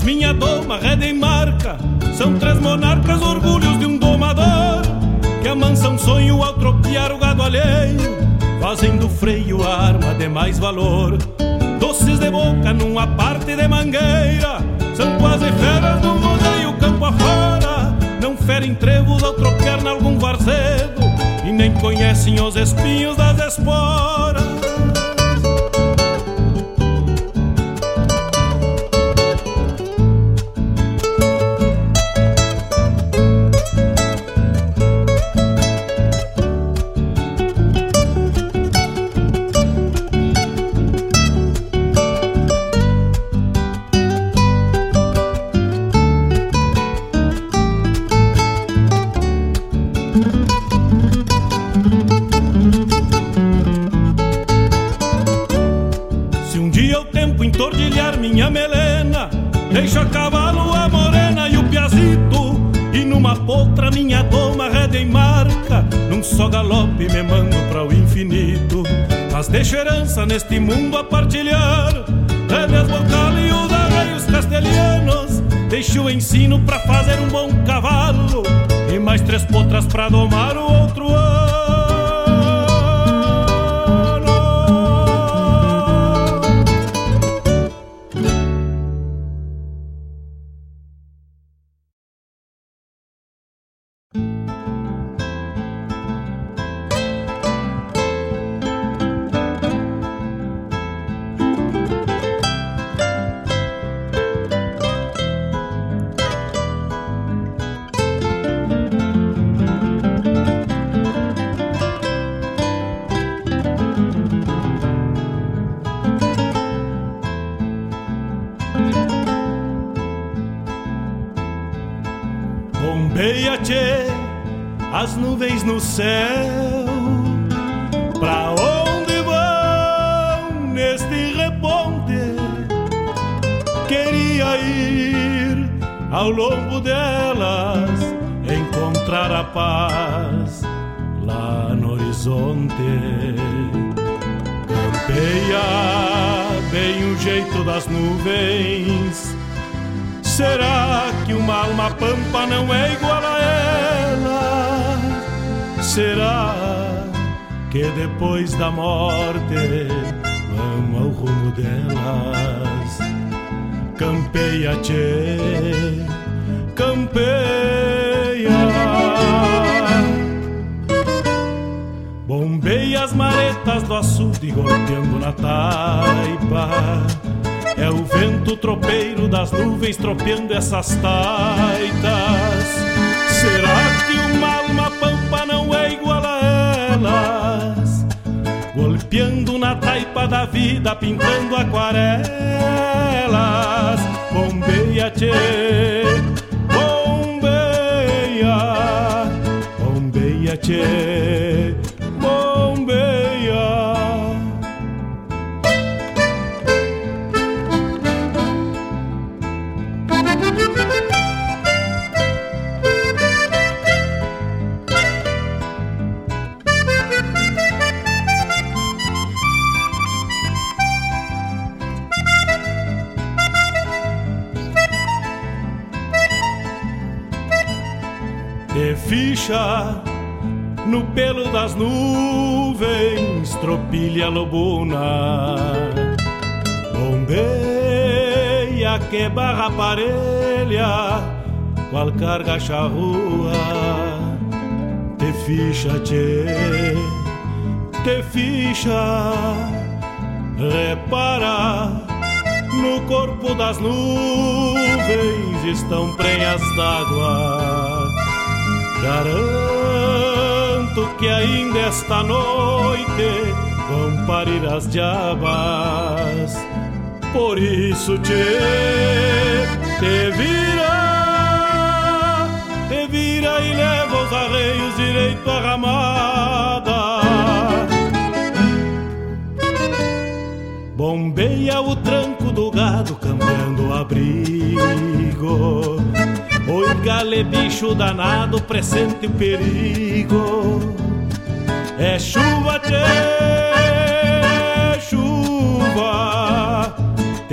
Bombeias, minha doma, rede em marca São três monarcas, orgulhos de um domador Que amansa um sonho ao troquear o gado alheio Fazem do freio a arma de mais valor. Doces de boca numa parte de mangueira São quase feras do rodeio campo afora. Não ferem trevos ao trocar nalgum varzedo E nem conhecem os espinhos das esporas neste mundo a partilhar. Rédeas bocal e os arreios castelhanos. Deixo o ensino pra fazer um bom cavalo. E mais três potras pra domar que barra parelha, qual carga charrua, te ficha, tchê, te ficha, repara. No corpo das nuvens estão prenhas d'água Garanto que ainda esta noite vão parir as diabas. Por isso te, te vira, te vira e leva os arreios direito à ramada. Bombeia o tranco do gado cambiando o abrigo Oi, gale, bicho danado, presente o perigo. É chuva, tchê, chuva,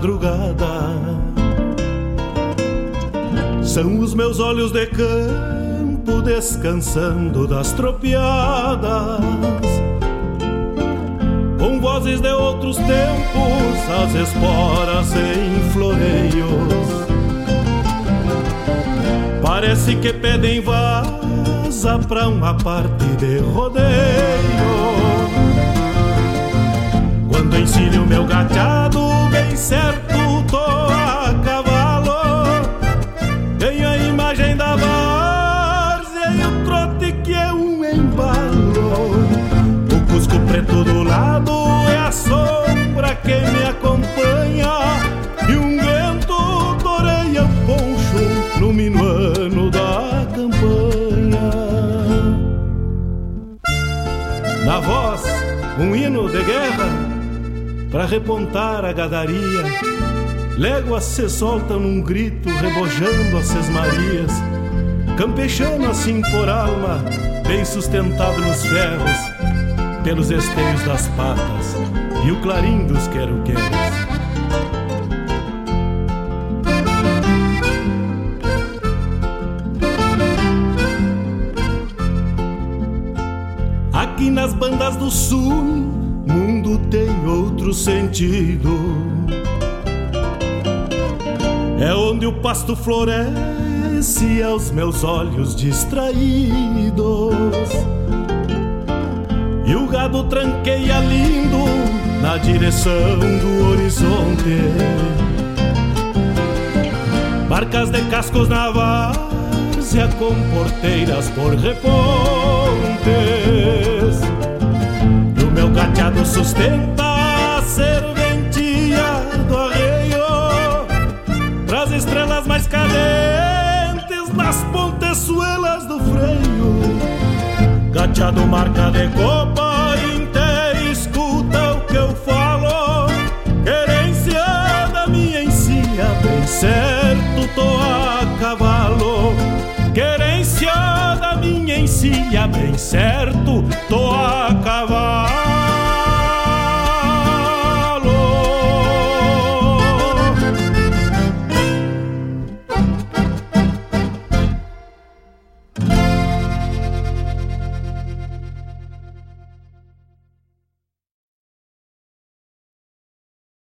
Madrugada. São os meus olhos de campo descansando das tropiadas. Com vozes de outros tempos, as esporas em floreios. Parece que pedem vaza pra uma parte de rodeio. Quando ensino meu gateado bem certo, tô a cavalo. Tenho a imagem da várzea e o trote que é um embalo. O cusco preto do lado é a sombra que me acompanha. E um vento toreia o poncho no minuano da campanha. Na voz, um hino de guerra para repontar a gadaria. Léguas se soltam num grito, rebojando as sesmarias. Campechando assim por alma, bem sustentado nos ferros, pelos esteios das patas e o clarim dos quero-queres. Sentido. É onde o pasto floresce aos meus olhos distraídos. E o gado tranqueia lindo na direção do horizonte. Barcas de cascos na várzea com porteiras por repontes meu gateado sustenta Gateado marca de copa inteira, escuta o que eu falo. Querência da minha encia, bem certo tô a cavalo. Querência da minha encia, bem certo tô a cavalo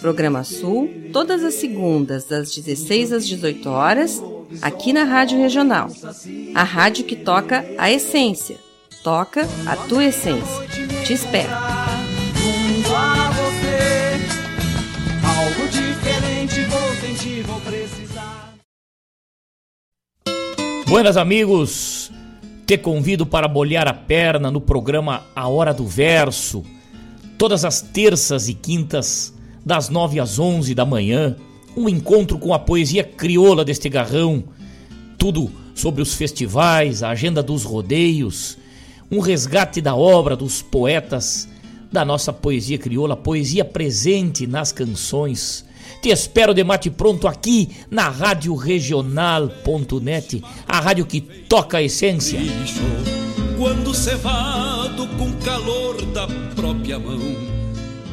Programa Sul, todas as segundas, das 16 às 18 horas, aqui na Rádio Regional. A rádio que toca a essência. Toca a tua essência. Te espero. Buenas amigos, te convido para bolhar a perna no programa A Hora do Verso, todas as terças e quintas, das nove às onze da manhã, um encontro com a poesia crioula deste garrão, tudo sobre os festivais, a agenda dos rodeios, um resgate da obra dos poetas da nossa poesia crioula, poesia presente nas canções, te espero de mate pronto aqui na Rádio Regional.net, a rádio que toca a essência. Quando cevado com calor da própria mão,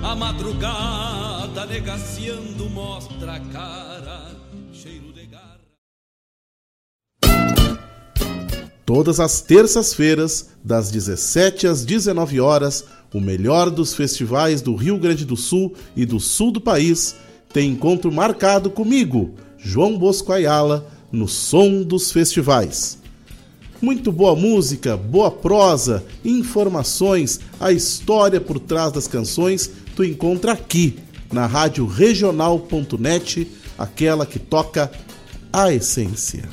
a madrugada negaciando mostra a cara, cheiro de garra. Todas as terças-feiras, das 17 às 19 horas, o melhor dos festivais do Rio Grande do Sul e do sul do país tem encontro marcado comigo, João Bosco Ayala, no Som dos Festivais. Muito boa música, boa prosa, informações, a história por trás das canções tu encontra aqui na rádio regional.net, aquela que toca a essência.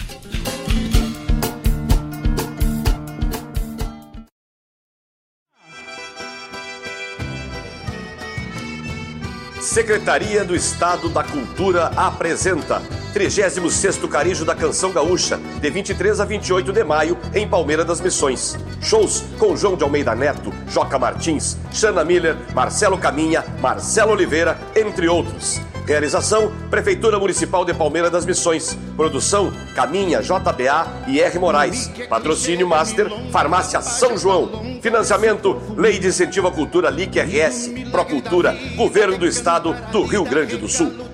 Secretaria do Estado da Cultura apresenta 36º Carijo da Canção Gaúcha, de 23 a 28 de maio, em Palmeira das Missões. Shows com João de Almeida Neto, Joca Martins, Xana Miller, Marcelo Caminha, Marcelo Oliveira, entre outros. Realização: Prefeitura Municipal de Palmeira das Missões. Produção: Caminha, JBA e R. Moraes. Patrocínio Master, Farmácia São João. Financiamento: Lei de Incentivo à Cultura LIC RS. Procultura, Governo do Estado do Rio Grande do Sul.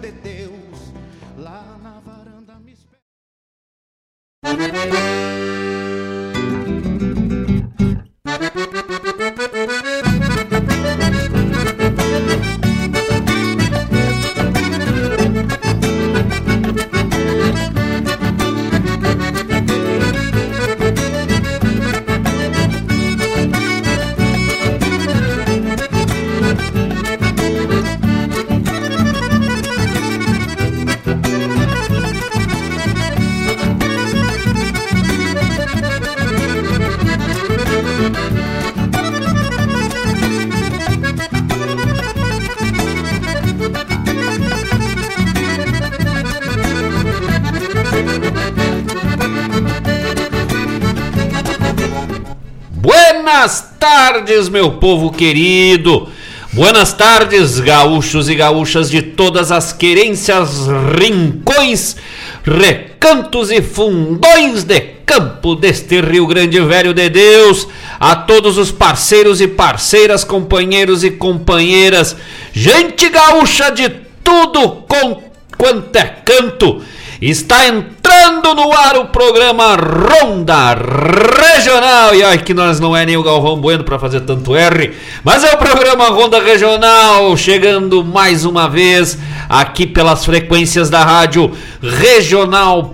Tardes, meu povo querido. Buenas tardes, gaúchos e gaúchas de todas as querências, rincões, recantos e fundões de campo deste Rio Grande Velho de Deus. A todos os parceiros e parceiras, companheiros e companheiras, gente gaúcha de tudo com quanto é canto. Está entrando no ar o programa Ronda Regional. E olha que nós não é nem o Galvão Bueno para fazer tanto R, mas é o programa Ronda Regional chegando mais uma vez aqui pelas frequências da rádio regional.net,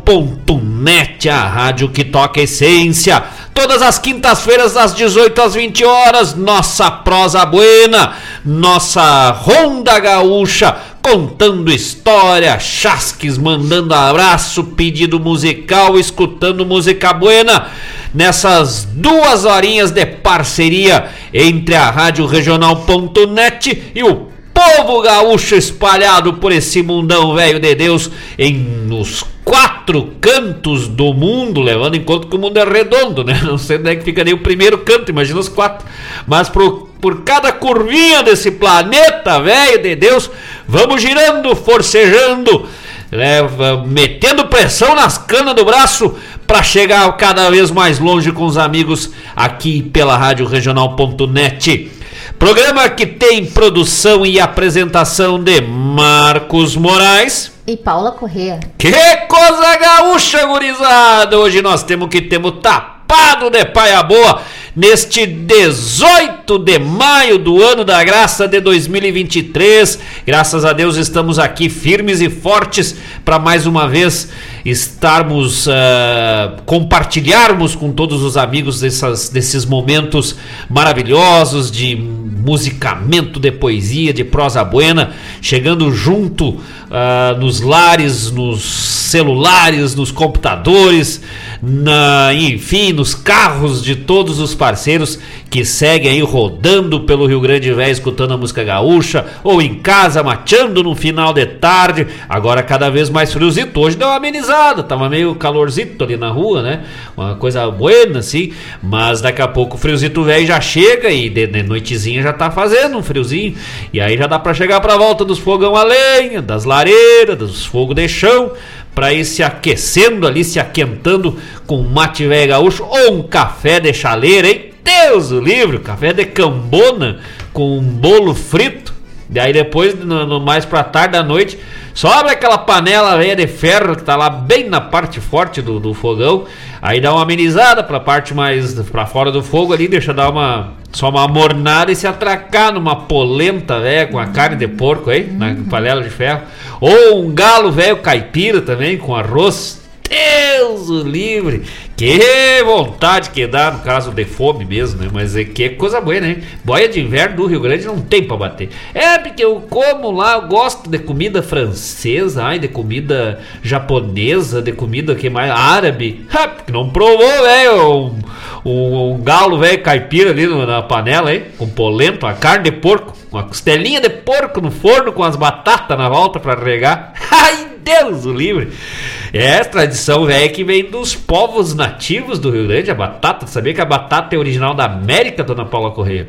a rádio que toca essência. Todas as quintas-feiras, das 18 às 20 horas, nossa prosa buena, nossa ronda gaúcha, contando história, chasques, mandando abraço, pedido musical, escutando música buena. Nessas duas horinhas de parceria entre a Rádio Regional.net e o povo gaúcho espalhado por esse mundão velho de Deus em nos quatro cantos do mundo, levando em conta que o mundo é redondo, né? Não sei onde é que fica nem o primeiro canto, imagina os quatro. Mas por, por cada curvinha desse planeta velho de Deus, vamos girando, forcejando, leva, metendo pressão nas canas do braço para chegar cada vez mais longe com os amigos aqui pela Rádio Regional.net. Programa que tem produção e apresentação de Marcos Moraes e Paula Correa. Que coisa gaúcha, gurizada! Hoje nós temos que temos tapado de paia boa neste 18 de maio do ano da graça de 2023. Graças a Deus estamos aqui firmes e fortes para mais uma vez estarmos uh, compartilharmos com todos os amigos dessas, desses momentos maravilhosos de musicamento de poesia, de prosa buena, chegando junto uh, nos lares, nos celulares, nos computadores, na, enfim, nos carros de todos os parceiros que seguem aí rodando pelo Rio Grande Velho escutando a música gaúcha, ou em casa mateando no final de tarde. Agora cada vez mais friozito. Hoje deu uma amenizada, tava meio calorzito ali na rua, né? Uma coisa boa assim, mas daqui a pouco o friozito velho já chega e de, de noitezinha já tá fazendo um friozinho. E aí já dá para chegar pra volta dos fogão a lenha, das lareiras, dos fogos de chão para ir se aquecendo ali, se aquentando com um mate velho gaúcho ou um café de chaleira, hein? Deus o livre, café de cambona com um bolo frito. E aí depois, no, no mais pra tarde da noite, sobra aquela panela velha de ferro que tá lá bem na parte forte do, do fogão. Aí dá uma amenizada pra parte mais pra fora do fogo ali, deixa dar uma só uma mornada e se atracar numa polenta velha com a carne de porco aí, na panela de ferro. Ou um galo velho caipira também com arroz Deus o livre! Que vontade que dá, no caso de fome mesmo, né? Mas é que é coisa boa, né? Boia de inverno do Rio Grande não tem pra bater. É porque eu como lá, eu gosto de comida francesa, ai, de comida japonesa, de comida que mais árabe. Ha, porque não provou, velho, um, um, um, galo velho caipira ali na panela, aí, com polenta, uma carne de porco, uma costelinha de porco no forno com as batatas na volta para regar. Ai, Deus o livre! É tradição velha que vem dos povos nativos do Rio Grande, a batata. Sabia que a batata é original da América, dona Paula Correia?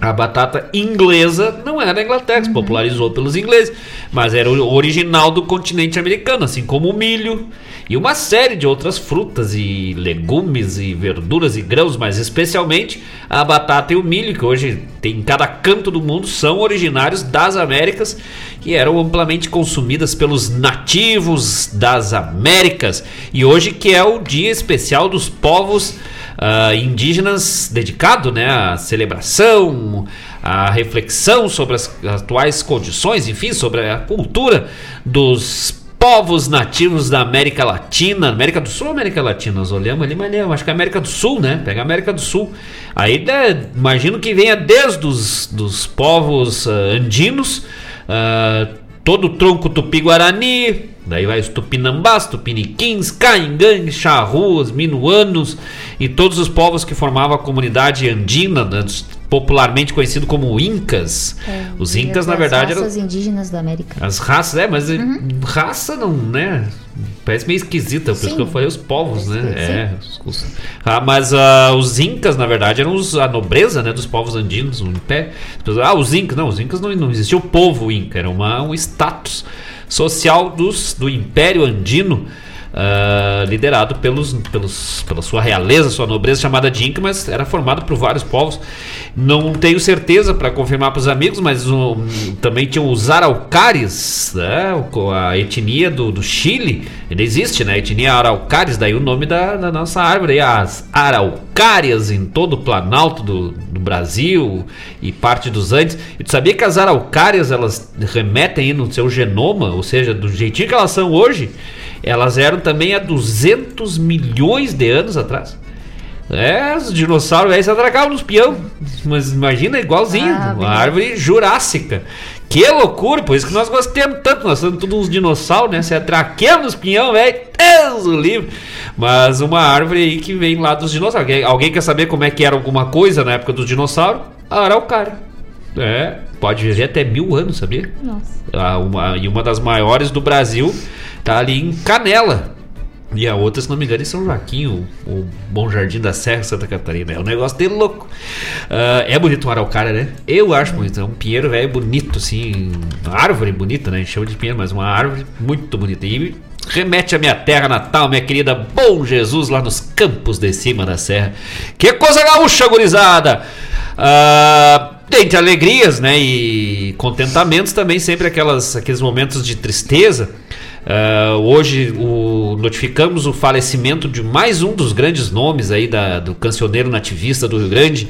A batata inglesa não era da Inglaterra, se popularizou pelos ingleses, mas era o original do continente americano, assim como o milho e uma série de outras frutas e legumes e verduras e grãos, mas especialmente a batata e o milho, que hoje tem em cada canto do mundo, são originários das Américas e eram amplamente consumidas pelos nativos das Américas. E hoje que é o dia especial dos povos uh, indígenas dedicado né, à celebração, à reflexão sobre as atuais condições, enfim, sobre a cultura dos povos nativos da América Latina, América do Sul ou América Latina? Nós olhamos ali, mas não, acho que é América do Sul, né? Pega a América do Sul. Aí né, imagino que venha desde os dos povos uh, andinos, uh, todo o tronco tupi-guarani, daí vai os tupinambás, tupiniquins, caingangues, charruas, minuanos e todos os povos que formavam a comunidade andina, né, popularmente conhecido como Incas. É, os Incas, na verdade, eram. As raças indígenas da América. As raças, é, mas uhum. raça não, né? Parece meio esquisita, por sim. isso que eu falei os povos, né? É, ah, mas uh, os Incas, na verdade, eram os, a nobreza né, dos povos andinos, o império. Ah, os Incas, não, os Incas não, não existia o povo Inca, era uma, um status social dos, do Império Andino uh, liderado pelos, pelos, pela sua realeza, sua nobreza chamada de Inca, mas era formado por vários povos. Não tenho certeza para confirmar para os amigos, mas um, também tinha os Araucares, né? a etnia do, do Chile, ele existe, né? A etnia Araucares, daí o nome da, da nossa árvore, as Araucárias em todo o planalto do, do Brasil e parte dos Andes. E tu sabia que as Araucárias elas remetem no seu genoma, ou seja, do jeitinho que elas são hoje, elas eram também há 200 milhões de anos atrás. É, os dinossauros aí se atracavam nos peão. Mas imagina, igualzinho. Ah, uma árvore jurássica. Que loucura, por isso que nós gostamos tanto. Nós somos todos uns dinossauros, né? Se atraquemos nos pinhão, velho. Deus o livre. Mas uma árvore aí que vem lá dos dinossauros. Alguém, alguém quer saber como é que era alguma coisa na época dos dinossauros? A araucária. É, pode viver até mil anos, sabia? Nossa. Ah, uma, e uma das maiores do Brasil tá ali em Canela. E a outra, se não me engano, em São Joaquim, o, Bom Jardim da Serra, Santa Catarina. É um negócio de louco. Uh, é bonito o araucária, né? Eu acho bonito. É um pinheiro velho bonito, assim. Uma árvore bonita, né? Chama de pinheiro, mas uma árvore muito bonita. E remete à minha terra natal, minha querida Bom Jesus, lá nos campos de cima da serra. Que coisa gaúcha, gurizada! Uh, dentre alegrias, né? E contentamentos também, sempre aquelas, aqueles momentos de tristeza. Uh, hoje o, notificamos o falecimento de mais um dos grandes nomes aí da, do cancioneiro nativista do Rio Grande.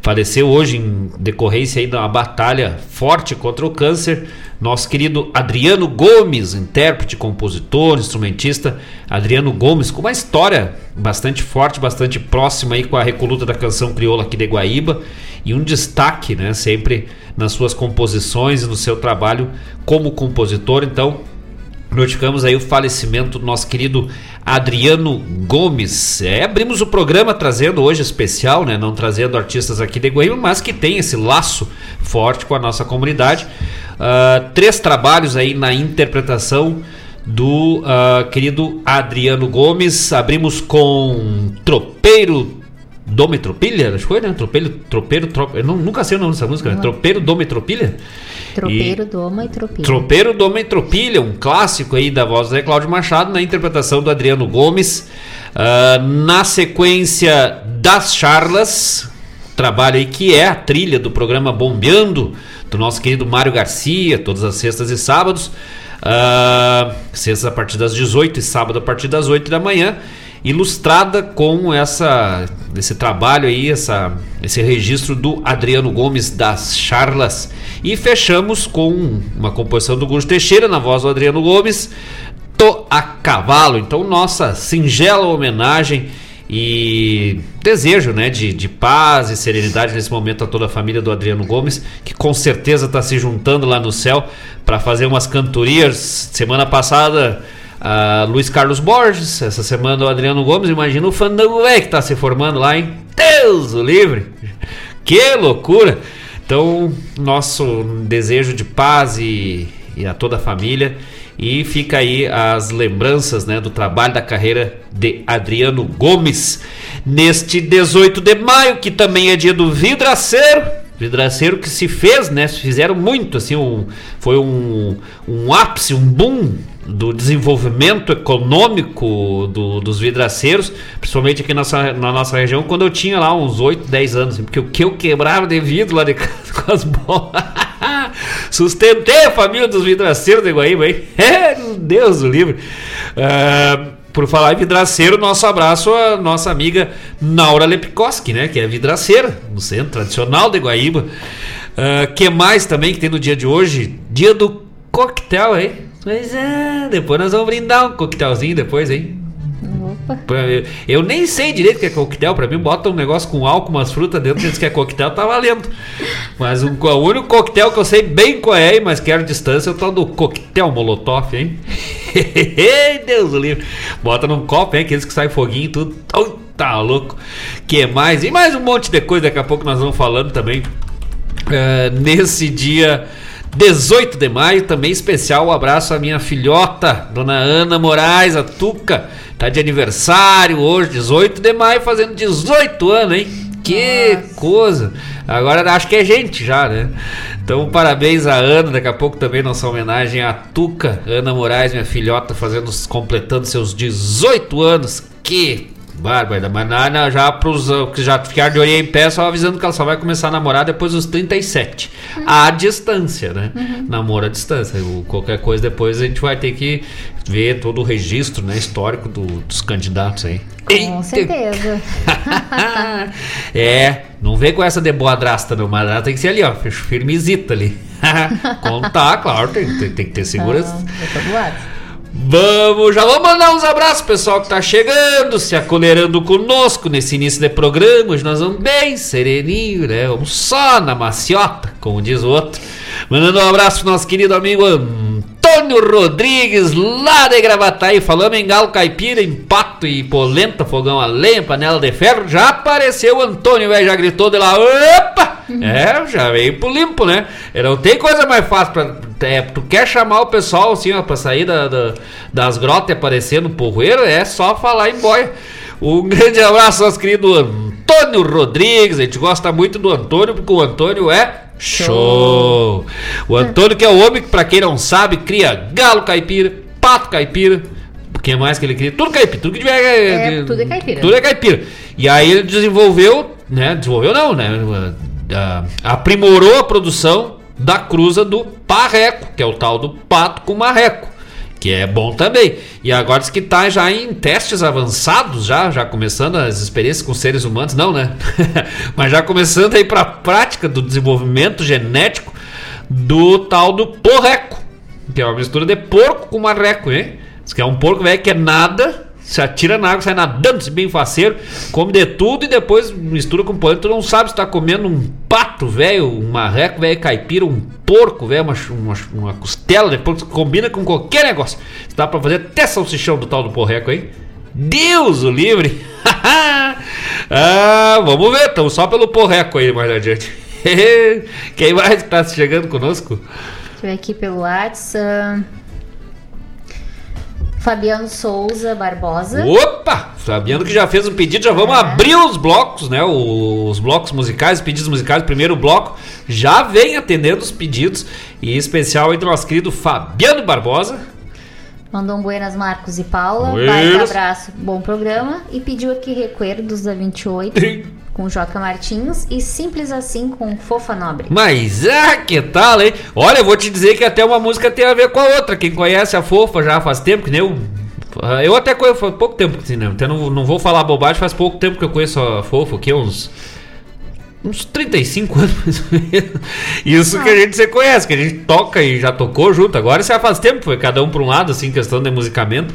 Faleceu hoje em decorrência aí de uma batalha forte contra o câncer. Nosso querido Adriano Gomes, intérprete, compositor, instrumentista. Adriano Gomes, com uma história bastante forte, bastante próxima aí com a recoluta da canção crioula aqui de Guaíba. E um destaque, né, sempre nas suas composições e no seu trabalho como compositor. Então, notificamos aí o falecimento do nosso querido Adriano Gomes. É, abrimos o programa trazendo hoje especial, né? Não trazendo artistas aqui de Guaíba, mas que tem esse laço forte com a nossa comunidade. Uh, três trabalhos aí na interpretação do uh, querido Adriano Gomes. Abrimos com Tropeiro do Metropilha, acho que foi, né? Tropeiro, tropeiro, tropeiro, eu não, nunca sei o nome dessa música, né? Tropeiro Metropilha. Tropeiro e... Doma e Tropilha. Tropeiro Doma e Tropilha, um clássico aí da voz do Cláudio Machado, na interpretação do Adriano Gomes. Uh, na sequência das charlas, trabalho aí que é a trilha do programa Bombeando, do nosso querido Mário Garcia, todas as sextas e sábados. Uh, sextas a partir das 18 e sábado a partir das 8 da manhã ilustrada com essa esse trabalho aí, essa, esse registro do Adriano Gomes das Charlas. E fechamos com uma composição do Gusto Teixeira na voz do Adriano Gomes, Tô a Cavalo. Então, nossa singela homenagem e desejo né, de, de paz e serenidade nesse momento a toda a família do Adriano Gomes, que com certeza está se juntando lá no céu para fazer umas cantorias. Semana passada Uh, Luiz Carlos Borges, essa semana o Adriano Gomes, imagina o fandango velho que está se formando lá, hein? Deus o livre! Que loucura! Então, nosso desejo de paz e, e, a toda a família. E fica aí as lembranças né, do trabalho da carreira de Adriano Gomes. Neste 18 de maio, que também é dia do vidraceiro. Vidraceiro que se fez, né? Fizeram muito, assim, um, foi um, um ápice, um boom do desenvolvimento econômico do, dos vidraceiros, principalmente aqui na nossa, região, quando eu tinha lá uns 8, 10 anos, porque o que eu quebrava de vidro lá de casa com as bolas. Sustentei a família dos vidraceiros de Guaíba, hein? É, Deus do livre. Uh, por falar em vidraceiro, nosso abraço à nossa amiga Naura Lepikoski, né? Que é vidraceira no centro tradicional de Guaíba. Uh, que mais também que tem no dia de hoje? Dia do coquetel, hein? Pois é, depois nós vamos brindar um coquetelzinho depois, hein? Opa. Eu nem sei direito o que é coquetel, pra mim bota um negócio com álcool, umas frutas dentro, diz que é coquetel, tá valendo. Mas um, o único coquetel que eu sei bem qual é, mas quero distância, é o tal do coquetel molotov, hein? Deus do livre. Bota num copo, hein? Aqueles que saem foguinho e tudo. Oh, tá louco. Que mais? E mais um monte de coisa, daqui a pouco nós vamos falando também. Uh, nesse dia 18 de maio, também especial, um abraço à minha filhota, dona Ana Moraes, a Tuca, tá de aniversário hoje, 18 de maio, fazendo 18 anos, hein? Que Nossa. coisa! Agora acho que é gente já, né? Então, parabéns a Ana, daqui a pouco também nossa homenagem à Tuca, Ana Moraes, minha filhota, fazendo, completando seus 18 anos. Que Bárbara, mas não, já pros que já ficaram de orelha em pé, só avisando que ela só vai começar a namorar depois dos 37. Uhum. À distância, né? Uhum. Namoro à distância. Qualquer coisa depois a gente vai ter que ver todo o registro né, histórico do, dos candidatos aí. Com Eita. certeza. é, não vem com essa de boa drasta, não, mas ela tem que ser ali, ó, firmezita ali. Contar, claro, tem, tem, tem que ter segurança. Ah, Vamos, já vamos mandar uns abraços pessoal que tá chegando, se acolherando conosco nesse início de programa. Hoje nós vamos bem sereninho, né? Vamos só na maciota, como diz o outro. Mandando um abraço pro nosso querido amigo Antônio Rodrigues, lá de Gravataí. Falamos em galo caipira, impacto e polenta, fogão a lenha, panela de ferro. Já apareceu o Antônio, velho, já gritou de lá. Opa! É, já veio pro limpo, né? Não tem coisa mais fácil pra. É, tu quer chamar o pessoal assim, ó, pra sair da, da das grotas e aparecer no porroeiro, é só falar em boia. Um grande abraço, nosso querido Antônio Rodrigues. A gente gosta muito do Antônio, porque o Antônio é show. O Antônio, que é o homem que, pra quem não sabe, cria galo caipira, pato caipira. O que mais que ele cria? Tudo caipira, tudo que tiver. É, tudo é caipira. Tudo é caipira. E aí ele desenvolveu, né? Desenvolveu não, né? Uh, aprimorou a produção da cruza do parreco, que é o tal do pato com marreco, que é bom também. E agora diz que está já em testes avançados, já, já começando as experiências com seres humanos, não, né? Mas já começando aí para a prática do desenvolvimento genético do tal do porreco, que é uma mistura de porco com marreco, hein? Diz que é um porco velho que é nada se atira na água, sai nadando, se bem faceiro, come de tudo e depois mistura com pão. Tu não sabe se tá comendo um pato velho, um marreco velho caipira, um porco velho, uma, uma, uma, costela, depois tu combina com qualquer negócio. Dá pra fazer até salsichão do tal do porreco aí. Deus o livre! ah, vamos ver, estamos só pelo porreco aí mais adiante. Quem mais tá chegando conosco? Deixa eu ver aqui pelo WhatsApp. Fabiano Souza Barbosa. Opa! Fabiano que já fez um pedido, já vamos é. abrir os blocos, né? Os blocos musicais, os pedidos musicais. Primeiro bloco já vem atendendo os pedidos. E em especial entre o nosso querido Fabiano Barbosa. Mandou um buenas Marcos e Paula. Um abraço, bom programa. E pediu aqui Recuerdos da 28 com Joca Martins e Simples Assim com Fofa Nobre. Mas, ah, que tal, hein? Olha, eu vou te dizer que até uma música tem a ver com a outra. Quem conhece a Fofa já faz tempo, que nem eu. Eu até conheço, faz pouco tempo assim, né? Então não, não vou falar bobagem, faz pouco tempo que eu conheço a Fofa, que uns uns 35 anos mais ou menos. Isso que a gente se conhece, que a gente toca e já tocou junto. Agora isso já faz tempo, foi cada um para um lado, assim, questão de musicamento.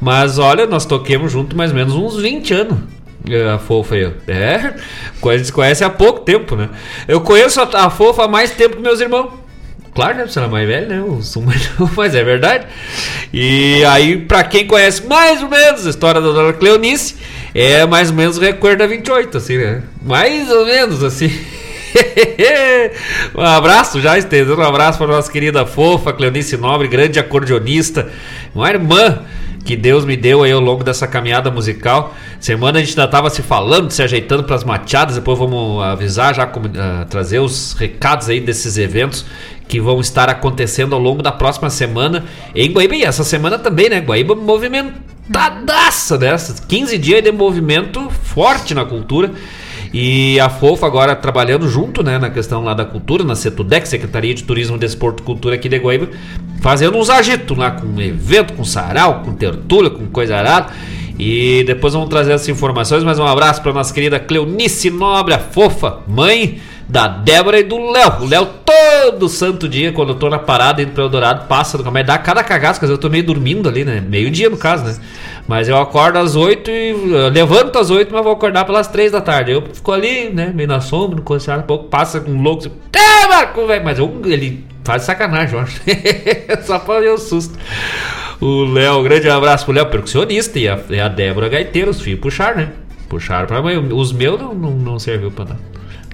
Mas olha, nós toquemos junto mais ou menos uns 20 anos. É, a Fofa aí. É, a gente conhece há pouco tempo, né? Eu conheço a, a Fofa há mais tempo que meus irmãos. Claro, né? Você é mais velho, né? Eu sou mais novo, mas é verdade. E aí, pra quem conhece mais ou menos a história da Dona Cleonice, é mais ou menos o Recuerdo da 28, assim, né? Mais ou menos, assim. um abraço já, estendendo um abraço para nossa querida fofa Cleonice Nobre, grande acordeonista, uma irmã que Deus me deu aí ao longo dessa caminhada musical. Semana a gente ainda estava se falando, se ajeitando para as machadas, depois vamos avisar já uh, trazer os recados aí desses eventos que vão estar acontecendo ao longo da próxima semana em Guaíba e essa semana também, né? Guaíba movimentadaça dessas, 15 dias de movimento forte na cultura. E a FOFA agora trabalhando junto, né, na questão lá da cultura, na CETUDEC, Secretaria de Turismo, Desporto e Cultura aqui de Guaíba, fazendo uns agitos lá com evento, com sarau, com tertúlia, com coisa arada. E depois vamos trazer essas informações. Mais um abraço para nossa querida Cleonice Nobre, a fofa, mãe da Débora e do Léo. O Léo todo santo dia, quando eu tô na parada indo pro Eldorado, passa do caminho, dá cada porque eu tô meio dormindo ali, né? Meio dia no caso, né? Mas eu acordo às 8 e. levanto às 8, mas vou acordar pelas 3 da tarde. Eu fico ali, né? Meio na sombra, no concessionário, pouco passa com um louco. É, Marco, velho! Mas eu, ele faz sacanagem, eu acho. Só pra ver o susto. O Léo, grande abraço pro Léo, percussionista, e a, e a Débora Gaiteiro, os filhos puxaram, né? Puxaram pra mãe. Os meus não, não, não serviu pra nada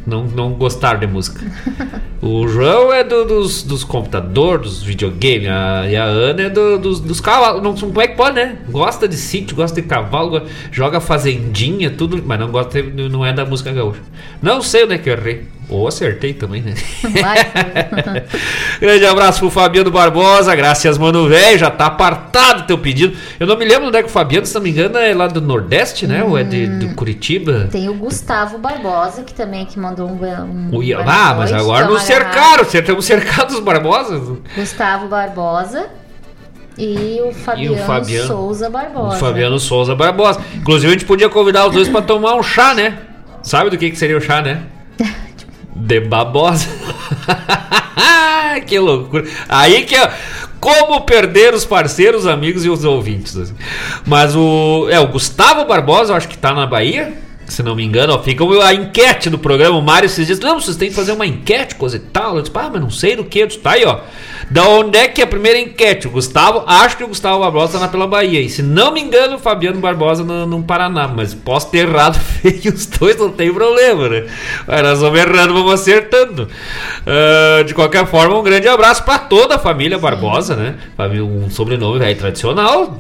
não, não gostaram de música. o João é do, dos, dos computadores, dos videogames, a, e a Ana é do, dos, dos cavalos. Não, como é que pode, né? Gosta de sítio, gosta de cavalo, joga fazendinha, tudo, mas não gosta, não é da música gaúcha. Não sei onde é que eu errei. Ou acertei também, né? Grande abraço pro Fabiano Barbosa, graças, mano, velho. Já tá apartado teu pedido. Eu não me lembro onde é que o Fabiano, se não me engano, é lá do Nordeste, né? Hum, Ou é de, de, hum. Curitiba? Tem o Gustavo Barbosa, que também é que mandou um. um Ui, ah, mas agora nos cercaram, estamos cercados os Barbosas. Gustavo Barbosa. E o Fabiano, e o Fabiano Souza Barbosa. O Fabiano Souza Barbosa. Inclusive, a gente podia convidar os dois para tomar um chá, né? Sabe do que, que seria o chá, né? De babosa. que loucura. Aí que é. Como perder os parceiros, amigos e os ouvintes. Mas o. É, o Gustavo Barbosa, eu acho que tá na Bahia. Se não me engano, ó, fica a enquete do programa. O Mário se diz: Não, vocês têm que fazer uma enquete, coisa e tal. Eu disse: Ah, mas não sei do que. Eu disse, tá aí, ó. Da onde é que é a primeira enquete? O Gustavo, acho que o Gustavo Barbosa tá na pela Bahia. E se não me engano, o Fabiano Barbosa no, no Paraná. Mas posso ter errado feio os dois, não tem problema, né? Mas nós vamos errando, vamos acertando. Uh, de qualquer forma, um grande abraço para toda a família Barbosa, né? Um sobrenome velho tradicional,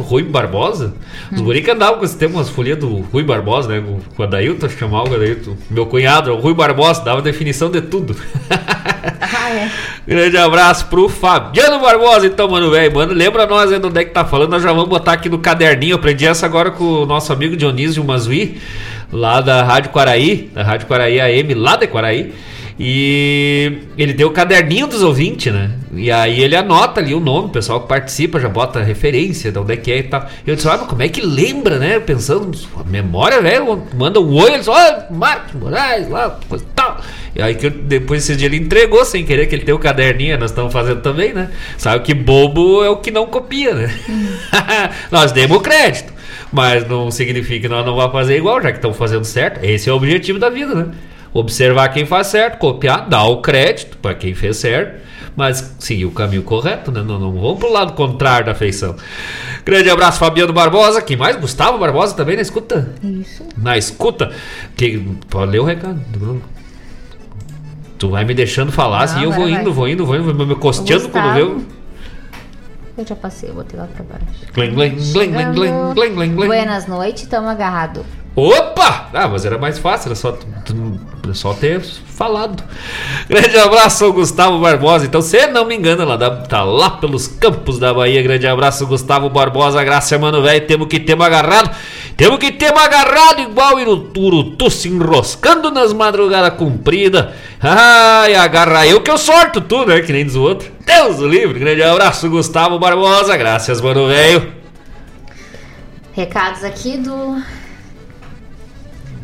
Rui Barbosa. Os hum. guri que andavam com esse tema, umas folhas do Rui Barbosa, né? O Adailton, chamava o Adailton. Meu cunhado, o Rui Barbosa, dava definição de tudo. Ah, é. Grande abraço pro Fabiano Barbosa, então, mano, velho. Mano, lembra nós aí do onde é que tá falando. Nós já vamos botar aqui no caderninho. Eu aprendi essa agora com o nosso amigo Dionísio Mazui, lá da Rádio Quaraí, da Rádio Quaraí AM, lá de Quaraí. E ele tem o caderninho dos ouvintes, né? E aí ele anota ali o nome, o pessoal que participa já bota referência de onde é que é e tal. Eu disse, ah, mas como é que lembra, né? Pensando, a memória, velho, manda um oi, ele diz, olha, Marcos Moraes, lá, coisa tal. E aí que eu, depois esse dia ele entregou sem querer que ele tem o caderninho, nós estamos fazendo também, né? Sabe que bobo é o que não copia, né? nós demos crédito. Mas não significa que nós não vamos fazer igual, já que estão fazendo certo. Esse é o objetivo da vida, né? Observar quem faz certo, copiar, dar o crédito para quem fez certo, mas seguir o caminho correto, né? Não, não vamos pro lado contrário da feição. Grande abraço, Fabiano Barbosa. Quem mais? Gustavo Barbosa também na escuta? Isso. Na escuta. Que, pode ler o recado do Bruno. Tu vai me deixando falar, assim, eu vou indo, vou indo, vou indo, vou me costeando quando o- Eu já passei, eu botei lá pra baixo. Glen, glen, glen, glen, glen, glen, glen. Buenas noites, tamo agarrado. Opa! Ah, mas era mais fácil, era só, só ter falado. Grande abraço ao Gustavo Barbosa. Então, se não me engano, ela tá lá pelos campos da Bahia. Grande abraço, Gustavo Barbosa. Graça, mano, velho. Temos que ter agarrado. Temos que ter agarrado igual Urutu se enroscando nas madrugadas compridas. Ai, agarra eu que eu sorto tu, né? Que nem diz o outro. Deus o livre. Grande abraço, Gustavo Barbosa. Graças, mano, velho. Recados aqui do.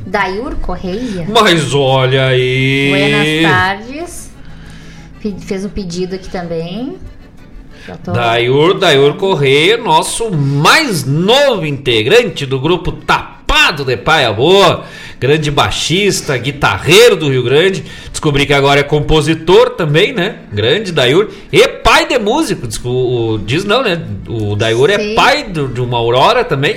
Dayur Correia. Mas olha aí. Buenas tardes. Fez um pedido aqui também. Tô... Dayur, Dayur Correia, nosso mais novo integrante do grupo Tapado de Paia Boa, grande baixista, guitarreiro do Rio Grande. Descobri que agora é compositor também, né? Grande Dayur. E pai de músico. Diz, o, o- diz não, né? O Dayur é Sim. pai do- de uma Aurora também.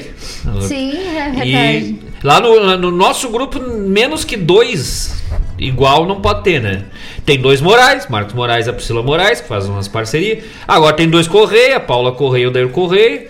Sim, é E verdade. Lá no, no nosso grupo, menos que dois igual não pode ter, né? Tem dois Moraes, Marcos Moraes e a Priscila Moraes, que fazem umas parcerias. Agora tem dois Correia, Paula Correia e o Dair Correia.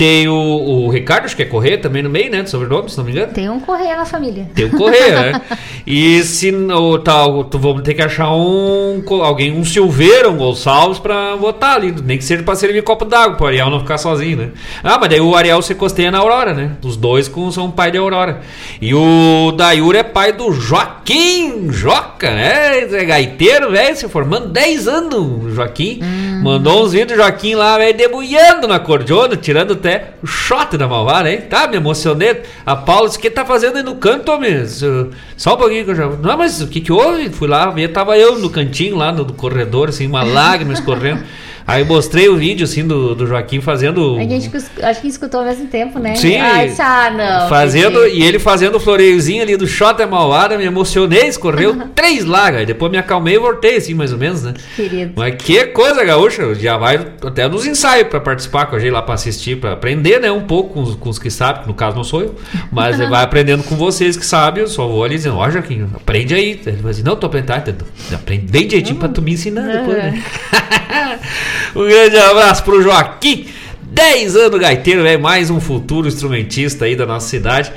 Tem o, o Ricardo, acho que é Correia também no meio, né? Do sobrenome, se não me engano. Tem um Correia na família. Tem o Correia, né? E se não, tal, tu vamos ter que achar um alguém, um Silveira, um Gonçalves pra botar ali, nem que seja pra servir copo d'água, pro Ariel não ficar sozinho, né? Ah, mas daí o Ariel se costeia na Aurora, né? Os dois com, são pai de Aurora. E o Dayur é pai do Joaquim Joca, né? É gaiteiro, velho, se formando 10 anos, o Joaquim. Mandou uns vídeos do Joaquim lá, velho, debulhando na cordiona, tirando até o shot da malvada, hein? Tá, me emocionei. A Paula disse, o que tá fazendo aí no canto? Isso- Só um pouquinho que eu já... Não, mas o que que houve? Fui lá ver, tava eu no cantinho lá, no corredor, assim, uma lágrima escorrendo. Aí mostrei o vídeo, assim, do, do Joaquim fazendo... A gente acho que escutou ao mesmo tempo, né? Sim. Ai, ah, não. Fazendo, e ele fazendo o floreiozinho ali do shot é malvada, me emocionei, escorreu três lágrimas. Depois me acalmei e voltei, assim, mais ou menos, né? Querido. Mas que coisa, gaúcha. Já vai até nos ensaios pra participar com a gente lá pra assistir, pra aprender, né? Um pouco com os, com os que sabem, que no caso não sou eu. Mas vai aprendendo com vocês que sabem. Eu só vou ali dizendo, ó, Joaquim, aprende aí. Ele vai dizer, não, tô aprendendo. tá, então, Aprende bem direitinho pra tu me ensinar depois, né? um grande abraço pro Joaquim. 10 anos gaiteiro, é mais um futuro instrumentista aí da nossa cidade.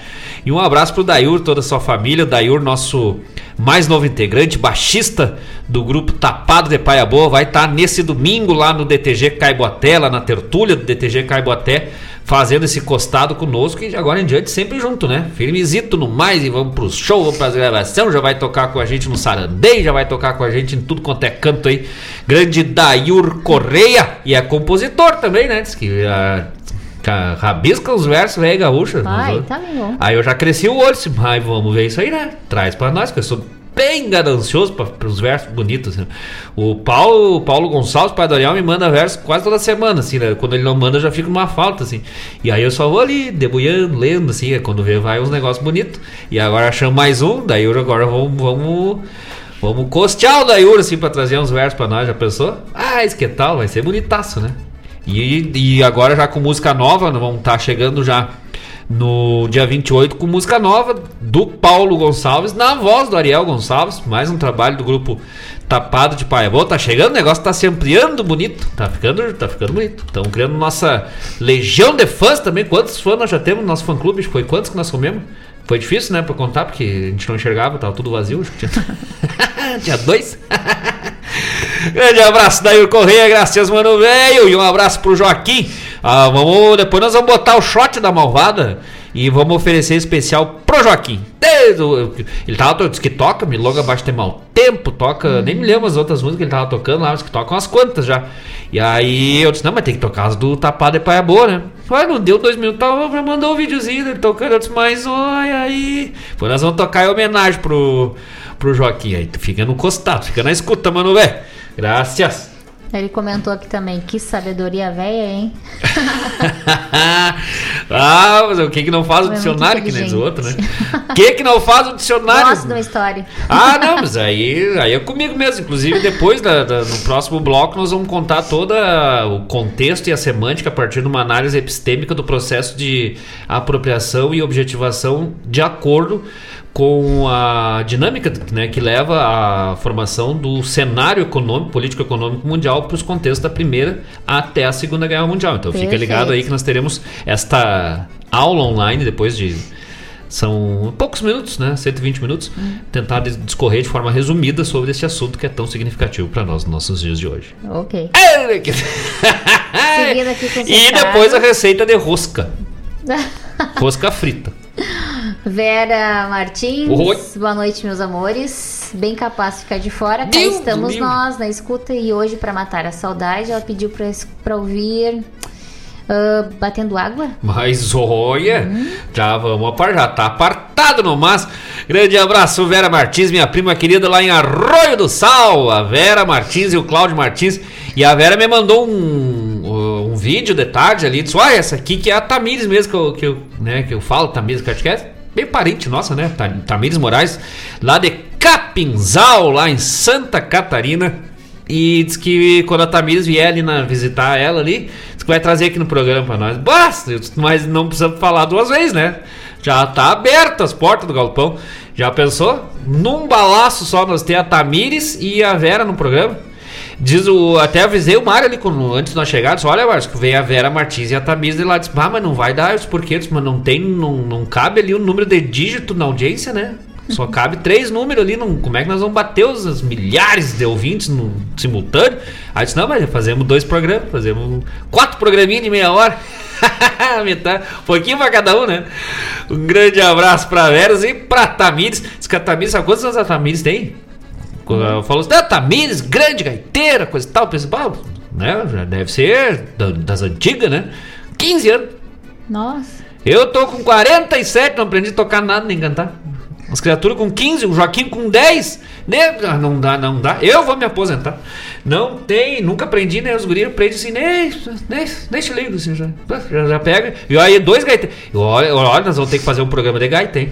E um abraço pro Dayur, toda a sua família. Dayur, nosso mais novo integrante, baixista do grupo Tapado de Paia Boa, vai estar nesse domingo lá no DTG Caiboaté, lá na tertúlia do DTG Caiboaté, fazendo esse costado conosco e de agora em diante sempre junto, né? Firmezito no mais e vamos pro show, vamos pras gravações, já vai tocar com a gente no Sarandei, já vai tocar com a gente em tudo quanto é canto aí. Grande Dayur Correia e é compositor também, né? Diz que ah, ca- rabisca os versos, velho, gaúcha. Ai, tá bom. Aí eu já cresci o olho, mas vamos ver isso aí, né? Traz pra nós, que eu sou bem ganancioso para os versos bonitos. né? O Paulo, o Paulo Gonçalves, pai do Ariel, me manda versos quase toda semana, assim, né? Quando ele não manda, já fico numa falta, assim. E aí eu só vou ali, debulhando, lendo, assim, é quando vê, vai uns negócios bonitos. E agora achamos mais um, daí eu agora vamos. vamos Vamos costear o Dayur assim pra trazer uns versos pra nós, já pensou? Ah, isso que tal, vai ser bonitaço, né? E, e agora já com música nova, nós vamos estar chegando já no dia 28 com música nova do Paulo Gonçalves, na voz do Ariel Gonçalves, mais um trabalho do grupo Tapado de Paia Boa. Tá chegando, o negócio tá se ampliando bonito, tá ficando, tá ficando bonito. Estamos criando nossa legião de fãs também. Quantos fãs nós já temos no nosso fã clube? Foi quantos que nós comemos? Foi difícil, né, pra contar, porque a gente não enxergava, tava tudo vazio. Tinha, tinha dois. Grande abraço Daí Correia, graças, mano, velho. E um abraço pro Joaquim. Ah, vamos, depois nós vamos botar o shot da malvada e vamos oferecer especial pro Joaquim. Ele tava disse que toca, Milonga Abaixo tem mau tempo, toca, nem me lembro as outras músicas que ele tava tocando lá, mas que toca umas quantas já. E aí eu disse, não, mas tem que tocar as do Tapado e Paia Boa, né? Ué, não deu dois minutos, tava, mandou o videozinho dele tocando, eu disse, mas olha aí. Depois nós vamos tocar em homenagem pro, pro Joaquim aí. Tu fica no costado, fica na escuta, mano, velho. Graças. Ele comentou aqui também, que sabedoria velha, hein? ah, mas o que que não faz o dicionário, que nem o outro, né? O que que não faz o dicionário? Gosto de uma história. Ah, não, mas aí, aí é comigo mesmo. Inclusive, depois, da, da- no próximo bloco, nós vamos contar todo o contexto e a semântica a partir de uma análise epistêmica do processo de apropriação e objetivação de acordo com a dinâmica né, que leva à formação do cenário econômico, político-econômico mundial para os contextos da Primeira até a Segunda Guerra Mundial. Então fica Perfeito. ligado aí que nós teremos esta aula online depois de são poucos minutos, né? 120 minutos. Tentar des- discorrer de forma resumida sobre esse assunto que é tão significativo para nós nos nossos dias de hoje. Ok. Seguindo Seguindo aqui com os E depois a receita de rosca. Rosca frita. Vera Martins, Oi. boa noite, meus amores. Bem capaz de ficar de fora. Cá Deus estamos nós na escuta e hoje, para matar a saudade, ela pediu pra ouvir ah, Batendo Água. Mas olha, Hum. já vamos apar, já tá apartado no mas. Grande abraço, Vera Martins, minha prima querida lá em Arroio do Sal. A Vera Martins e o Cláudio Martins. E a Vera me mandou um, um vídeo de tarde ali. Disse: Olha, essa aqui que é a Tamires mesmo que eu, que eu, né, que eu falo, Tamires Catcast. Bem parente nossa, né? Ta- Tamires Moraes, lá de Capinzal, lá em Santa Catarina. E diz que quando a Tamires vier ali na, visitar ela ali, diz que vai trazer aqui no programa pra nós. Basta, mas não precisamos falar duas vezes, né? Já tá aberto as portas do galpão. Já pensou? Num balaço só nós ter a Tamires e a Vera no programa. Diz o. Até avisei o Mário ali quando, antes de nós chegarmos. Olha, Márcio, que veio a Vera Martins e a Tamires e lá disse: Ah, mas não vai dar os porquês, mas não tem. Não, não cabe ali o número de dígito na audiência, né? Só cabe três números ali. Não, como é que nós vamos bater os, os milhares de ouvintes no simultâneo? Aí disse: Não, mas fazemos dois programas, fazemos quatro programinhos de meia hora. Metade, um pouquinho pra cada um, né? Um grande abraço pra Veras e pra Tamires. Diz que a Tamires, sabe quantos anos a Tamires tem? Quando ela falou assim, ah, Tamires, grande gaiteira, coisa e tal, eu pensei, "Pá, né? Já deve ser da- das antigas, né? 15 anos. Nossa. Eu tô com 47, não aprendi a tocar nada nem cantar. As criaturas com 15, o Joaquim com 10. Né? Ah, Não dá, não dá. Eu vou me aposentar. Não tem, nunca aprendi, né? Os guris aprendem assim, nem, nem, deixa livro, assim, já, já, já pega. E aí, dois gaiteiros. Olha, olha, nós vamos ter que fazer um programa de gaita, hein?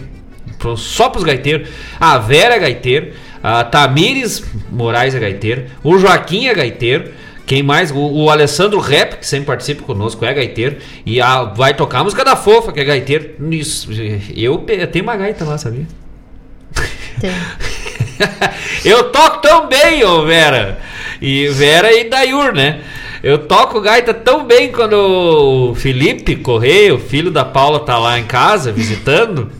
Só pros gaiteiros. A Vera é gaiteiro. A Tamires Moraes é gaiteiro. O Joaquim é gaiteiro. Quem mais? O, o Alessandro Rap, que sempre participa conosco, é gaiteiro. E a, vai tocar a música da Fofa, que é gaiteiro. Isso, eu, eu tenho uma gaita lá, sabia? Tem. eu toco tão bem, ô Vera. E Vera e Dayur, né? Eu toco gaita tão bem quando o Felipe Correia, o filho da Paula, tá lá em casa visitando.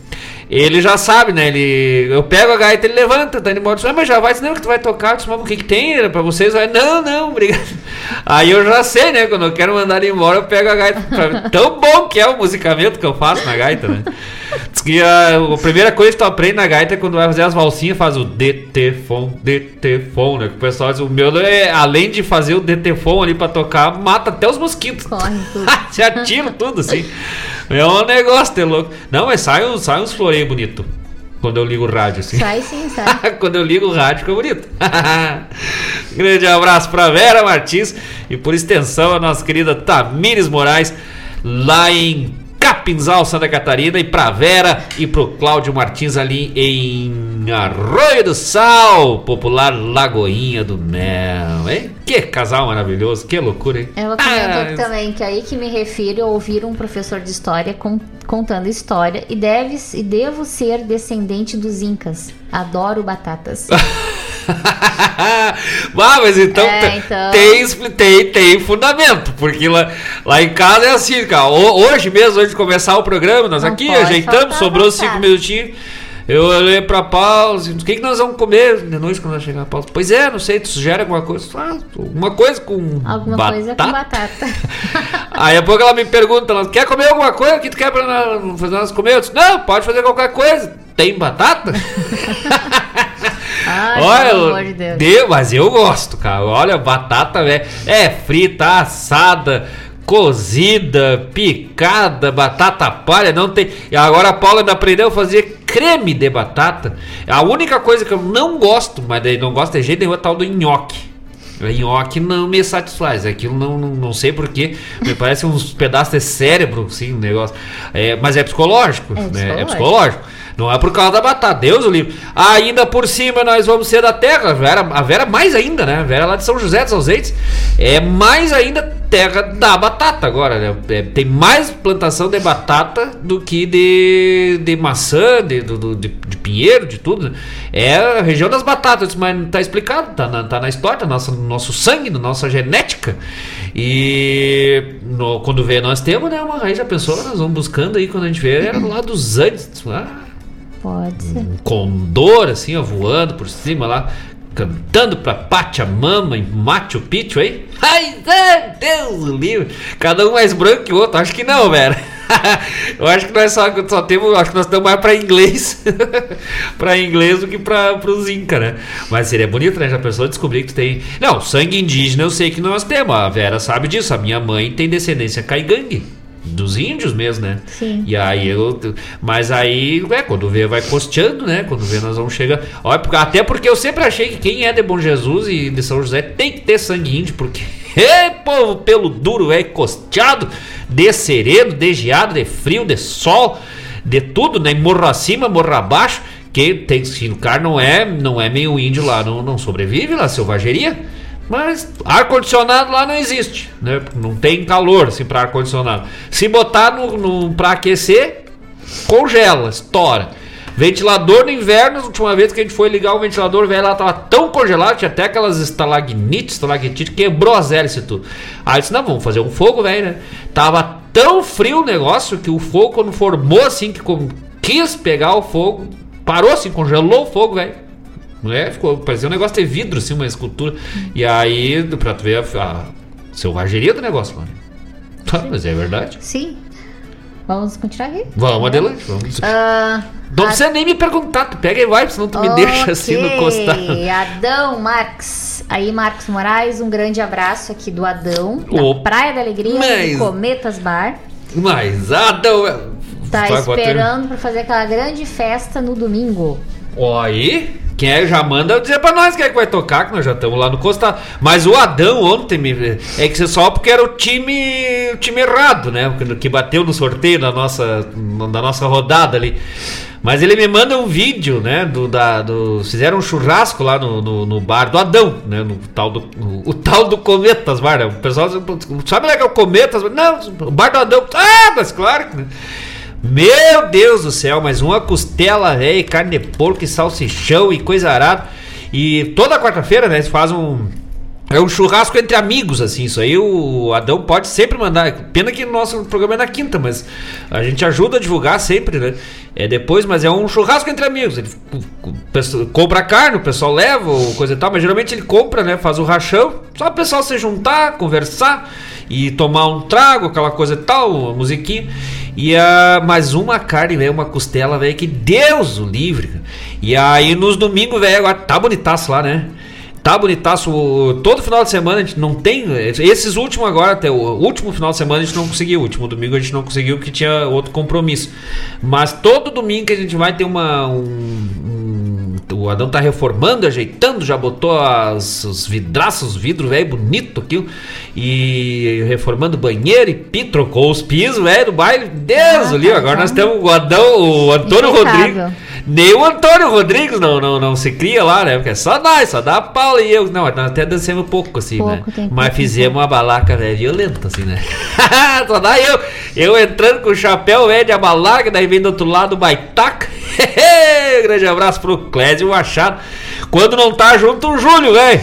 Ele já sabe, né? Ele, eu pego a gaita, ele levanta, tá indo embora. "Ah, mas já vai, não, que tu vai tocar. Eu disse, mas o que, que tem Era pra vocês? Não, não, obrigado. Aí eu já sei, né? Quando eu quero mandar ele embora, eu pego a gaita. Pra- Tão bom que é o musicamento que eu faço na gaita, né? Diz que a, a primeira coisa que tu aprende na gaita é quando vai fazer as valsinhas, faz o DT-fon, DT-fon, né? Que o pessoal diz, o meu, é, além de fazer o DT-fon ali pra tocar, mata até os mosquitos. Corre tudo. Atira tudo assim. É um negócio, é louco. Não, mas sai, uns- sai uns floreios bonito quando eu ligo o rádio, assim. Sai sim, sai. quando eu ligo o rádio, fica bonito. Grande abraço pra Vera Martins e, por extensão, a nossa querida Tamires Moraes, lá em Capinzal, Santa Catarina, e pra Vera e pro Cláudio Martins ali em Arroio do Sal, popular Lagoinha do Mel, hein? Que casal maravilhoso, que loucura, hein? Ela comentou Ah, aqui também que aí que me refiro a ouvir um professor de história con- contando história e, deve, e devo ser descendente dos incas. Adoro batatas. ah, mas então, É, então. Tem, tem, tem fundamento, porque lá, lá em casa é assim, cara. Ho- Hoje mesmo, antes de começar o programa, nós Não aqui ajeitamos, sobrou cinco minutinhos. Eu olhei pra pausa, o que, que nós vamos comer de noite quando nós chegar a pausa? Pois é, não sei, tu sugere alguma coisa? Ah, alguma coisa com Alguma batata? coisa com batata. Aí a pouco ela me pergunta, ela, quer comer alguma coisa? O que tu quer pra nós, fazer nós comer? Eu disse, não, pode fazer qualquer coisa. Tem batata? Ai, Olha, pelo amor de Deus. Deus, mas eu gosto, cara. Olha, batata, velho. É frita, assada, cozida, picada, batata palha, não tem. E agora a Paula me aprendeu a fazer creme de batata. A única coisa que eu não gosto, mas daí não gosto de jeito nenhum, é tal do nhoque. A nhoque não me satisfaz. Aquilo não, não, não sei porquê. Me parece uns pedaços de cérebro, assim, um negócio. É, mas é psicológico. É né? psicológico. É psicológico. Não é por causa da batata. Deus o livre. Ainda por cima nós vamos ser da terra. A Vera, a Vera mais ainda, né? A Vera lá de São José dos Ausentes. É mais ainda terra da batata agora, né? É, tem mais plantação de batata do que de, de maçã, de, do- de, de pinheiro, de tudo. né? É a região das batatas, mas tá explicado, tá na, tá na história, tá no nosso, no nosso sangue, na nossa genética. E no- quando vê, nós temos, né? Uma raiz, já pensou? Nós vamos buscando aí, quando a gente vê, era lá dos Andes. Ah, Pode ser. um condor, assim, ó, voando por cima lá, cantando pra Pachamama em Machu Picchu aí. Ai, Deus livre. Cada um mais branco que o outro. Acho que não, velho. Eu acho que nós só, só temos, acho que nós estamos mais pra inglês, pra inglês do que pra, pros Inca, né? Mas seria bonito, né? Já pensou descobrir que tu tem. Não, sangue indígena eu sei que nós temos. A Vera sabe disso. A minha mãe tem descendência caigangue. Dos índios mesmo, né? Sim. E aí eu. Mas aí, é, quando vê, vai costeando, né? Quando vê, nós vamos chegar. Até porque eu sempre achei que quem é de Bom Jesus e de São José tem que ter sangue índio, porque. Ê, povo pelo duro, é costeado, de sereno, de geado, de frio, de sol, de tudo, né? Morro acima, morro abaixo. Que tem se o cara não é, não é meio índio lá, não, não sobrevive lá, selvageria. Mas ar-condicionado lá não existe, né? Não tem calor assim para ar-condicionado. Se botar no, no para aquecer, congela, estoura. Ventilador no inverno, a última vez que a gente foi ligar o ventilador, velho, lá tava tão congelado, tinha até aquelas estalagnites, estalactite, quebrou as hélices e tudo. Aí disse, não, vamos fazer um fogo, velho, né? Tava tão frio o negócio que o fogo, quando formou assim, que quis pegar o fogo, parou assim, congelou o fogo, velho. É? Ficou, parecia um negócio de vidro, assim, uma escultura. E aí, pra tu ver a, a selvageria do negócio, mano. Tá, mas é verdade. Sim. Vamos continuar aqui? Vamos adelante, vamos. Ah, Não precisa nem me perguntar, tu pega e vai, senão tu me deixa assim no costado. Adão Marques. Aí, Marcos Moraes, um grande abraço aqui do Adão, Ô, Praia da Alegria, mas- do Cometas Bar. Mas, Adão. Tá esperando pra fazer aquela grande festa no domingo. Ó, aí, quem é, já manda dizer pra nós quem é que vai tocar, que nós já estamos lá no costado. Mas o Adão ontem me, é que só porque era o time, o time errado, né? Que- bateu no sorteio da nossa, da nossa rodada ali. Mas ele me manda um vídeo, né? Do, da, do, fizeram um churrasco lá no, no, no bar do Adão, né? No tal do, no- o tal do Cometas Bar, né? O pessoal sabe lá que é o Cometas? Não, o bar do Adão. Ah, mas claro que. Meu Deus do céu, mas uma costela, velho, carne de porco e salsichão e coisa arada. E toda quarta-feira, né, fazem um. É um churrasco entre amigos, assim. Isso aí o Adão pode sempre mandar. Pena que o nosso programa é na quinta, mas a gente ajuda a divulgar sempre, né? É depois, mas é um churrasco entre amigos. Ele compra carne, o pessoal leva, ou coisa e tal, mas geralmente ele compra, né? Faz o rachão, só o pessoal se juntar, conversar e tomar um trago, aquela coisa e tal, uma musiquinha. E a mais uma carne, velho, uma costela, velho, que Deus o livre. E aí nos domingos, velho, agora tá bonitaço lá, né? Tá bonitaço. Todo final de semana a gente não tem. Esses últimos agora, até o último final de semana a gente não conseguiu. O último domingo a gente não conseguiu porque tinha outro compromisso. Mas todo domingo que a gente vai ter uma. Um, um- o Adão tá reformando, ajeitando, já botou as, os vidraços, os vidros, velho, bonito aquilo. E reformando banheiro e pi, trocou os pisos, velho, do baile. Deus, Ah, ali, tá, agora tá. nós temos o Adão, o Antônio. Rodrigues. Nem o Antônio Rodrigues não, não, não se cria lá, né? Porque é só nós, só dá a Paula e eu. Não, nós até dancemos pouco, assim, Pouco, né? Mas pouco, fizemos uma balaca, velho, violenta, assim, né? só dá eu. Eu entrando com o chapéu, velho, de abalaca, daí vem do outro lado o baitaca. Grande abraço pro Clésio Machado. Quando não tá junto, o Júlio, velho.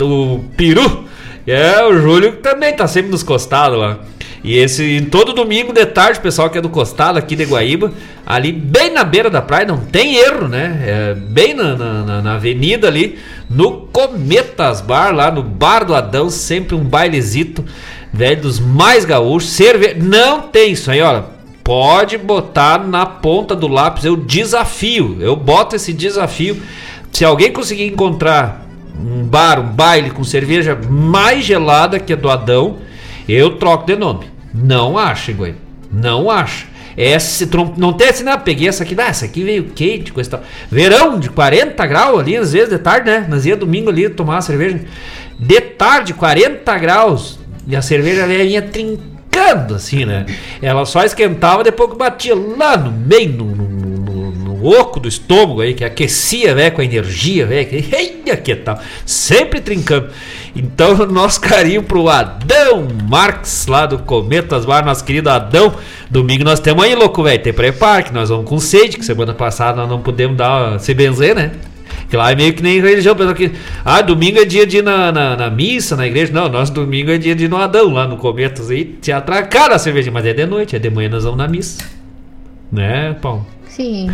O peru. É, o Júlio também tá sempre nos costados lá. E esse, todo domingo de tarde, pessoal que é do costado aqui de Guaíba, ali bem na beira da praia, não tem erro, né? É bem na, na, na- avenida ali, no Cometas Bar, lá no Bar do Adão, sempre um bailezito, velho, dos mais gaúchos. Cerve... Não tem isso aí, olha. Pode botar na ponta do lápis, eu desafio, eu boto esse desafio. Se alguém conseguir encontrar um bar, um baile com cerveja mais gelada que a do Adão, eu troco de nome. Não acha, Iguai. Não acha. Essa, trom- não tem assim, não, peguei essa aqui, ah, essa aqui veio quente, coisa tal. Verão de 40 graus ali, às vezes de tarde, né? Nós ia domingo ali tomar uma cerveja. de tarde, 40 graus, e a cerveja vinha trincando, assim, né? Ela só esquentava depois que batia lá no meio, no, no oco do estômago aí, que aquecia, velho, com a energia, velho, que, que tal, sempre trincando. Então, nosso carinho pro Adão Marques, lá do Cometas Bar, nosso querido Adão. Domingo nós temos aí, louco, velho, tem preparo, que nós vamos com sede, que semana passada nós não pudemos dar, se benzer, né? Que lá é meio que nem religião, pessoal que. Ah, domingo é dia de ir na, na, na, missa, na igreja. Não, nosso domingo é dia de ir no Adão, lá no Cometas aí, te atracar a cerveja. Mas é de noite, é de manhã nós vamos na missa. Né, Paulo? Sim.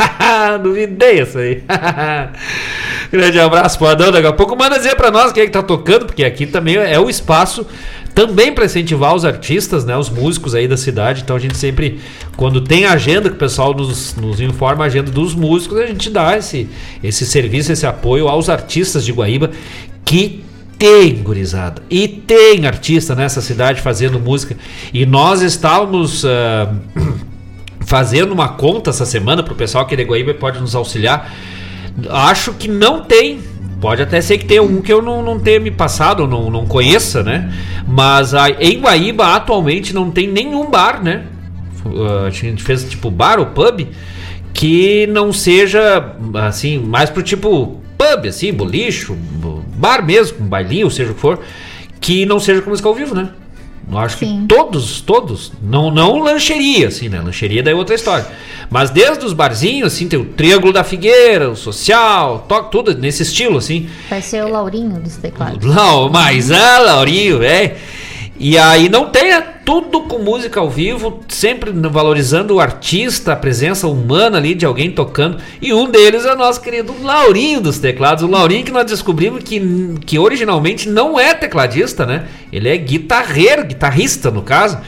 Duvidei isso aí. Grande abraço pro Adão. Daqui a pouco manda dizer pra nós quem é que tá tocando, porque aqui também é o espaço também para incentivar os artistas, né, os músicos aí da cidade. Então a gente sempre, quando tem agenda, que o pessoal nos, nos informa a agenda dos músicos, a gente dá esse, esse serviço, esse apoio aos artistas de Guaíba que tem gurizada e tem artista nessa cidade fazendo música. E nós estávamos. Uh, fazendo uma conta essa semana para o pessoal que é de Guaíba pode nos auxiliar. Acho que não tem Pode até ser que tenha um que eu não, não tenha me passado, não, não conheça, né? Mas a, em Guaíba atualmente não tem nenhum bar, né? Uh, a gente fez tipo bar ou pub que não seja assim, mais pro tipo pub, assim, bolicho, bar mesmo, um bailinho, seja o que for, que não seja com música ao vivo, né? Eu acho Sim. que todos, todos, não, não lancheria, assim, né? Lancheria daí é outra história. Mas desde os barzinhos, assim, tem o Triângulo da Figueira, o Social, toque tudo nesse estilo, assim. Vai ser o Laurinho dos teclados. Não, mas, ah, Laurinho, é. E aí não tenha tudo com música ao vivo, sempre valorizando o artista, a presença humana ali de alguém tocando. E um deles é o nosso querido Laurinho dos teclados. O Laurinho que nós descobrimos que, que originalmente não é tecladista, né? Ele é guitarreiro, guitarrista no caso.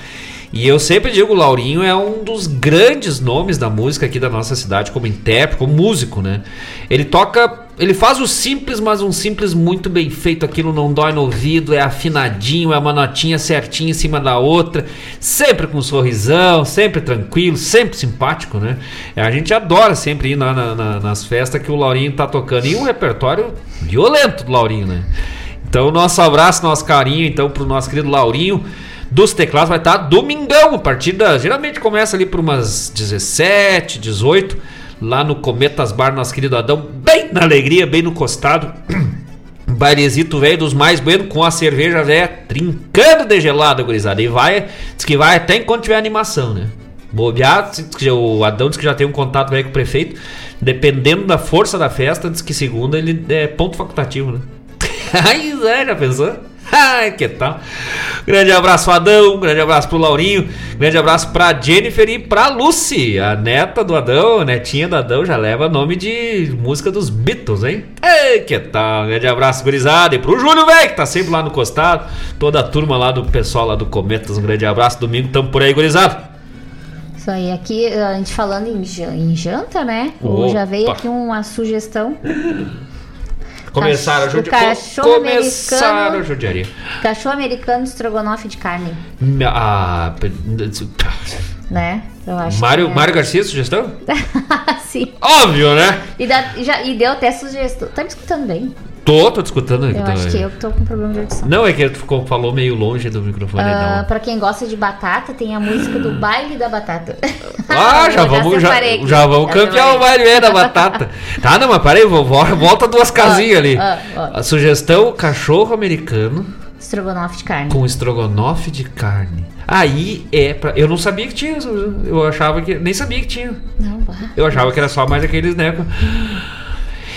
E eu sempre digo, o Laurinho é um dos grandes nomes da música aqui da nossa cidade, como intérprete, como músico, né? Ele toca, ele faz o simples, mas um simples muito bem feito, aquilo não dói no ouvido, é afinadinho, é uma notinha certinha em cima da outra, sempre com um sorrisão, sempre tranquilo, sempre simpático, né? A gente adora sempre ir na, na, nas festas que o Laurinho tá tocando. E um repertório violento do Laurinho, né? Então, nosso abraço, nosso carinho, então, pro nosso querido Laurinho dos teclados vai estar domingão, a partir da. Geralmente começa ali por umas 17, 18, lá no Cometas Bar, nosso querido Adão, bem na alegria, bem no costado. Bairezito velho dos mais bueno com a cerveja velha trincando de gelada, gurizada. E vai, diz que vai até enquanto tiver animação, né? Bobear, o Adão diz que já tem um contato velho com o prefeito. Dependendo da força da festa, diz que segunda ele é ponto facultativo, né? Ai, Zé, já pensou? Ai, que tal? Grande abraço, Adão. Grande abraço pro Laurinho. Grande abraço pra Jennifer e pra Lucy, a neta do Adão, a netinha do Adão. Já leva nome de música dos Beatles, hein? Ei, que tal? Grande abraço, gurizada. E pro Júlio, velho, que tá sempre lá no costado. Toda a turma lá do pessoal lá do Cometas. Um grande abraço. Domingo tamo por aí, gurizada. Isso aí, aqui a gente falando em, em janta, né? Opa. Já veio aqui uma sugestão Começaram a judiaria. Começaram a judiaria. Cachorro americano estrogonofe de carne. Ah, né? Eu acho Mário, é. Mário Garcia, sugestão? Sim. Óbvio, né? E, dá, já, e deu até sugestão. Tá me escutando bem? Tô, tô escutando. Eu acho que eu tô com problema de audição. Não, é que tu ficou, falou meio longe do microfone. Uh, não. Pra quem gosta de batata, tem a música do baile da batata. Ah, já vamos, já, já vamos campear o baile da batata. Tá, não, mas peraí, volta duas casinhas ali. A sugestão, cachorro americano. Estrogonofe de carne. Com estrogonofe de carne. Aí é pra. Eu não sabia que tinha. Eu achava que. Nem sabia que tinha. Não, Eu achava que era só mais aqueles, né?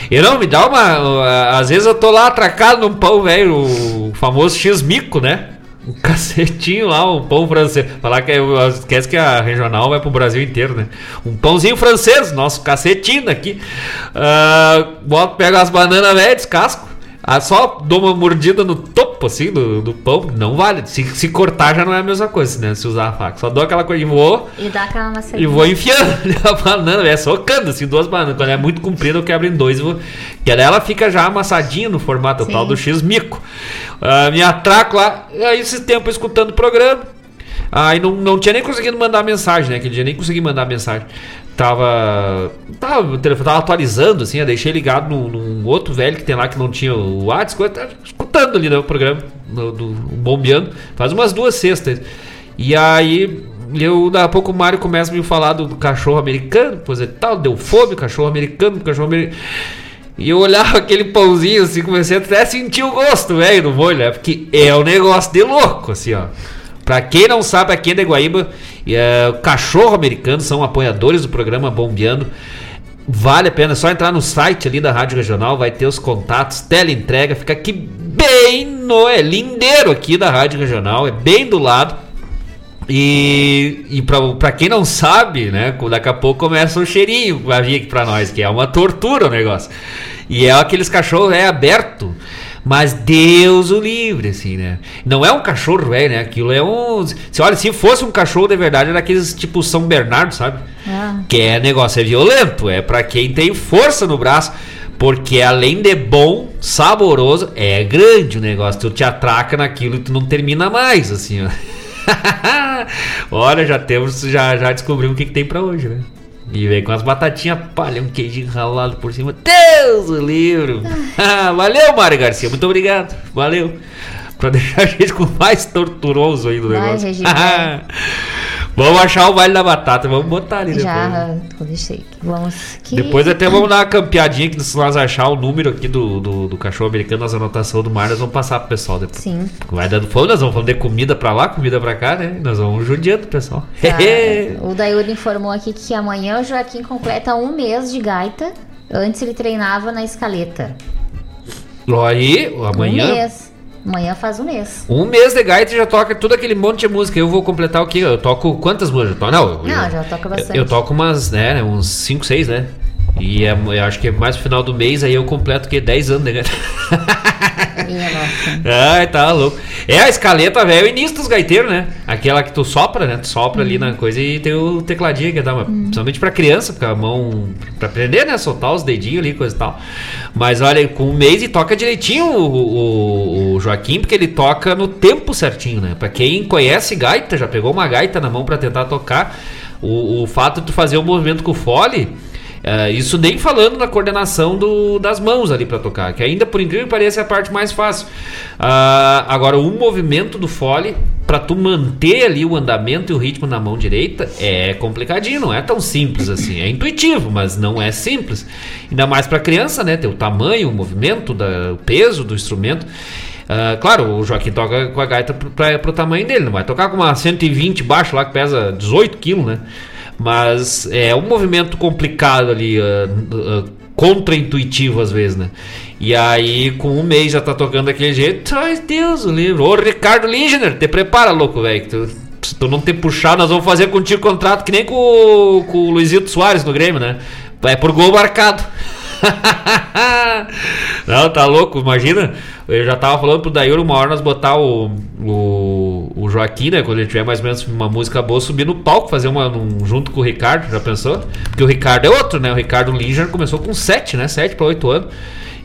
E não, me dá uma. Às vezes eu tô lá atracado num pão, velho, o famoso X-mico, né? Um cacetinho lá, um pão francês. Falar que esquece que a regional vai pro Brasil inteiro, né? Um pãozinho francês, nosso cacetinho daqui. Uh, boto, pega as bananas velhas, descasco. Ah, só dou uma mordida no topo, assim, do, do pão. Não vale. Se, se cortar já não é a mesma coisa, né? Se usar a faca. Só dou aquela coisa e vou. E dá aquela maçã. E vou enfiando a banana, é socando, assim, duas bananas. Quando é muito comprida, eu quebro em dois. Vou... Que ela fica já amassadinha no formato tal do X-mico. Uh, me atraco lá. Aí esse tempo escutando o programa. Aí não, não tinha nem conseguido mandar mensagem, né? Aquele dia nem consegui mandar mensagem. Tava. Tava, tava atualizando, assim, eu deixei ligado num, num outro velho que tem lá que não tinha o WhatsApp, tava escutando ali no programa, no, do, bombeando, faz umas duas sextas. E aí, eu, daqui a pouco o Mário começa a me falar do, do cachorro americano, pois é tal, deu fome, cachorro americano, cachorro americano. E eu olhava aquele pãozinho assim, comecei até a sentir o gosto, velho, no molho, né? Porque é um negócio de louco, assim, ó. Pra quem não sabe, aqui em Deguaíba, é, Cachorro Americano são apoiadores do programa Bombeando. Vale a pena, é só entrar no site ali da Rádio Regional, vai ter os contatos, teleentrega, fica aqui bem no. É lindeiro aqui da Rádio Regional, é bem do lado. E, e pra, pra quem não sabe, né? Daqui a pouco começa o um cheirinho vai vir aqui pra nós, que é uma tortura o negócio. E é aqueles cachorros é aberto. Mas Deus o livre, assim, né? Não é um cachorro velho, né? Aquilo é um. Se olha, se fosse um cachorro de verdade, era aqueles tipo São Bernardo, sabe? Ah. Que é negócio, é violento, é para quem tem força no braço. Porque além de bom, saboroso, é grande o negócio. Tu te atraca naquilo e tu não termina mais, assim, ó. Olha, já temos, já, já descobrimos o que, que tem para hoje, né? E vem com as batatinhas palha, um queijinho ralado por cima. Deus o livro! Ah, valeu, Mário Garcia. Muito obrigado. Valeu. Pra deixar a gente com mais torturoso aí do negócio. Vamos achar o Vale da Batata, vamos botar ali Já, depois. deixei. Vamos aqui. Depois até vamos dar uma campeadinha que se nós achar o número aqui do, do, do cachorro americano, as anotações do mar, nós vamos passar pro pessoal depois. Sim. Vai dando fome, nós vamos falando de comida pra lá, comida pra cá, né? Nós vamos judiando o pessoal. Tá. o Dayuri informou aqui que amanhã o Joaquim completa um mês de gaita. Antes ele treinava na escaleta. Aí, amanhã. Um mês. Amanhã faz um mês. Um mês de gaita já toca tudo aquele monte de música. Eu vou completar o quê? Eu toco quantas músicas? Não, Não, eu, já toca bastante. Eu, eu, toco umas, né, uns 5, 6, né? E é, eu acho que é mais no final do mês aí eu completo que 10 anos de gaita. Minha nossa. Ai, tá louco. É a escaleta, velho, é o início dos gaiteiros, né? Aquela que tu sopra, né? Tu sopra uhum. ali na coisa e tem o tecladinho que dá uma. Uhum. Principalmente pra criança, porque a mão. Pra aprender, né? Soltar os dedinhos ali, coisa e tal. Mas olha, com um mês e toca direitinho o, o, o, Joaquim, porque ele toca no tempo certinho, né? Pra quem conhece gaita, já pegou uma gaita na mão para tentar tocar. O, o fato de tu fazer o um movimento com o fole Uh, isso nem falando na coordenação do, das mãos ali para tocar, que ainda por incrível que pareça é a parte mais fácil. Uh, agora, o movimento do fole, para tu manter ali o andamento e o ritmo na mão direita, é complicadinho, não é tão simples assim. É intuitivo, mas não é simples. Ainda mais para criança, né? Ter o tamanho, o movimento, da, o peso do instrumento. Uh, claro, o Joaquim toca com a gaita para o tamanho dele, não vai tocar com uma 120 baixo lá que pesa 18 quilos, né? Mas é um movimento complicado ali, uh, uh, contra-intuitivo às vezes, né? E aí, com um mês já tá tocando daquele jeito, ai Deus, o livro. Ô Ricardo Lindner, te prepara, louco, velho. Se tu não ter puxado, nós vamos fazer contigo contrato que nem com, com o Luizito Soares no Grêmio, né? É por gol marcado. não, tá louco, imagina. Eu já tava falando pro Daíro uma hora nós botar o, o, o Joaquim, né? Quando ele tiver mais ou menos uma música boa, subir no palco, fazer uma um, junto com o Ricardo, já pensou? Porque o Ricardo é outro, né? O Ricardo Linger começou com 7, né? 7 para 8 anos.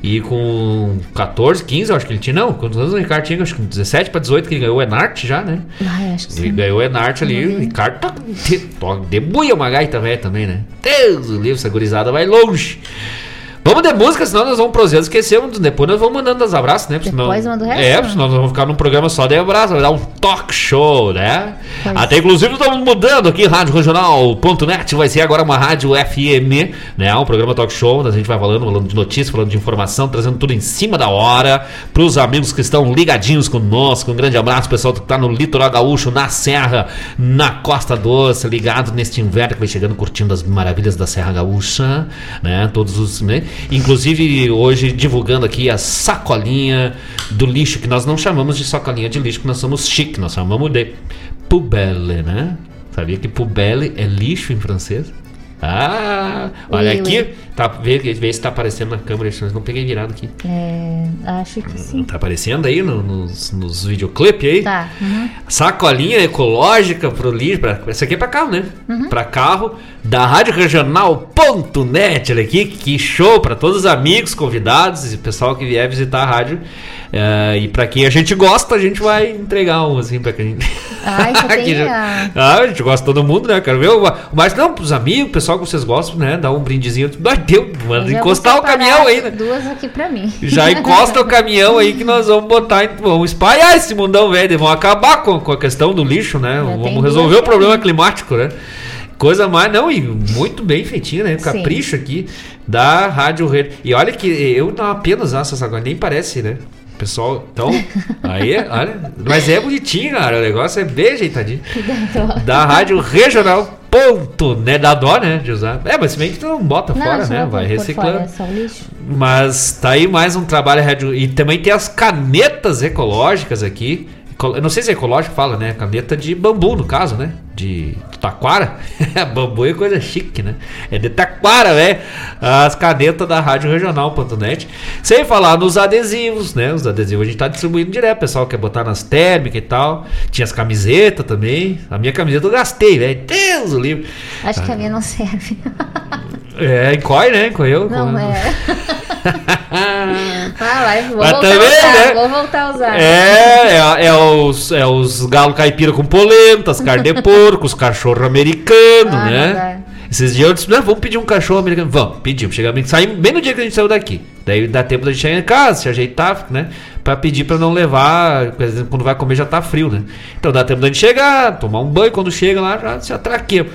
E com 14, 15, eu acho que ele tinha. Não, quantos anos o Ricardo tinha? Acho que 17 para 18 que ele ganhou o Enart já, né? Ah, acho que ele sim. ganhou o Enart ali. Uhum. O Ricardo tá, de, debuia uma gaita velha também, né? Deus o livro, essa gurizada vai longe. Vamos de música, senão nós vamos prosear, esquecemos. Depois nós vamos mandando os abraços, né? Senão, Depois manda o resto. É, senão nós vamos ficar num programa só de abraço, vai dar um talk show, né? Pois. Até inclusive estamos mudando aqui, Rádio Regional.net, vai ser agora uma rádio FM, né? Um programa talk show, a gente vai falando, falando de notícias, falando de informação, trazendo tudo em cima da hora para os amigos que estão ligadinhos conosco. Um grande abraço, pessoal que está no litoral gaúcho, na Serra, na Costa Doce, ligado neste inverno que vai chegando, curtindo as maravilhas da Serra Gaúcha, né? Todos os. Né? Inclusive, hoje divulgando aqui a sacolinha do lixo, que nós não chamamos de sacolinha de lixo, que nós somos chique, nós chamamos de poubelle, né? Sabia que poubelle é lixo em francês? Ah, olha aqui, tá, vê, vê se tá aparecendo na câmera, não peguei virado aqui. É, acho que sim. Tá aparecendo aí no, nos, nos videoclipes aí? Tá. Uhum. Sacolinha ecológica pro lixo, pra, essa aqui é pra carro, né? Uhum. Pra carro, da Rádio Regional.net, olha aqui, que show pra todos os amigos, convidados e pessoal que vier visitar a rádio. Uh, e pra quem a gente gosta, a gente vai entregar um assim pra quem. Ai, você tem a... Ah, a gente gosta de todo mundo, né? Quero ver. Mas não, pros amigos, pessoal que vocês gostam, né? Dar um brindezinho. Mas deu, mano, encostar o caminhão aí, né? Duas aqui pra mim. Já encosta o caminhão aí que nós vamos botar. Vamos espalhar esse mundão velho. Vamos acabar com, com a questão do lixo, né? Já vamos resolver o problema climático, né? Coisa mais, não, e muito bem feitinha, né? Capricho Sim. aqui da Rádio Rede. E olha que eu não apenas essa agora, nem parece, né? Pessoal, então, aí, olha, mas é bonitinho, cara, o negócio é bem ajeitadinho. Da Rádio Regional ponto, né? Dá dó, né? De usar. É, mas se bem que tu não bota não, fora, né? Vai reciclando. Fora, é mas tá aí mais um trabalho rádio. E também tem as canetas ecológicas aqui. Eu não sei se é ecológico fala, né? Caneta de bambu, no caso, né? De taquara. bambu é coisa chique, né? É de taquara, né? As canetas da Rádio Regional.net. Sem falar nos adesivos, né? Os adesivos a gente tá distribuindo direto. O pessoal quer botar nas térmicas e tal. Tinha as camisetas também. A minha camiseta eu gastei, velho. Deus o livro. Acho ah. que a minha não serve. é, encoy, né? Encoiu. Não, é. ah, vai, vou Mas voltar também, usar, né? vou voltar a usar. É, é, é os, é os galo caipira com polenta, as carnes de porco, os cachorro americano, ah, né? Esses dias eu disse, vamos pedir um cachorro americano. Vamos, pedimos. Chegamos, saímos bem no dia que a gente saiu daqui. Daí dá tempo da gente chegar em casa, se ajeitar, né? Pra pedir pra não levar, quando vai comer já tá frio, né? Então dá tempo da gente chegar, tomar um banho, quando chega lá já se atraqueia.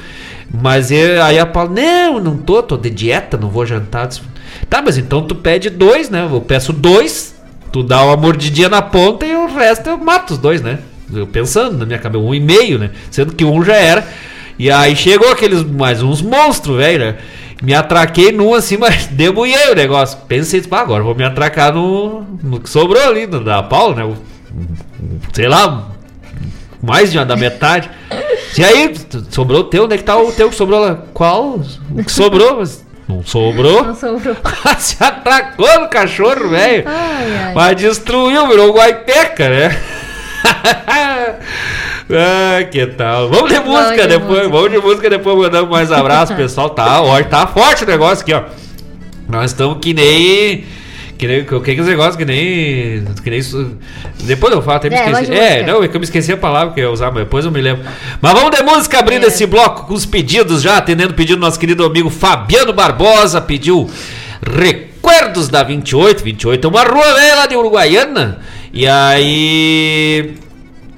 Mas eu, aí a Paula, não, não tô, tô de dieta, não vou jantar. Tá, mas então tu pede dois, né? Eu peço dois, tu dá uma mordidinha na ponta e o resto eu mato os dois, né? Eu pensando na minha cabeça, um e meio, né? Sendo que um já era. E aí chegou aqueles mais uns monstros, velho, né? Me atraquei num assim, mas debulhei o negócio. Pensei, ah, agora vou me atracar no, no que sobrou ali, no, da Paula, né? Sei lá, mais de uma da metade. E aí, sobrou o teu? Onde é que tá o teu que sobrou lá? Qual? O que sobrou? Não sobrou? Não sobrou. Se atracou no cachorro, velho. Mas destruiu, virou guaipeca, né? ah, que tal? Vamos de música Vamos de depois. Música. Vamos de música depois mandamos mais abraço, pessoal. Tá, ó, tá forte o negócio aqui, ó. Nós estamos que nem que nem que, que os negócios que nem. Que nem depois eu falo, até me é, esqueci. É, não, é que eu me esqueci a palavra que eu ia usar, mas depois eu me lembro. Mas vamos de música abrindo é. esse bloco com os pedidos já, atendendo o pedido do nosso querido amigo Fabiano Barbosa, pediu Recuerdos da 28. 28 é uma rua velha lá de Uruguaiana. E aí.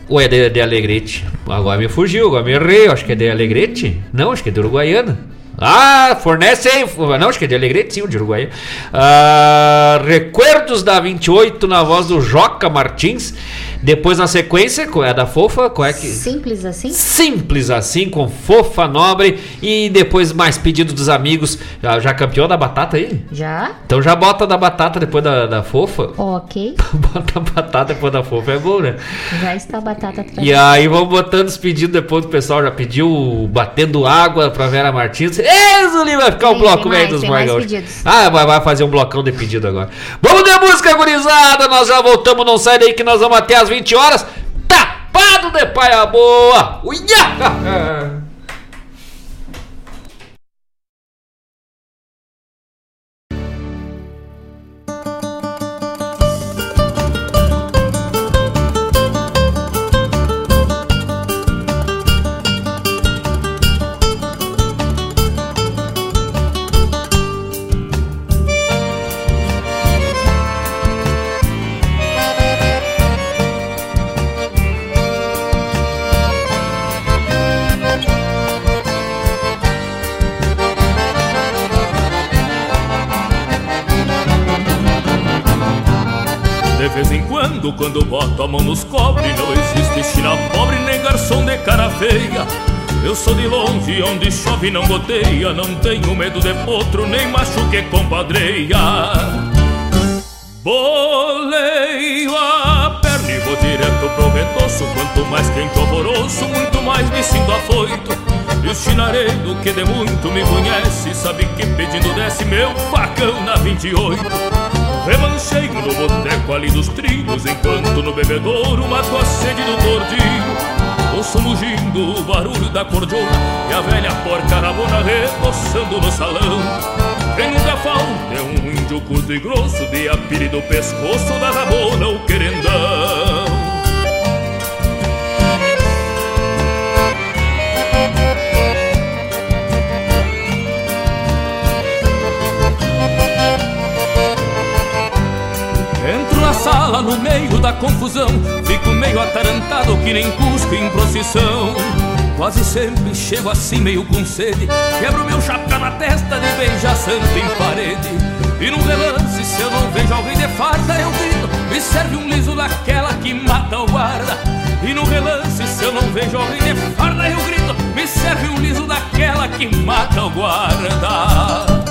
Ué, de, de Alegrete. Agora me fugiu, agora me errei. Acho que é de Alegrete. Não, acho que é de Uruguaiana. Ah, fornece aí. Não, acho que é de Alegrete, sim, de Uruguai. Ah, Recuerdos da 28 na voz do Joca Martins. Depois na sequência, qual é a da Fofa? Qual é que... Simples assim? Simples assim, com Fofa Nobre. E depois mais pedido dos amigos. Já, já campeou da batata aí? Já. Então já bota da batata depois da, da Fofa. Ok. bota a batata depois da Fofa, é bom, né? Já está a batata atrás. E aí vamos botando os pedidos depois do pessoal. Já pediu batendo água pra Vera Martins. Ei, vai ficar o um bloco velho dos Margaúchos. Ah, vai, vai fazer um blocão de pedido agora. Vamos de música, gurizada. Nós já voltamos, não sai daí que nós vamos até as 20 horas. Tapado de paia boa. Uia! quando boto a mão nos cobre Não existe china pobre nem garçom de cara feia Eu sou de longe, onde chove não goteia Não tenho medo de potro, nem macho que compadreia. Boleio a perna e vou direto pro retoço Quanto mais quente alvoroço, muito mais me sinto afoito. E o chinareiro que de muito me conhece Sabe que pedindo desce meu facão na 28 Remancheio no boteco ali dos trilhos Enquanto no bebedouro mato a sede do tordilho. Ouço mugindo o barulho da cordiona E a velha porca rabona reboçando no salão. Quem nunca falta é um índio curto e grosso De apire do pescoço da rabona o querendão sala no meio da confusão Fico meio atarantado que nem cusco em procissão. Quase sempre chego assim meio com sede Quebro meu chapéu na testa de beijar santo em parede. E no relance se eu não vejo alguém de farda eu grito Me serve um liso daquela que mata o guarda. E no relance se eu não vejo alguém de farda eu grito Me serve um liso daquela que mata o guarda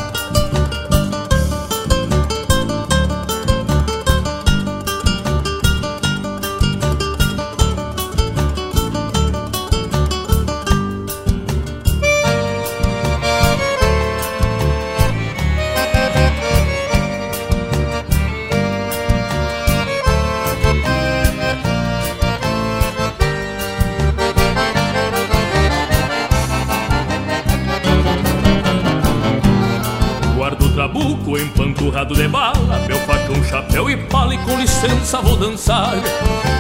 licença vou dançar.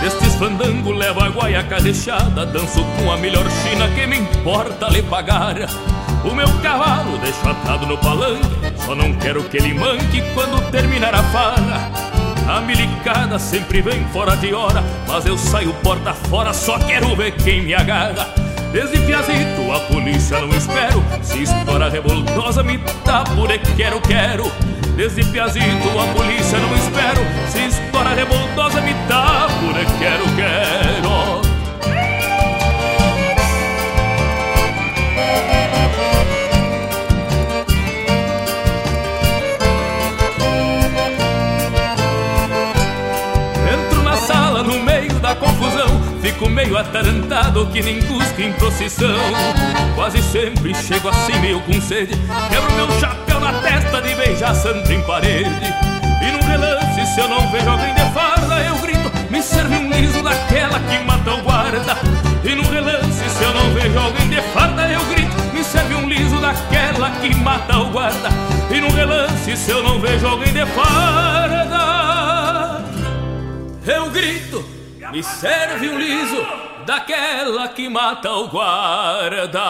Destes fandango levo a guaia cadechada Danço com a melhor china que me importa lhe pagar. O meu cavalo deixo atado no palanque Só não quero que ele manque quando terminar a farra. A milicada sempre vem fora de hora, mas eu saio porta fora, só quero ver quem me agarra. Desde Piazito a polícia não espero Se estoura revoltosa me por e quero, quero Desde Piazito a polícia não espero. Se estoura revoltosa me por e quero, quero. Entro na sala no meio da confusão. Fico meio atarantado que nem cusco em procissão. Quase sempre chego assim meio com sede. Quebro meu chapéu na testa de beijar santo em parede. E num relance se eu não vejo alguém de farda Eu grito, me serve um liso daquela que mata o guarda. E num relance se eu não vejo alguém de farda Eu grito, me serve um liso daquela que mata o guarda. E num relance se eu não vejo alguém de farda Eu grito me serve um liso daquela que mata o guarda.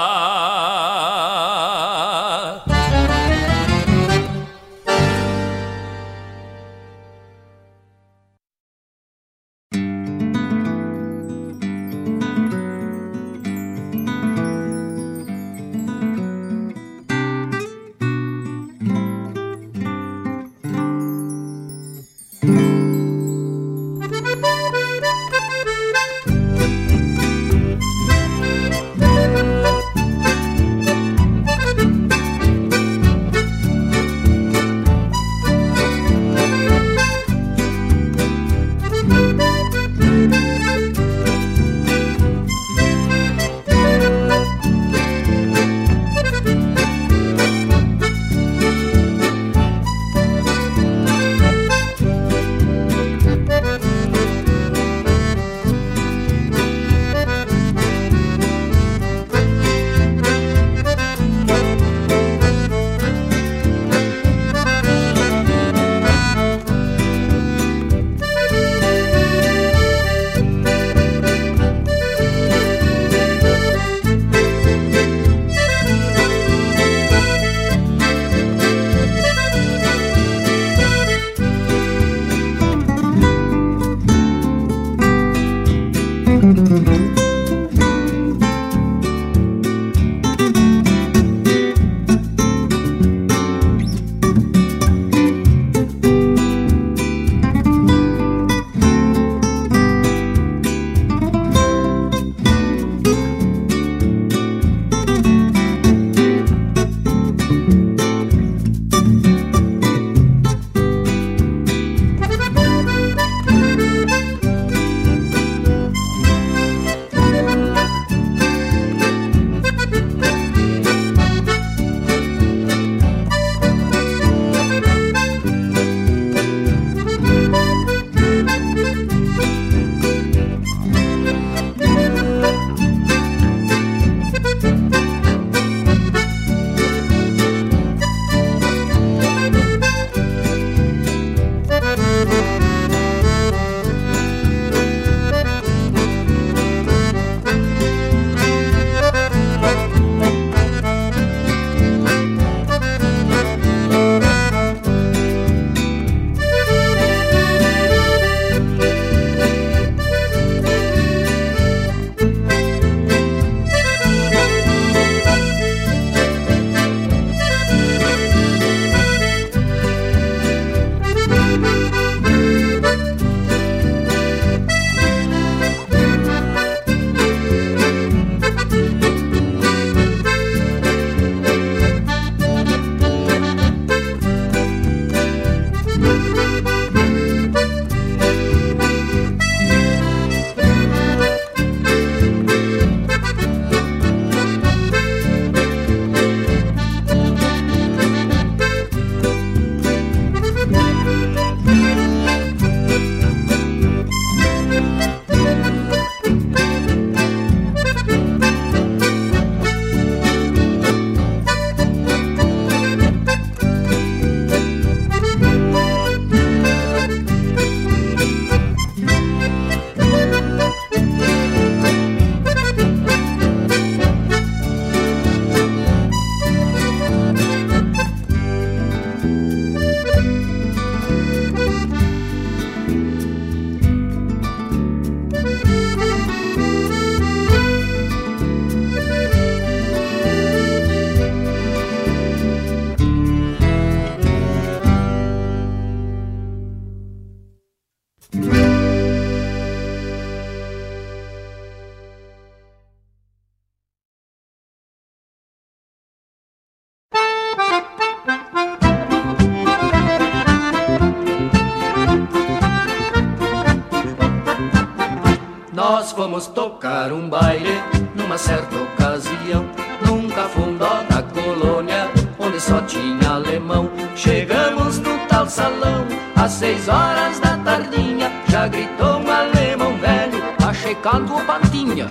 Tocar um baile numa certa ocasião, num cafundó da colônia, onde só tinha alemão. Chegamos no tal salão, às seis horas da tardinha, já gritou um alemão velho, achecando o patinha.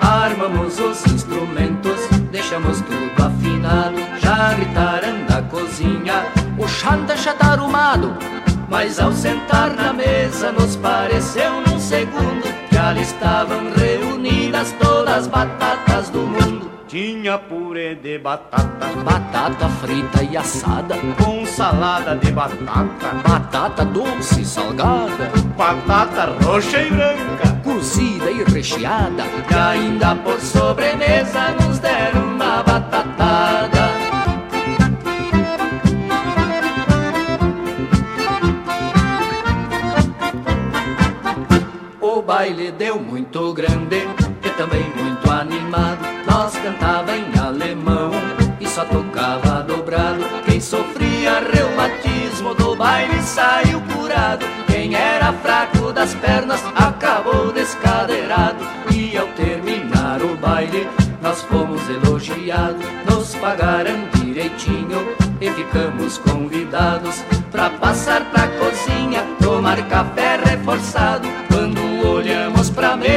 Armamos os instrumentos, deixamos tudo afinado, já gritaram da cozinha, o chão deixa tá arrumado. Mas ao sentar na mesa nos pareceu num segundo ali estavam reunidas todas as batatas do mundo. Tinha purê de batata, batata frita e assada, com salada de batata, batata doce e salgada, batata roxa e branca, cozida e recheada, e ainda por sobremesa nos deram uma batatada. Baile deu muito grande e também muito animado. Nós cantava em alemão e só tocava dobrado. Quem sofria reumatismo do baile saiu curado. Quem era fraco das pernas acabou descadeirado. E ao terminar o baile, nós fomos elogiados. Nos pagaram direitinho e ficamos convidados pra passar pra cozinha, tomar café reforçado.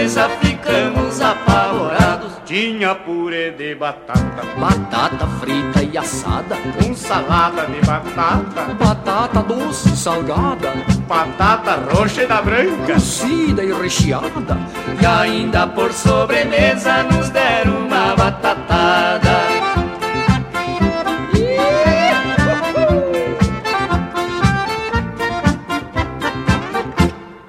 Mesa, ficamos apavorados. Tinha purê de batata, batata frita e assada, com salada de batata, batata doce e salgada, batata roxa e da branca, cozida e recheada, e ainda por sobremesa nos deram uma batatada.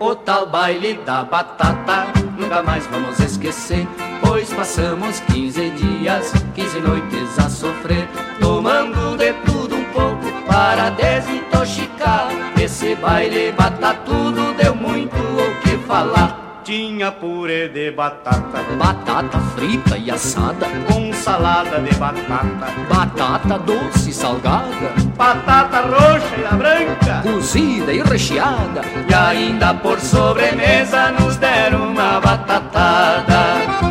O tal baile da batata nunca mais vamos esquecer. Pois passamos 15 dias, 15 noites a sofrer, tomando de tudo um pouco para desintoxicar. Esse baile batatudo deu muito o que falar. Tinha purê de batata, batata frita e assada, com salada de batata, batata doce e salgada, batata roxa e da branca, cozida e recheada, e ainda por sobremesa nos deram uma batatada.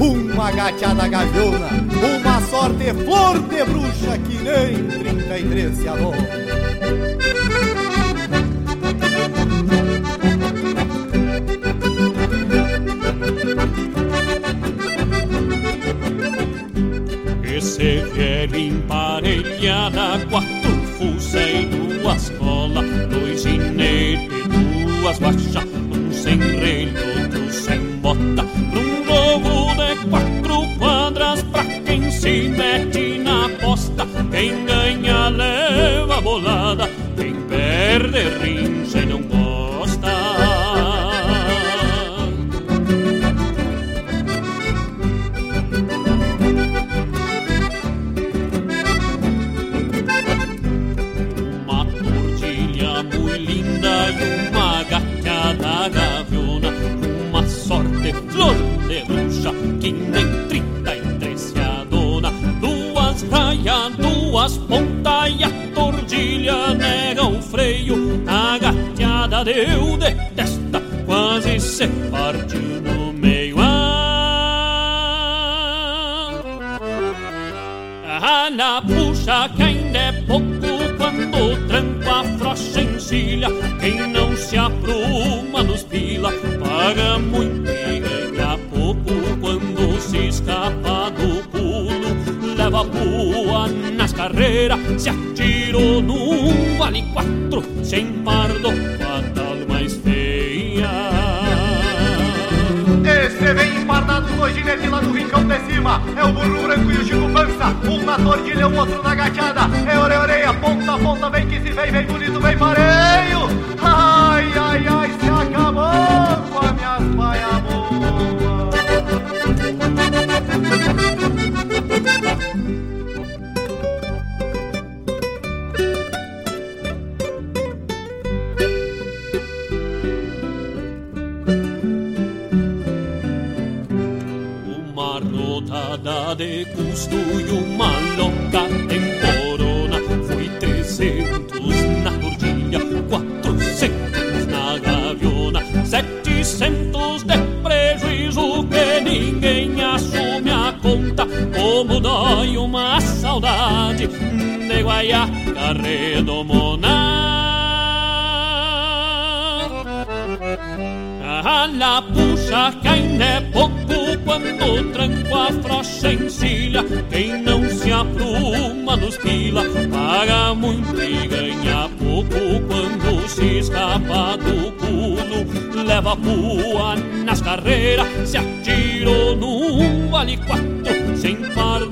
Uma gateada gaviona, uma sorte flor de bruxa que nem 33 se alô. Esse velho emparelhada, quatro fuzéis, duas colas, dois ginetes, duas baixas, um sem relho, outro sem bota, num jogo de quatro quadras pra quem se mete na aposta. Quem ganha leva bolada, quem perde rincha e gateada deu de testa, quase se partiu no meio. Ah, na puxa que ainda é pouco quando tranco a frocha encilha. Quem não se apruma nos pila paga muito e ganha pouco quando se escapa do pulo. Leva pua nas carreiras, se atirou num vale quatro, sem Esse vem empardado, dois ginetes lá do rincão de cima. É o burro branco e o Chico Pança. Um na tordilha, o outro na gateada. É orelha, ponta a ponta. Vem que se vem, vem bonito, vem pareio. De custo e uma quando tranco a frocha encilha. Quem não se apruma nos pila paga muito e ganha pouco quando se escapa do pulo. Leva pua nas carreiras, se atirou num vale quatro, sem pardo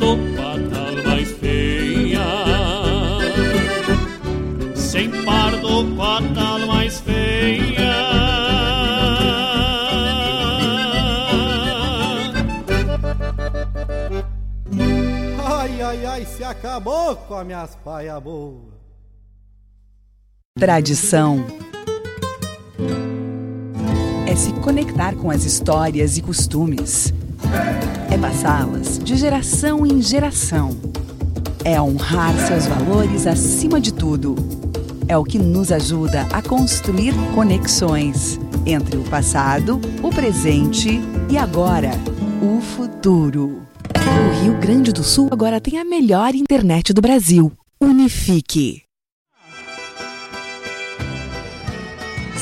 acabou com as minhas paia. Tradição é se conectar com as histórias e costumes. É passá-las de geração em geração. É honrar seus valores acima de tudo. É o que nos ajuda a construir conexões entre o passado, o presente e agora, o futuro. O Rio Grande do Sul agora tem a melhor internet do Brasil. Unifique.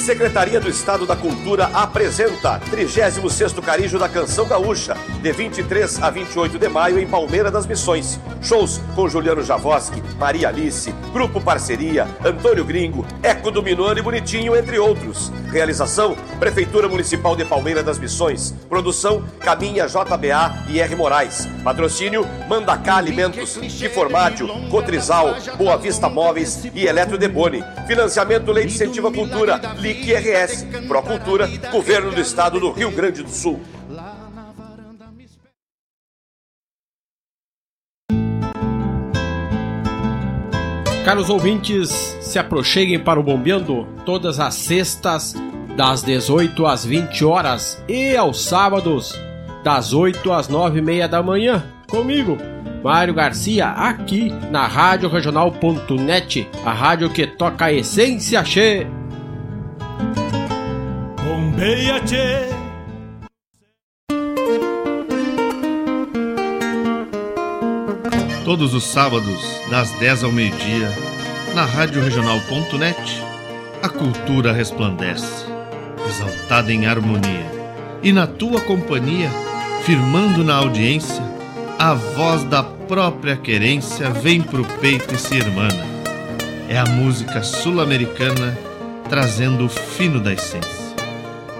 Secretaria do Estado da Cultura apresenta 36º Carijo da Canção Gaúcha, de 23 a 28 de maio em Palmeira das Missões. Shows com Juliano Javoski, Maria Alice, Grupo Parceria, Antônio Gringo, Eco do Minuano e Bonitinho, entre outros. Realização: Prefeitura Municipal de Palmeira das Missões. Produção: Caminha JBA e R. Moraes. Patrocínio: Mandacá Alimentos, Kiformátil, Cotrizal, Boa Vista Móveis e Eletro Deboni. Financiamento Lei de Cultura, LIC RS. Procultura, Governo do Estado do Rio Grande do Sul. Caros ouvintes, se aproxeguem para o Bombeando todas as sextas, das 18 às 20 horas e aos sábados, das 8 às 9 e meia da manhã, comigo, Mário Garcia, aqui na Rádio Regional.net, a rádio que toca a essência che. Bombeia, tchê. Todos os sábados, das 10 ao meio-dia, na Rádio a cultura resplandece, exaltada em harmonia. E na tua companhia, firmando na audiência, a voz da própria querência vem pro peito e se irmana. É a música sul-americana trazendo o fino da essência.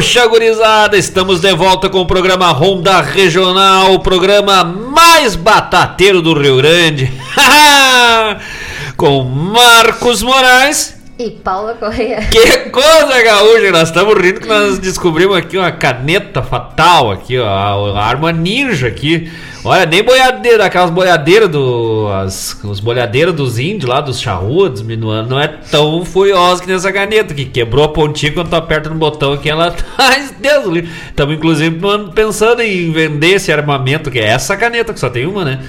Gaúcha, gurizada! Estamos de volta com o programa Ronda Regional, o programa mais batateiro do Rio Grande. com Marcos Moraes. E Paula Correia. Que coisa gaúcha! Nós estamos rindo que nós descobrimos aqui uma caneta fatal aqui, ó, a arma ninja aqui. Olha, nem boiadeira, aquelas boiadeiras do. As, os boiadeiros dos índios lá, dos charrua, dos minuanos, não é tão furiosa que nessa caneta, que quebrou a pontinha quando tu aperta no botão aqui, ela tá. Deus livre. Estamos inclusive pensando em vender esse armamento, que é essa caneta, que só tem uma, né?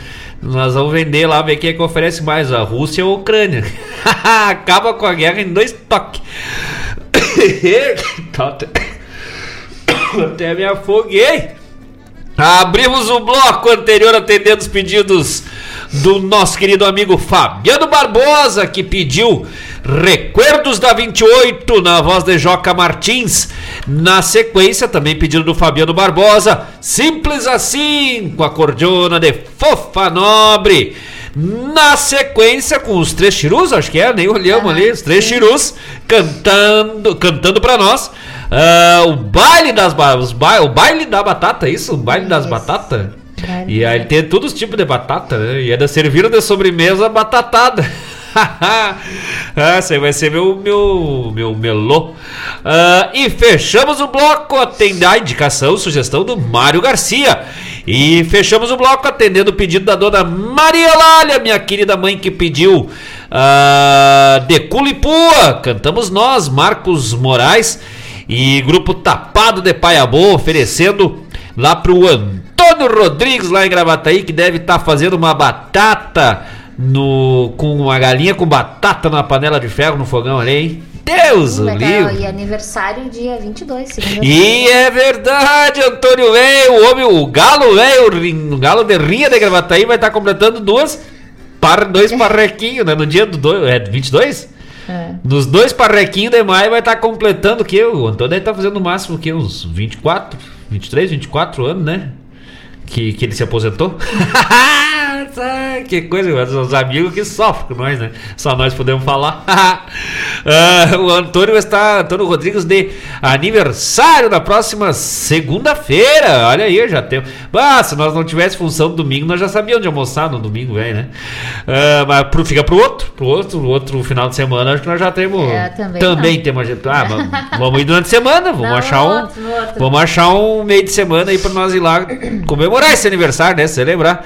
Nós vamos vender lá, ver quem é que oferece mais, a Rússia ou a Ucrânia. Acaba com a guerra em dois toques. Até me afoguei. Abrimos o bloco anterior atendendo os pedidos do nosso querido amigo Fabiano Barbosa, que pediu Recuerdos da 28 na voz de Joca Martins. Na sequência, também pedido do Fabiano Barbosa, Simples Assim, com a cordiona de Fofa Nobre. Na sequência, com os três chirus, acho que é, nem olhamos Ah, ali, os três chirus cantando, cantando pra nós. Ah, o baile das ba- ba- o baile da batata, é isso? O baile das batatas. E aí tem todos os tipos de batata, né? E ainda serviram de sobremesa batatada. ah, esse aí vai ser meu, meu, meu melô. Ah, e fechamos o bloco atendendo a indicação, sugestão do Mário Garcia. E fechamos o bloco atendendo o pedido da dona Maria Lália, minha querida mãe que pediu ah, de Culipua. Cantamos nós, Marcos Moraes e grupo Tapado de Paiabô oferecendo lá pro Antônio Rodrigues lá em Gravataí que deve estar fazendo uma batata no com uma galinha com batata na panela de ferro no fogão ali, hein? Deus o livre. e aniversário dia 22, segunda E é verdade, Antônio velho, o homem, o galo velho, o galo de rinha de Gravataí vai estar completando duas par, dois parrequinhos, né? No dia do dois, é 22? É. Nos dois parrequinhos de maio vai estar completando o que? O Antônio deve estar fazendo no máximo o que? Uns 24, 23, 24 anos, né? Que, que ele se aposentou. Que coisa, mas os amigos que sofrem com nós, né? Só nós podemos falar. Ah, o Antônio está, Antônio Rodrigues, de aniversário na próxima segunda-feira. Olha aí, já temos. Ah, se nós não tivesse função no domingo, nós já sabíamos de almoçar no domingo, velho, né? Ah, mas pro, fica pro outro, pro outro, pro outro final de semana, acho que nós já temos. É, também não. temos. Ah, mas vamos ir durante a semana, vamos Não, achar um. outro. Vamos achar um meio de semana aí pra nós ir lá comemorar esse aniversário, né? Você lembrar.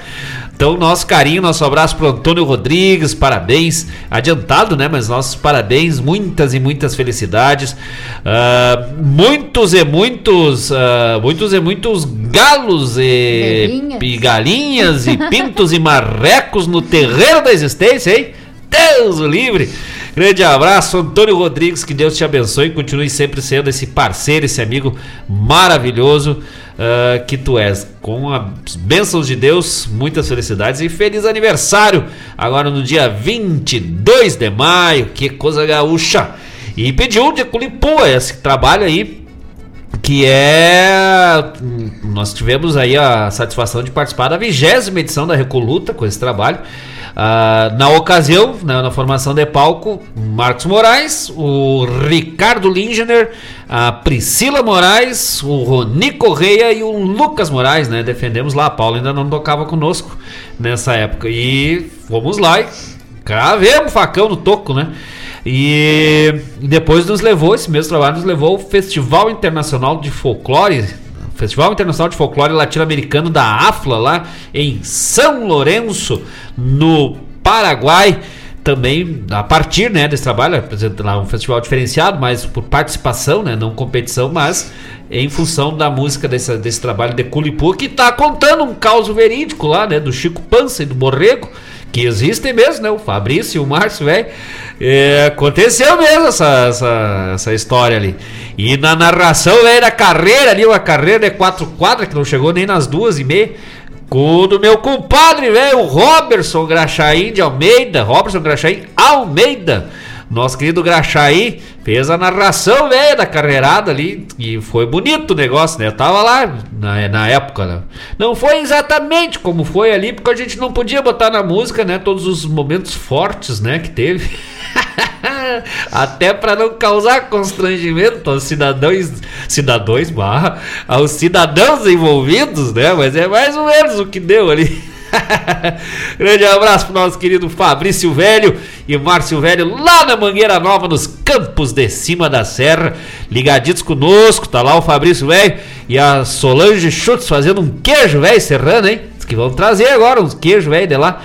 Então, nosso carinho, nosso abraço pro Antônio Rodrigues, parabéns. Adiantado, né? Mas nossos parabéns, muitas e muitas felicidades. Ah, muitos e muitos, ah, muitos e muitos galos e, Galinhas. e galinhas e pintos e marrecos no terreiro da existência, hein? Deus o livre! Grande abraço, Antônio Rodrigues, que Deus te abençoe e continue sempre sendo esse parceiro, esse amigo maravilhoso ah, que tu és. Com as bênçãos de Deus, muitas felicidades e feliz aniversário! Agora no dia 22 de maio, que coisa gaúcha! E pediu de Culipua esse trabalho aí que é nós tivemos aí a satisfação de participar da vigésima edição da Recoluta com esse trabalho Ah, na ocasião né, na formação de palco Marcos Moraes o Ricardo Lingener a Priscila Moraes o Roni Correia e o Lucas Moraes né? Defendemos lá a Paula ainda não tocava conosco nessa época. E fomos lá e cravemos facão no toco né? E depois nos levou, esse mesmo trabalho nos levou ao Festival Internacional de Folclore, Festival Internacional de Folclore Latino-Americano da AFLA, lá em São Lourenço, no Paraguai. Também, a partir né, desse trabalho, apresenta lá um festival diferenciado, mas por participação, né, não competição, mas em função da música desse, desse trabalho de Culipu, que está contando um caos verídico lá, né, do Chico Pança e do Borrego, que existem mesmo, né? O Fabrício e o Márcio, velho. É, aconteceu mesmo essa, essa, essa história ali. E na narração, velho, da carreira ali, uma carreira de quatro quadras, que não chegou nem nas duas e meia. Com do meu compadre, velho, o Robertson Graxaí de Almeida. Robertson Graxaí Almeida. Nosso querido Graxaí fez a narração, velho, da carreirada ali. E foi bonito o negócio, né? Eu tava lá na, na época, né? Não foi exatamente como foi ali, porque a gente não podia botar na música, né? Todos os momentos fortes, né? Que teve. Até para não causar constrangimento aos cidadãos, cidadãos barra, aos cidadãos envolvidos, né? Mas é mais ou menos o que deu ali. Grande abraço pro nosso querido Fabrício Velho e Márcio Velho lá na Mangueira Nova, nos campos de cima da serra, ligaditos conosco. Tá lá o Fabrício Velho e a Solange Schutz fazendo um queijo velho serrano, hein? Diz que vão trazer agora uns queijos velho de lá.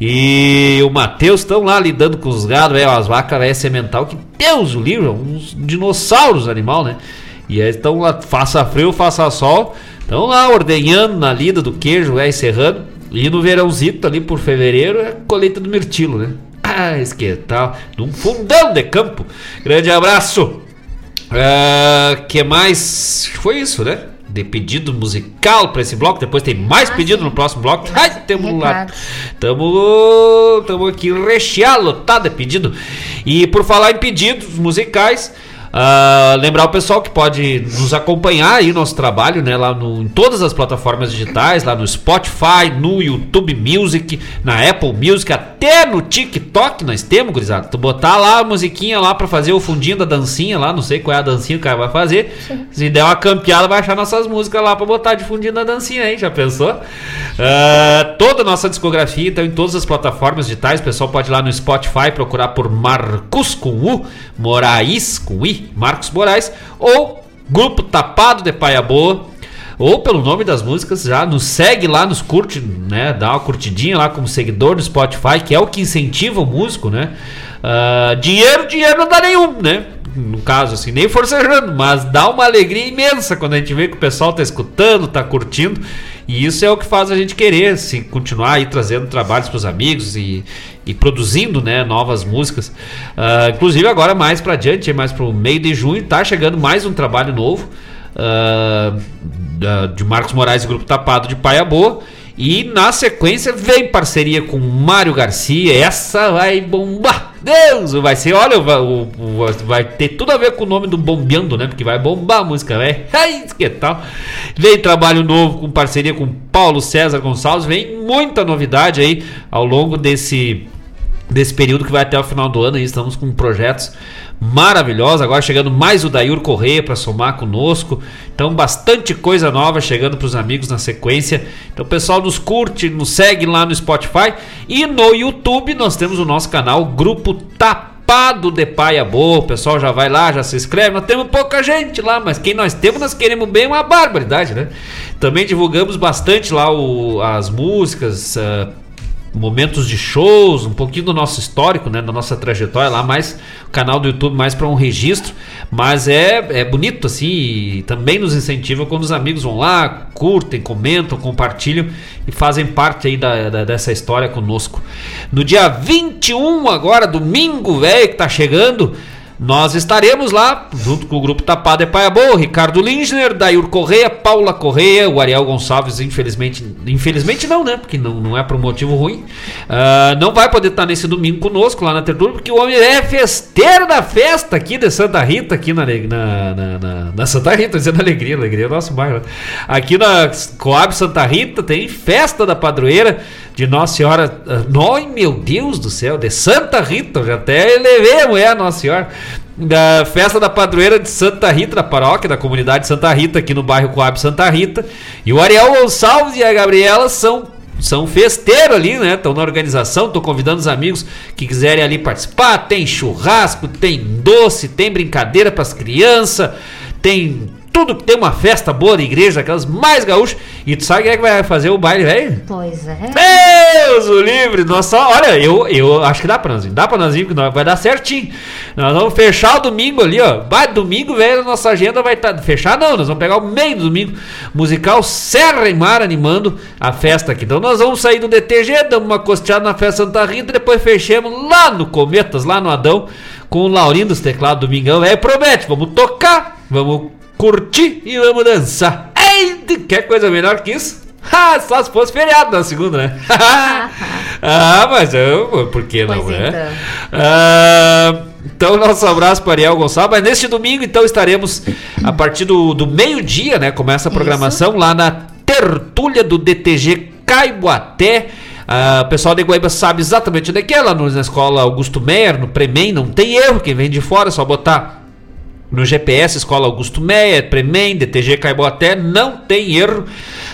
E o Matheus estão lá lidando com os gados, velho, as vacas velho semental, que Deus o livre, uns dinossauros animal, né? E aí estão lá, faça frio, faça sol, estão lá ordenhando na lida do queijo velho serrano. E no verãozito ali por fevereiro é colheita do mirtilo, né? Ah, que tal. Num fundão de campo. Grande abraço. Ah, que mais? Foi isso, né? De pedido musical para esse bloco. Depois tem mais pedido no próximo bloco. Ai, temos lá. Tamo, tamo aqui recheado, lotado de pedido. E por falar em pedidos musicais, Uh, lembrar o pessoal que pode nos acompanhar aí nosso trabalho, né, lá no, em todas as plataformas digitais, lá no Spotify, no YouTube Music, na Apple Music, até no TikTok nós temos, gurizada. Tu botar lá a musiquinha lá para fazer o fundinho da dancinha lá, não sei qual é a dancinha que o cara vai fazer. Se der uma campeada, vai achar nossas músicas lá para botar de fundinho da dancinha aí, já pensou? Uh, toda a nossa discografia, então, em todas as plataformas digitais, o pessoal pode ir lá no Spotify procurar por Marcos com U, Moraes com I, Marcos Moraes, ou Grupo Tapado de Paia Boa, ou pelo nome das músicas, já nos segue lá, nos curte, né? Dá uma curtidinha lá como seguidor do Spotify, que é o que incentiva o músico, né? Uh, dinheiro, dinheiro não dá nenhum, né? No caso, assim, nem forcejando, mas dá uma alegria imensa quando a gente vê que o pessoal tá escutando, tá curtindo. E isso é o que faz a gente querer se continuar aí trazendo trabalhos para os amigos e, e produzindo né, novas músicas. Uh, inclusive agora mais para adiante, mais para o meio de junho, tá chegando mais um trabalho novo uh, de Marcos Moraes e Grupo Tapado de Paia Boa. E na sequência vem parceria com Mário Garcia. Essa vai bombar. Deus, vai ser, olha, vai, vai ter tudo a ver com o nome do Bombeando, né? Porque vai bombar a música, né? Ai, que tal? Vem trabalho novo com parceria com Paulo César Gonçalves. Vem muita novidade aí ao longo desse desse período que vai até o final do ano. Aí estamos com projetos maravilhosos. Agora chegando mais o Dair Correia para somar conosco. Então, bastante coisa nova chegando para os amigos na sequência. Então, pessoal, nos curte, nos segue lá no Spotify e no YouTube. Nós temos o nosso canal Grupo Tapado de Paia Boa. O pessoal já vai lá, já se inscreve. Nós temos pouca gente lá, mas quem nós temos, nós queremos bem uma barbaridade, né? Também divulgamos bastante lá o, as músicas. Uh, momentos de shows, um pouquinho do nosso histórico, né, da nossa trajetória lá, mais o canal do YouTube mais para um registro, mas é, é bonito assim, e também nos incentiva quando os amigos vão lá, curtem, comentam, compartilham e fazem parte aí da, da dessa história conosco. No dia 21 agora, domingo, velho, que tá chegando, nós estaremos lá, junto com o grupo Tapado é Paia Boa, Ricardo Lindner, Dair Correia, Paula Correia, o Ariel Gonçalves, infelizmente, infelizmente não, né? Porque não, não é por um motivo ruim. Uh, não vai poder estar nesse domingo conosco lá na Tertúlia, porque o homem é festeiro da festa aqui de Santa Rita, aqui na, na, na, na, na Santa Rita, dizendo alegria, alegria é nosso bairro. Aqui na Coab Santa Rita tem festa da padroeira de Nossa Senhora. Ai, meu Deus do céu, de Santa Rita, já até levei a mulher Nossa Senhora. Da festa da padroeira de Santa Rita, da paróquia, da comunidade Santa Rita, aqui no bairro Coab Santa Rita. E o Ariel Gonçalves e a Gabriela são são festeiros ali, né? Estão na organização, estou convidando os amigos que quiserem ali participar. Tem churrasco, tem doce, tem brincadeira para as crianças, tem tudo que tem uma festa boa de igreja, aquelas mais gaúchas. E tu sabe quem é que vai fazer o baile, velho? Pois é. Deus o livre! Nossa, olha, eu, eu acho que dá pra nós, dá pra nós ir, vai dar certinho. Nós vamos fechar o domingo ali, ó. Vai, domingo, velho, nossa agenda vai estar. Tá, fechar não, nós vamos pegar o meio do domingo. Musical Serra e Mar animando a festa aqui. Então nós vamos sair do DTG, damos uma costeada na festa Santa Rita, depois fechamos lá no Cometas, lá no Adão, com o Laurindo dos teclados domingão. É, promete, vamos tocar, vamos curtir e vamos dançar. Ei, quer coisa melhor que isso? Ah, só se fosse feriado na segunda, né? ah, mas eu, por que não, pois né? Então. Ah, então, nosso abraço para Ariel Gonçalves. Mas neste domingo, então, estaremos a partir do, do meio-dia, né? Começa a programação Isso. lá na tertúlia do DTG Caiboaté. Ah, o pessoal de Guaíba sabe exatamente onde é que é, lá na escola Augusto Meyer, no Premem, não tem erro. Quem vem de fora é só botar no GPS, Escola Augusto Meia, Premem, DTG Caiboaté, não tem erro.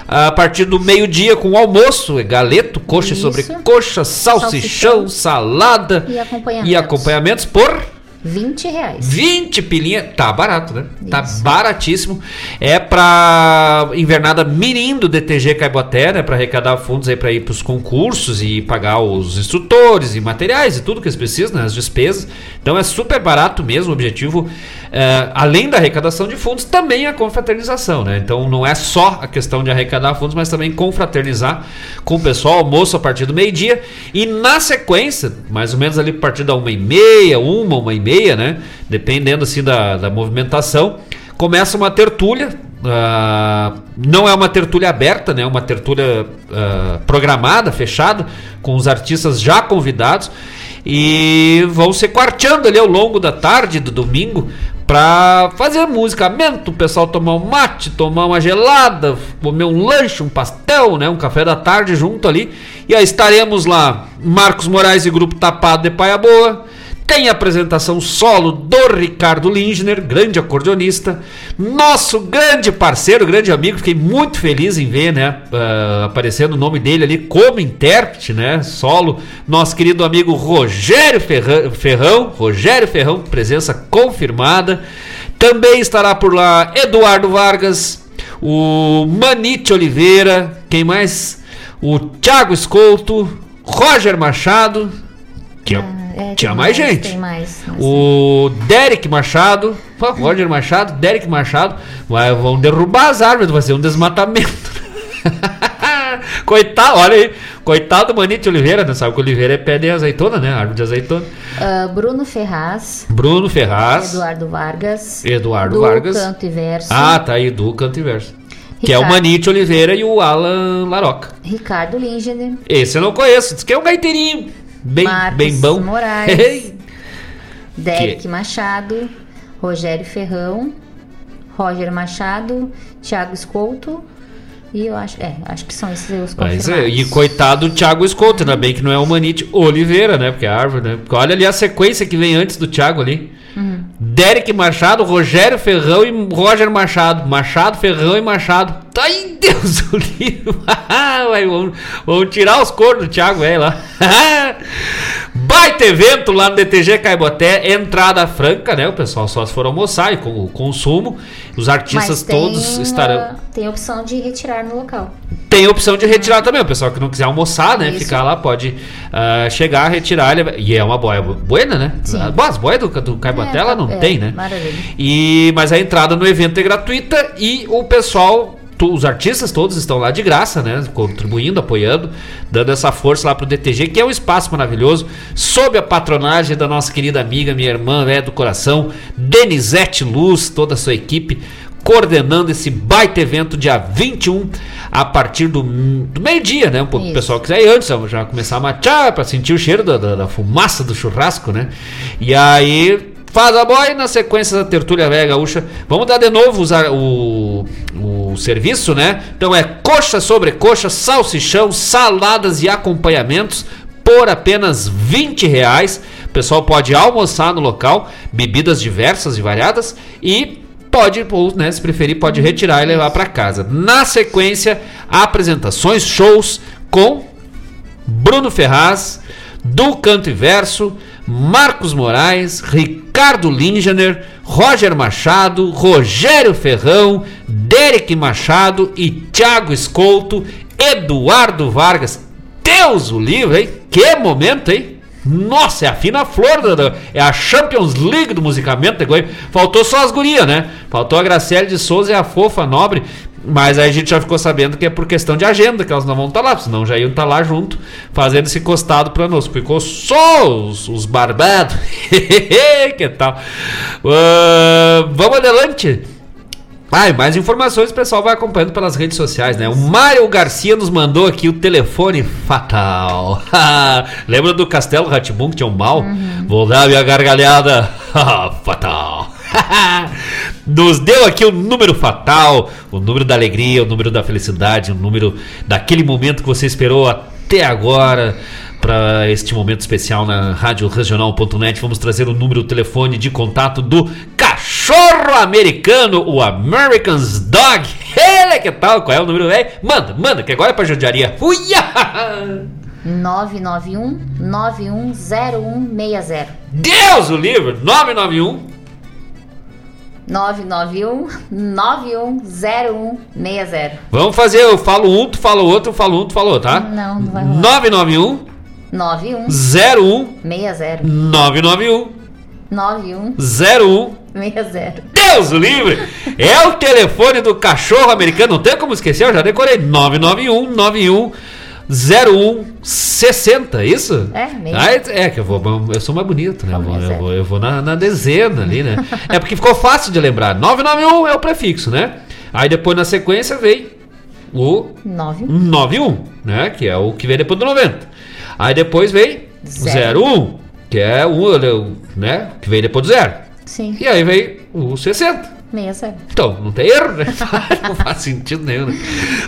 A partir do meio-dia com o almoço, é galeto, coxa Isso. sobre coxa, salsichão, salsichão, salada e acompanhamentos. e acompanhamentos por 20 reais. 20 pilinha. Tá barato, né? Tá Isso. Tá baratíssimo. É pra invernada Mirim do DTG Caiboté, né? Pra arrecadar fundos aí pra ir pros concursos e pagar os instrutores e materiais e tudo que eles precisam, né? As despesas. Então é super barato mesmo. O objetivo, é, além da arrecadação de fundos, também a confraternização, né? Então não é só a questão de arrecadar fundos, mas também confraternizar com o pessoal. Almoço a partir do meio-dia. E na sequência, mais ou menos ali a partir da uma e meia, uma, uma e meia meia, né? Dependendo assim da, da movimentação. Começa uma tertúlia. Uh, não é uma tertúlia aberta, né? É uma tertúlia uh, programada, fechada, com os artistas já convidados. E vão se quarteando ali ao longo da tarde do domingo pra fazer musicamento, o pessoal tomar um mate, tomar uma gelada, comer um lanche, um pastel, né? Um café da tarde junto ali. E aí estaremos lá, Marcos Moraes e Grupo Tapado de Paia Boa. Tem apresentação solo do Ricardo Lindner, grande acordeonista, nosso grande parceiro, grande amigo, fiquei muito feliz em ver, né, uh, aparecendo o nome dele ali como intérprete, né, solo, nosso querido amigo Rogério Ferrão, Ferrão Rogério Ferrão, presença confirmada. Também estará por lá Eduardo Vargas, o Manite Oliveira, quem mais? O Thiago Escolto, Roger Machado, que é é, Tinha mais, mais, gente. Tem mais. O Derek Machado, Roger Machado, Derek Machado, vai, vão derrubar as árvores, vai ser um desmatamento. Coitado, olha aí. Coitado do Manite Oliveira, né? Sabe que Oliveira é pé de azeitona, né? Árvore de azeitona. Uh, Bruno Ferraz. Bruno Ferraz. Eduardo Vargas. Eduardo do Vargas. Canto e Verso. Ah, tá aí, do Canto e Verso. Ricardo. Que é o Manite Oliveira e o Alan Laroca. Ricardo Lingeder. Esse eu não conheço, diz que é um gaiteirinho bem, Marcos bem bom. Moraes, Derek que... Machado, Rogério Ferrão, Roger Machado, Thiago Escolto. E eu acho, é, acho que são esses os confirmados. É, e coitado do Thiago Escolto, ainda bem que não é o Manite Oliveira, né? Porque é a árvore, né? Porque olha ali a sequência que vem antes do Thiago ali. Uhum. Derek Machado, Rogério Ferrão e Roger Machado. Machado, Ferrão e Machado. Tá aí, Deus o livro. vamos, vamos tirar os coros do Thiago, é lá. Baita evento lá no DTG Caiboté, entrada franca, né? O pessoal só se for almoçar e com o consumo. Os artistas todos estarão. Tem opção de retirar no local. Tem opção de retirar também. O pessoal que não quiser almoçar, né? Isso. Ficar lá, pode uh, chegar, retirar. E é uma boia buena, né? Sim. As boias do, do Caiboté é, não é, tem, né? Maravilha. E, mas a entrada no evento é gratuita e o pessoal os artistas todos estão lá de graça, né? Contribuindo, apoiando, dando essa força lá pro DTG, que é um espaço maravilhoso, sob a patronagem da nossa querida amiga, minha irmã, é do coração, Denisete Luz, toda a sua equipe, coordenando esse baita evento dia 21 a partir do, do meio-dia, né? Um pouco o pessoal quiser ir antes, já começar a machar para sentir o cheiro da, da, da, fumaça do churrasco, né? E aí faz a boia na sequência da tertúlia velha gaúcha. Vamos dar de novo usar o, o serviço, né? Então é coxa sobre coxa, salsichão, saladas e acompanhamentos por apenas 20 reais. O pessoal pode almoçar no local, bebidas diversas e variadas e pode, ou, né, se preferir, pode retirar e levar para casa. Na sequência, apresentações, shows com Bruno Ferraz, do Canto e Verso, Marcos Moraes, Ricardo Lingener, Roger Machado, Rogério Ferrão, Derek Machado e Thiago Escolto, Eduardo Vargas. Deus o livre, hein? Que momento, hein? Nossa, é a fina flor, da, é a Champions League do musicamento. Faltou só as gurias, né? Faltou a Graciele de Souza e a Fofa Nobre. Mas aí a gente já ficou sabendo que é por questão de agenda que elas não vão estar tá lá, senão já iam estar tá lá junto, fazendo esse costado para nós. Ficou só os, os barbados. que tal? Uh, vamos adelante. Ah, e mais informações o pessoal vai acompanhando pelas redes sociais, né? O Mário Garcia nos mandou aqui o telefone fatal. Lembra do Castelo Ratibum que tinha um mal? Uhum. Vou dar minha gargalhada. fatal. nos deu aqui o número fatal, o número da alegria, o número da felicidade, o número daquele momento que você esperou até agora para este momento especial na Rádio Regional.net. Vamos trazer o número, o telefone de contato do cachorro americano, o American's Dog. Ele que tal? Qual é o número, velho? Manda, manda, que agora é pra judiaria. Uia! 991 910160. Deus o livro! 991 991 910160. Vamos fazer, eu falo um, tu fala outro, eu falo um, tu fala outro, tá? Não, não vai rolar. 991 91 01 60 991 91 01 60 Deus livre! É o telefone do cachorro americano, não tem como esquecer, eu já decorei 991 91 0160, isso? É, mesmo. Ah, é, é, que eu vou. Eu sou mais bonito, né? Eu vou, eu vou, eu vou na, na, dezena ali, né? é porque ficou fácil de lembrar. 991 é o prefixo, né? Aí depois na sequência vem o 91, né? Que é o que vem depois do 90. Aí depois vem o 01, que é o, né? Que vem depois do zero. Sim. E aí vem o 60. 67. Então, não tem erro, né? não faz sentido nenhum, né?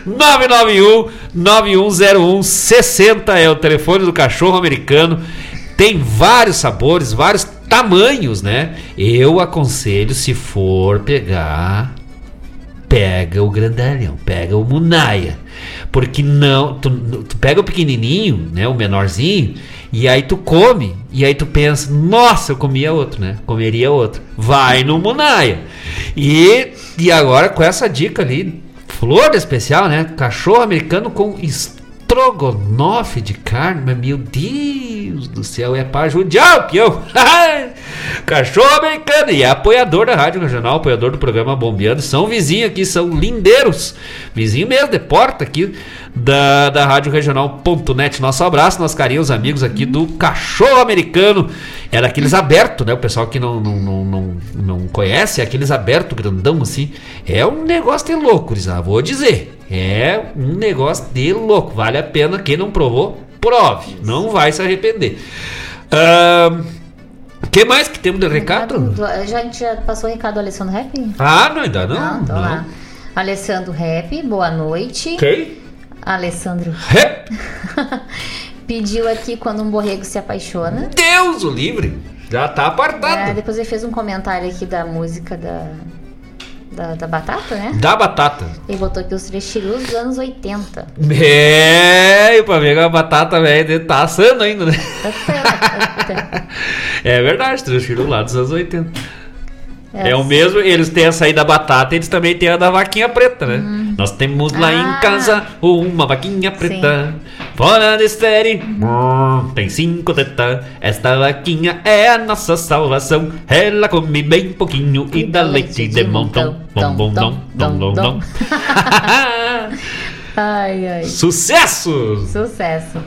991 9101 60 é o telefone do cachorro americano. Tem vários sabores, vários tamanhos, né? Eu aconselho, se for pegar, pega o grandalhão, pega o Munaia. Porque não, tu, tu pega o pequenininho, né, o menorzinho, e aí tu come, e aí tu pensa, nossa, eu comia outro, né? Comeria outro. Vai no Munaia. E, e agora com essa dica ali, flor especial, né? Cachorro americano com estrogonofe de carne, mas meu Deus do céu, é pra judiar o peão. Cachorro americano e é apoiador da Rádio Regional, apoiador do programa Bombeando. São vizinhos aqui, são lindeiros. Vizinho mesmo, de porta aqui da, da Rádio Regional.net. Nosso abraço, nossos carinhos amigos aqui do Cachorro Americano. É daqueles abertos, né? O pessoal que não, não, não, não, não conhece, é aqueles abertos grandão assim. É um negócio de louco, já vou dizer. É um negócio de louco. Vale a pena. Quem não provou, prove. Não vai se arrepender. O que mais que temos de recado? recado já, a gente já passou o recado do Alessandro Rap? Ah, não, ainda não. Não, então não. lá. Alessandro Rap, boa noite. Quem? Alessandro Rap. Pediu aqui quando um borrego se apaixona. Deus o livre! Já tá apartado. É, depois ele fez um comentário aqui da música da da, da, batata, né? Da batata. Ele botou aqui os três tirus dos anos 80. É, e pra ver a batata, velho, tá assando ainda, né? Tá é verdade, três tirus lá dos anos 80. É, é o mesmo, eles têm a saída da batata, eles também têm a da vaquinha preta, né? Hum. Nós temos lá ah, em casa uma vaquinha preta. Sim. Fora de série, tem cinco tetas. Esta vaquinha é a nossa salvação. Ela come bem pouquinho e, dá leite, de montão. Bom, bom, bom, bom, bom, bom. ai, ai. Sucesso! Sucesso.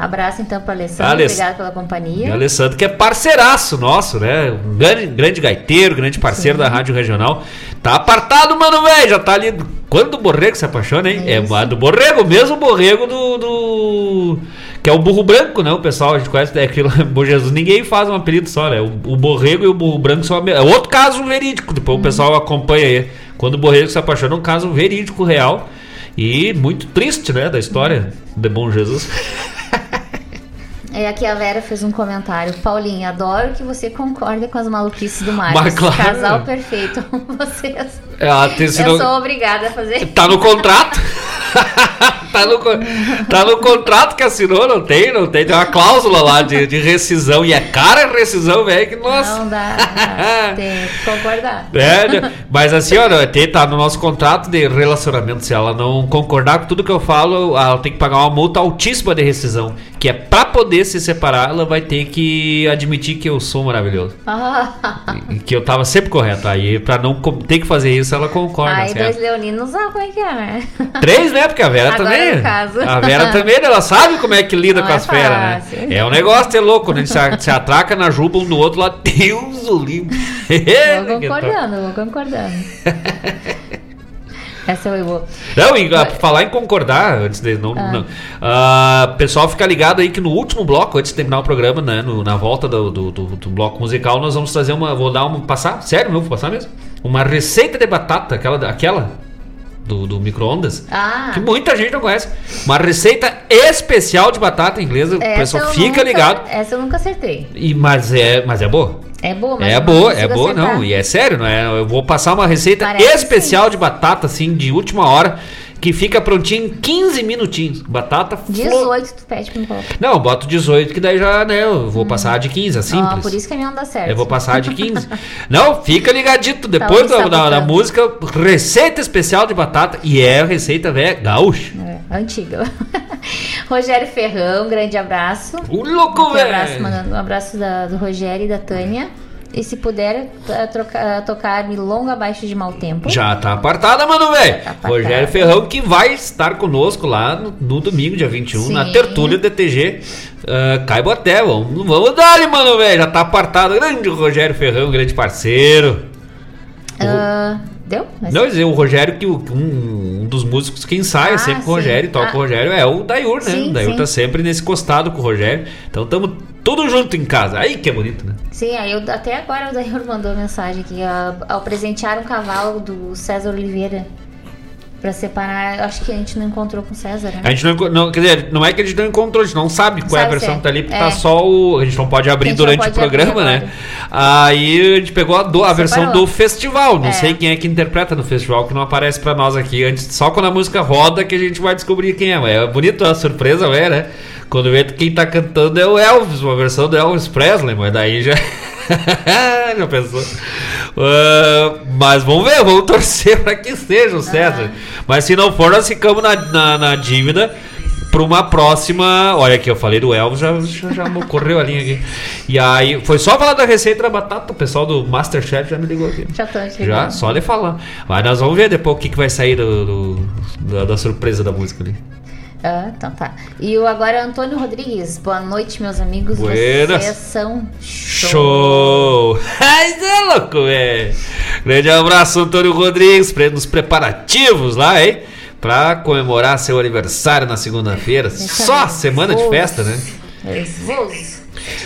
Abraço então para Alessandro, Aless... obrigado pela companhia. E Alessandro, que é parceiraço nosso, né? Um grande, grande gaiteiro, grande parceiro Sim. da Rádio Regional. Tá apartado, mano, velho. Já tá ali. Quando o borrego se apaixona, hein? É, é do borrego, mesmo borrego do, do, Que é o burro branco, né? O pessoal, a gente conhece. É aquilo. Bom Jesus, ninguém faz um apelido só, né? O, o borrego e o burro branco são. É outro caso verídico. Depois hum. o pessoal acompanha aí. Quando o borrego se apaixona, é um caso verídico real. E muito triste, né? Da história de Bom Jesus. É, aqui a Vera fez um comentário. Paulinha, adoro que você concorda com as maluquices do Marcos. Mas, claro. Casal perfeito. Vocês. É. Eu sou obrigada a fazer. Tá no contrato. tá, no, tá no contrato que assinou, não tem? Não tem. Tem uma cláusula lá de, de rescisão. E é cara a rescisão, velho, que nossa. Não dá. tem que concordar. É, né? mas assim, olha, tem, tá no nosso contrato de relacionamento. Se ela não concordar com tudo que eu falo, ela tem que pagar uma multa altíssima de rescisão. Que é pra poder se separar, ela vai ter que admitir que eu sou maravilhoso. e, que eu tava sempre correto. Aí, pra não ter que fazer isso, ela concorda. Aí, certo? dois leoninos não como é que é, né? Três, né? Porque a Vera Agora também. No caso. A Vera também, ela sabe como é que lida não com é as feras, né? É um negócio é louco, né? Se, se atraca na juba um do outro lá, Deus o livro. Vou concordando, vou concordando. Essa eu vou. Não, e uh, falar em concordar, antes de. Não, ah. não. Uh, pessoal, fica ligado aí que no último bloco, antes de terminar o programa, né? No, na volta do, do, do, do, bloco musical, nós vamos trazer uma. Vou dar uma. Passar? Sério, meu? Vou passar mesmo? Uma receita de batata, aquela. aquela do, do micro-ondas. Ah. Que muita gente não conhece. Uma receita especial de batata inglesa. o pessoal fica nunca, ligado. Essa eu nunca acertei. E, mas, é, mas é boa. É boa, mas É boa, é boa, acertar. não. E é sério, não é? Eu vou passar uma receita Parece especial sim. de batata, assim, de última hora que fica prontinho em 15 minutinhos. Batata 18 tu pede pra me colocar. Não, eu boto 18 que daí já, né, eu vou hum. passar de 15, é simples. Ah, por isso que a minha não dá certo. Eu vou passar de 15. não, fica ligadito tá depois tá da, da, da, música, receita especial de batata e é a receita velha gaúcha. É, antiga. Rogério Ferrão, grande abraço. O louco, velho. Um abraço da, do Rogério e da Tânia. E se puder trocar, tocar Milonga Abaixo de Mau Tempo. Já tá apartada, mano, velho. Tá Rogério Ferrão que vai estar conosco lá no, no domingo, dia 21, Sim. na Tertúlia DTG. Uh, Caibo até, vamos, vamos dar, mano, velho. Já tá apartado. Grande Rogério Ferrão, grande parceiro. Uh, Deu? Mas... Não, o Rogério, que um, um dos músicos que ensaia Ah, sempre com o. Rogério, toca Ah. com o Rogério, é o Dayur, né? Sim, o Dayur sim. tá sempre nesse costado com o Rogério. Então tamo tudo junto em casa. Aí que é bonito, né? Sim, aí eu, até agora o Dayor mandou mensagem aqui. ó, Ao presentear um cavalo do César Oliveira. Pra separar, eu acho que a gente não encontrou com o César, né? A gente não, não, quer dizer, não é que a gente não encontrou, a gente não sabe qual é a Sabe versão que tá ali, porque é. tá só o. A gente não pode abrir durante o pode abrir programa, né? agora. Aí a gente pegou a, do- a versão do festival. Não É. sei quem é que interpreta no festival, que não aparece pra nós aqui antes. Só quando a música roda que a gente vai descobrir quem é. É bonito a surpresa, é, né? Quando vê que quem tá cantando é o Elvis, uma versão do Elvis Presley, mas daí já. já pensou? Ah, mas vamos ver, vamos torcer pra que seja o César. Mas se não for, nós ficamos na, na, na dívida pra uma próxima. Olha aqui, eu falei do Elvis, já, já, já me ocorreu a linha aqui. E aí, foi só falar da receita da batata, o pessoal do Masterchef já me ligou aqui. Já tô chegando. Já, só de falar. Mas nós vamos ver depois o que, que vai sair do, do- da, da surpresa da música ali. Ah, então tá. E o agora é Antônio Rodrigues. Boa noite, meus amigos. Buenas. Vocês são Show! Ai, é louco, velho! Grande abraço, Antônio Rodrigues, nos preparativos lá, hein? Pra comemorar seu aniversário na segunda-feira. Só semana de festa, né?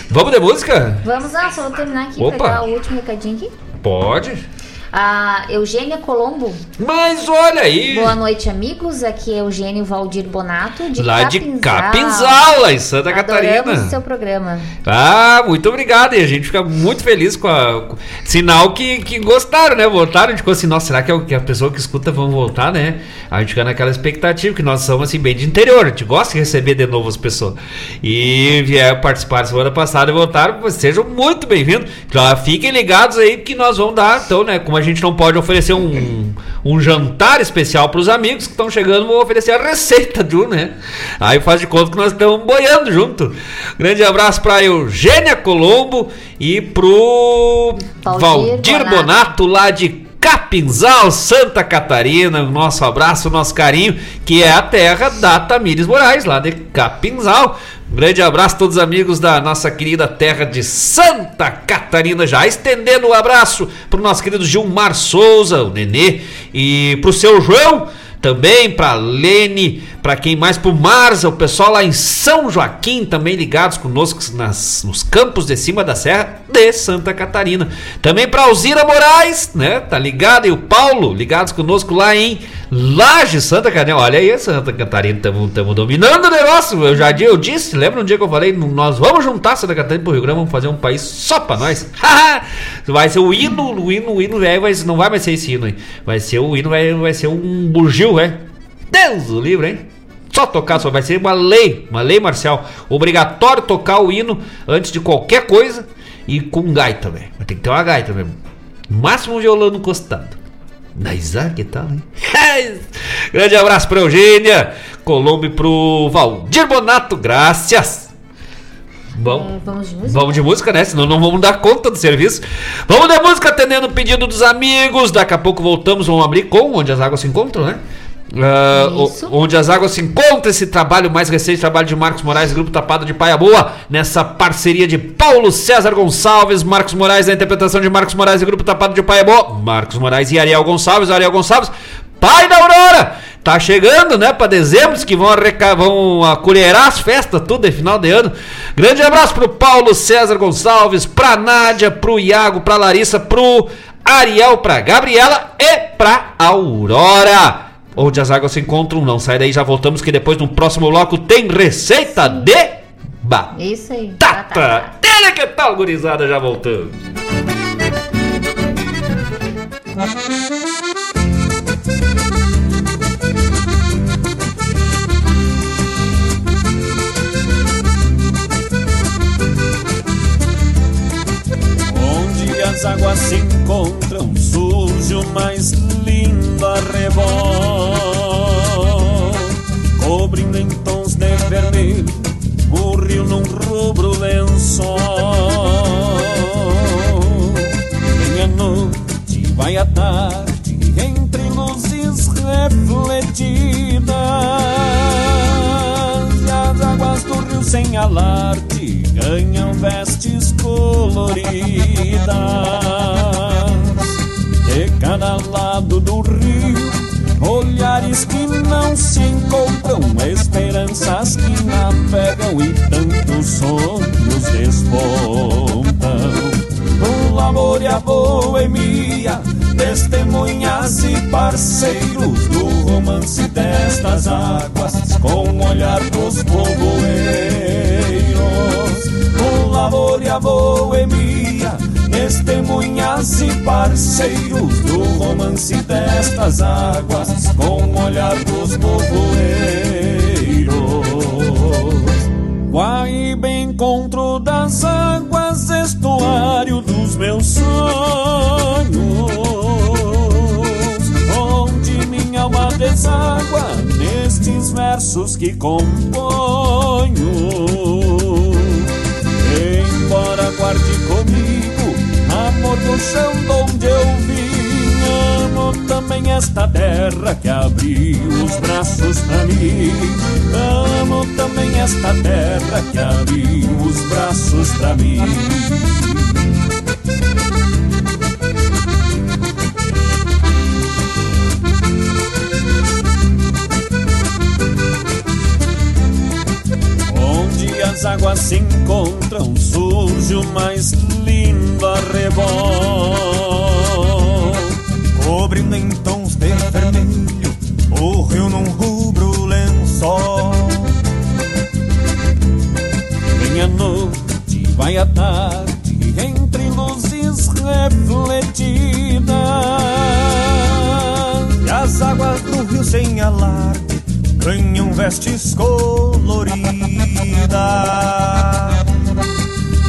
Vamos de música? Vamos lá, só vou terminar aqui, Opa. pegar o último recadinho aqui. Pode. A Eugênia Colombo. Mas olha aí! Boa noite, amigos. Aqui é Eugênio Valdir Bonato, de Lá de Capinzal. Em Santa Adoramos Catarina. o seu programa. Ah, muito obrigado. E a gente fica muito feliz com a. Sinal que, que gostaram, né? Voltaram. A gente ficou assim, nossa, será que, é o que a pessoa que escuta vão voltar, né? A gente fica naquela expectativa, que nós somos assim, bem de interior. A gente gosta de receber de novo as pessoas. E vieram participar semana passada e voltaram. Sejam muito bem-vindos. Então, fiquem ligados aí, que nós vamos dar. Então, né? Como a gente não pode oferecer um, um jantar especial para os amigos que estão chegando, vou oferecer a receita de um, né? Aí faz de conta que nós estamos boiando junto. Grande abraço para Eugênia Colombo e pro Valdir Valdir Bonato. Bonato lá de Capinzal, Santa Catarina. O Nosso abraço, nosso carinho, que é a terra da Tamires Moraes, lá de Capinzal. Um grande abraço a todos os amigos da nossa querida terra de Santa Catarina. Já estendendo o abraço pro nosso querido Gilmar Souza, o Nenê, e pro seu João. Também para Lene, para quem mais pro Marza, o pessoal lá em São Joaquim também ligados conosco nas, nos campos de cima da serra de Santa Catarina. Também para Alzira Moraes, né? Tá ligado? E o Paulo ligados conosco lá em Laje, Santa Catarina. Olha aí, Santa Catarina, estamos dominando o negócio. Eu já eu disse, lembra um dia que eu falei, nós vamos juntar Santa Catarina pro Rio Grande, vamos fazer um país só para nós. vai ser o hino, o hino, o hino velho, vai, não vai mais ser esse hino. Vai ser o hino, vai, vai ser um bugio, é? Deus o livro, hein? Só tocar, só vai ser uma lei, uma lei marcial. Obrigatório tocar o hino antes de qualquer coisa e com gaita, velho. Vai ter que ter uma gaita mesmo. No máximo violão encostado. Mas ah, que tal, hein? Grande abraço pra Eugênia, Colombo e pro Valdir Bonato, graças. Bom, É, vamos de música? Vamos de música, né? Senão não vamos dar conta do serviço. Vamos de música atendendo o pedido dos amigos. Daqui a pouco voltamos, vamos abrir com Onde as Águas se Encontram, né? Isso. onde as águas se encontram, esse trabalho mais recente, trabalho de Marcos Moraes, Grupo Tapado de Paia Boa, nessa parceria de Paulo César Gonçalves, Marcos Moraes, na interpretação de Marcos Moraes e Grupo Tapado de Paia Boa, Marcos Moraes e Ariel Gonçalves, Ariel Gonçalves, pai da Aurora, tá chegando, né, pra dezembro, que vão, arreca- vão acolherar as festas, tudo, é final de ano. Grande abraço pro Paulo César Gonçalves, pra Nádia, pro Iago, pra Larissa, pro Ariel, pra Gabriela e pra Aurora. Onde as águas se encontram, não sai daí, já voltamos que depois no próximo bloco tem receita de batata. Isso aí. Tele que tal, gurizada, já voltamos. Onde as águas se encontram, surge o mais lindo arrebol, vermelho rio num rubro lençol. Vem a noite, vai a tarde, entre luzes refletidas, e as águas do rio sem alarde ganham vestes coloridas. De cada lado do rio. Olhares que não se encontram, esperanças que navegam e tantos sonhos despontam. O amor e a boemia, testemunhas e parceiros do romance destas águas, com o olhar dos povoeiros. O amor e a boemia, testemunhas e parceiros do romance destas águas, com o olhar dos povoeiros. Guaíba encontro das águas, estuário dos meus sonhos, onde minha alma deságua nestes versos que componho. Embora guarde comigo do chão onde eu vim, amo também esta terra que abriu os braços pra mim. Amo também esta terra que abriu os braços pra mim. As águas se encontram, surge o mais lindo arrebol. Cobrindo em tons de vermelho o rio num rubro lençol. Vem a noite, vai a tarde, entre luzes refletidas. E as águas do rio sem alarde ganham vestes coloridas.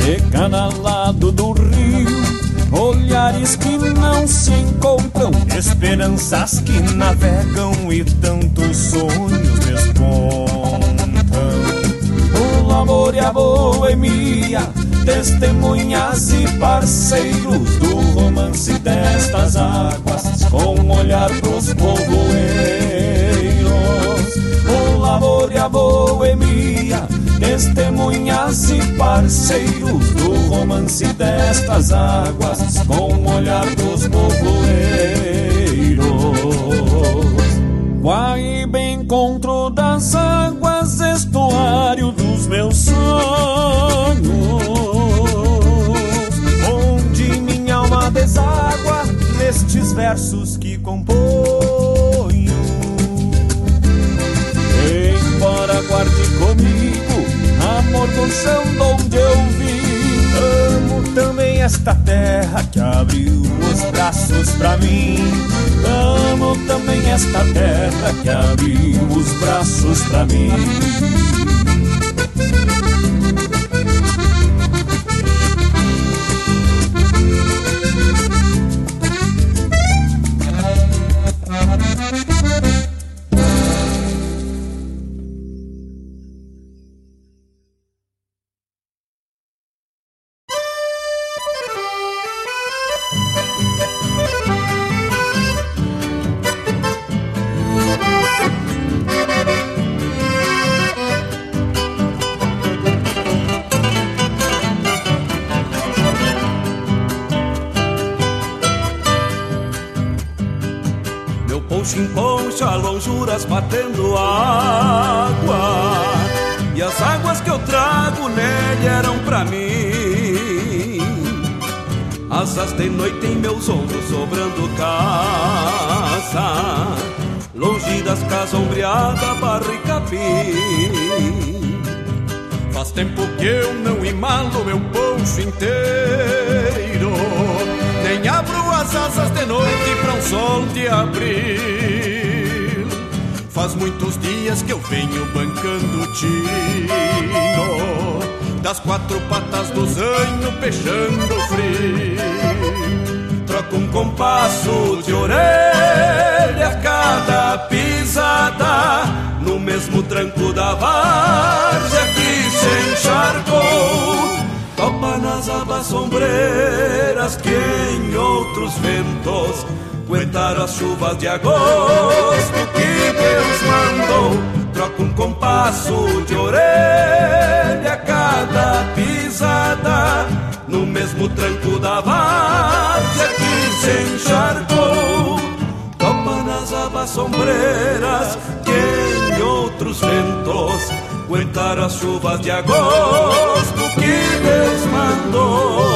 De cada lado do rio, olhares que não se encontram, Esperanças que navegam e tantos sonhos despontam. o amor e a boemia, testemunhas e parceiros do romance destas águas, com o olhar pros povoeiros. Amor e a boemia, testemunhas e parceiros do romance destas águas, com o olhar dos povoeiros. Guaíba encontro das águas, estuário dos meus sonhos. Onde minha alma deságua nestes versos que componho. Embora guarde comigo amor do chão onde eu vim. Amo também esta terra que abriu os braços pra mim. Amo também esta terra que abriu os braços pra mim. Nas abas sombreiras que em outros ventos Aguentaram as chuvas de agosto que Deus mandou. Troca um compasso de orelha a cada pisada, no mesmo tranco da várzea que se encharcou. das sombreras que em outros ventos aguentar as chuvas de agosto que desmandou.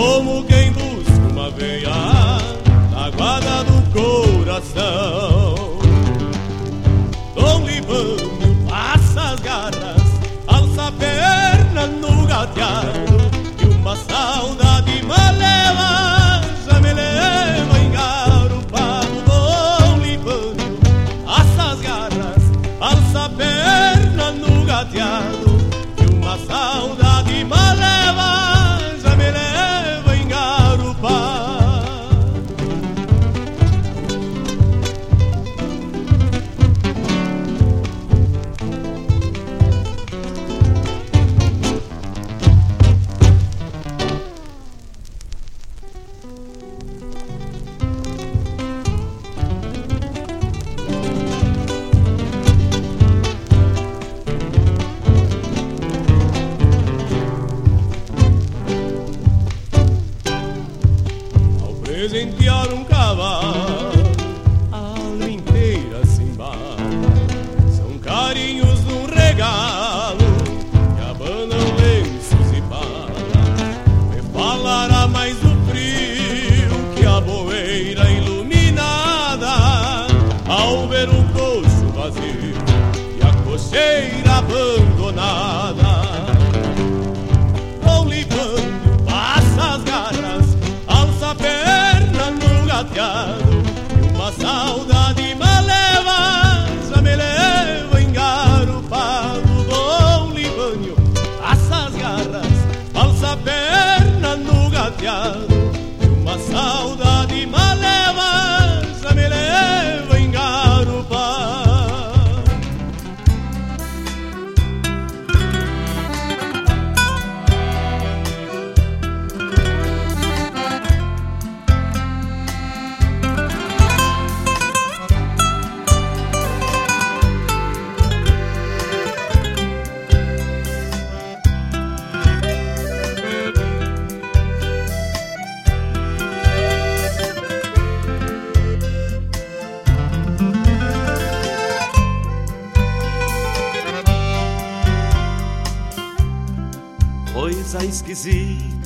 como quem busca uma veia na guarda do coração.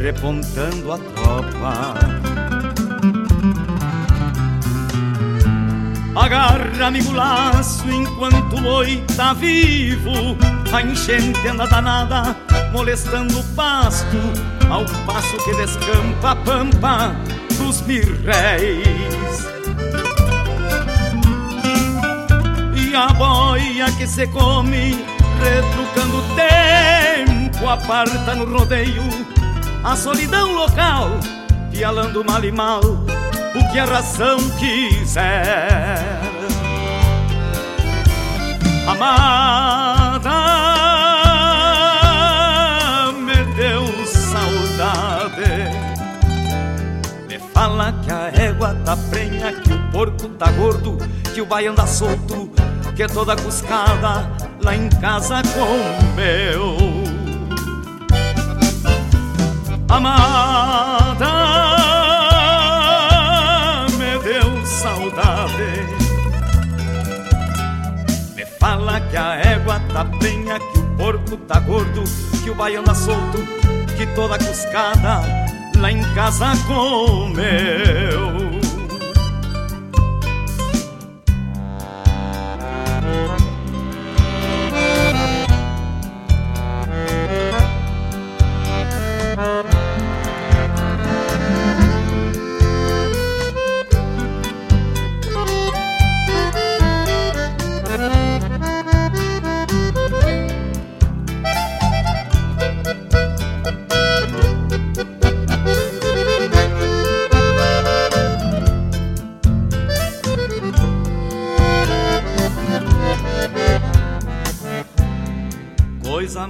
repontando a tropa. Agarra amigo laço enquanto o boi tá vivo. A enchente anda danada, molestando o pasto. Ao passo que descampa a pampa dos mirréis. E a boia que se come, retrucando o tempo Aparta no rodeio a solidão local, pialando mal e mal o que a ração quiser. Amada, me deu saudade. Me fala que a égua tá prenha, que o porco tá gordo, que o baiano anda solto, que toda cuscada lá em casa comeu. Amada, me deu saudade. Me fala que a égua tá penha, que o porco tá gordo, que o baiano tá solto, que toda cuscada lá em casa comeu.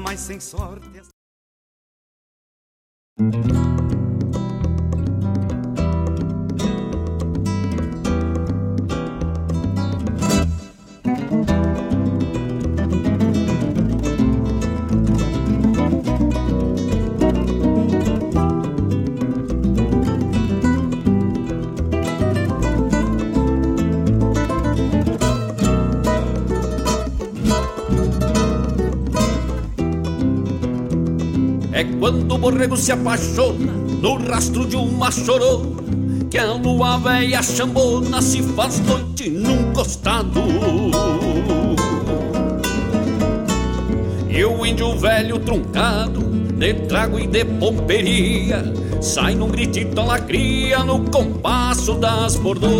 Mais sem sorte. Quando o borrego se apaixona no rastro de uma chorona que a lua véia chambona se faz noite num costado. E o índio velho truncado, de trago e de pomperia, sai num gritito lacria no compasso das bordonas.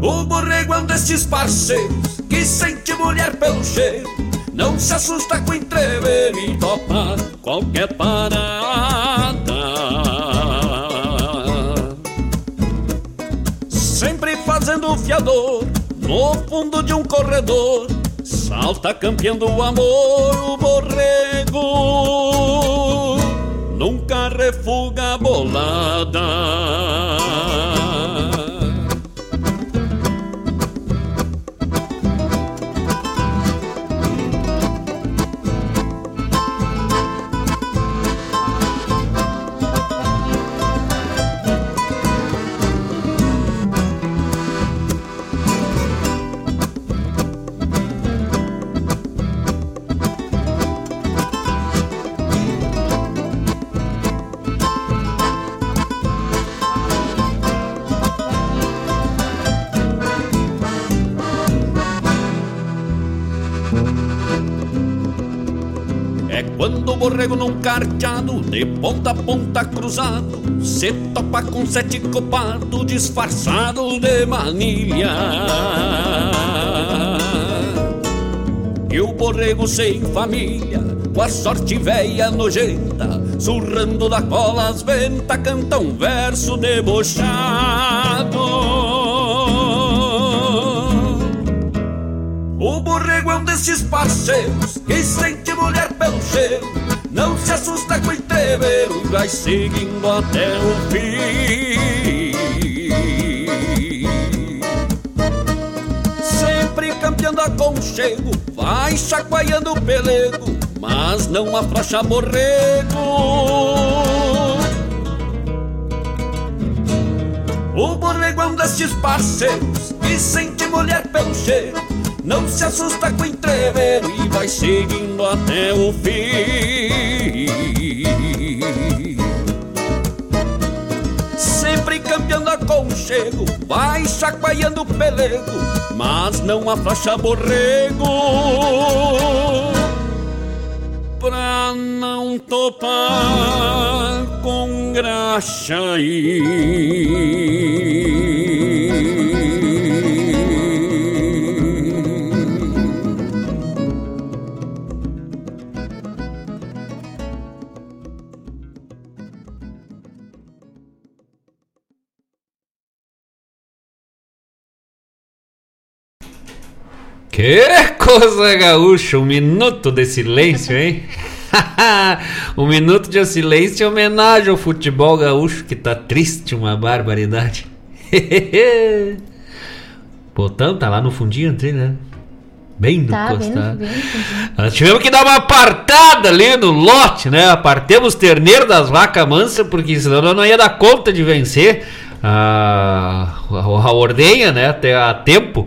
O borrego é um destes parceiros que sente mulher pelo cheiro, não se assusta com entrever e topa qualquer parada. Sempre fazendo fiador no fundo de um corredor, salta campeando o amor o borrego. Nunca refuga a bolada. Carteado, de ponta a ponta cruzado, se topa com sete copado disfarçado de manilha. E o borrego sem família, com a sorte véia nojenta, surrando da cola as ventas, canta um verso debochado. O borrego é um desses parceiros que cheiro, não se assusta com o entreveiro vai seguindo até o fim. Sempre campeando aconchego, vai chacoalhando o pelego, mas não afrouxa borrego. O borrego é um destes parceiros que sente mulher pelo cheiro, não se assusta com o entreveiro e vai seguindo até o fim. Sempre campeando aconchego, vai chacoalhando o pelego, mas não afrouxa borrego. Pra não topar com graxa aí. Que coisa gaúcha, um minuto de silêncio, hein? um minuto de silêncio em homenagem ao futebol gaúcho que tá triste, uma barbaridade. Botão tá lá no fundinho, né? Bem no tá, costado. Bem, bem Nós tivemos que dar uma apartada ali no lote, né? Apartemos terneiro das vacas mansas, porque senão não ia dar conta de vencer a, a, ordenha, né? Até a tempo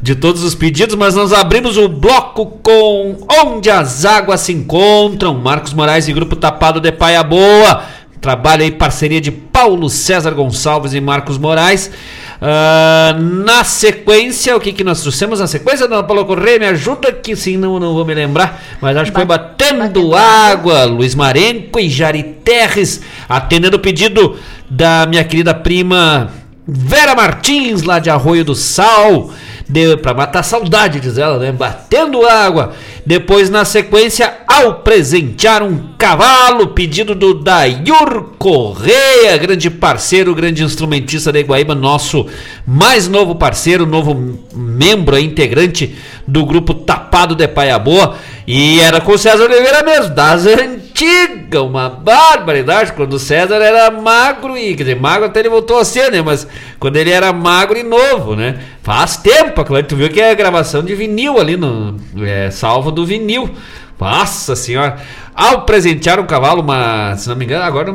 de todos os pedidos, mas nós abrimos o bloco com Onde as Águas se Encontram. Marcos Moraes e Grupo Tapado de Paia Boa. Trabalho aí, parceria de Paulo César Gonçalves e Marcos Moraes. Uh, na sequência, o que, que nós trouxemos na sequência, dona Paula Correia? Me ajuda que sim, não, não vou me lembrar, mas acho que foi Batendo, batendo Água, Luiz Marenco e Jari Terres, atendendo o pedido da minha querida prima Vera Martins, lá de Arroio do Sal. Para matar saudade, diz ela, né? Batendo água. Depois, na sequência, ao presentear um cavalo, pedido do Dayur Correia, grande parceiro, grande instrumentista da Guaíba, nosso mais novo parceiro, novo membro, integrante do grupo Tapado de Paia Boa. E era com o César Oliveira mesmo, das antigas, uma barbaridade, quando o César era magro e, quer dizer, magro até ele voltou a ser, né? Mas quando ele era magro e novo, né? Faz tempo, claro, tu viu que é a gravação de vinil ali no é, salvo do vinil. Nossa senhora! Ao presentear um cavalo, uma, se não me engano, agora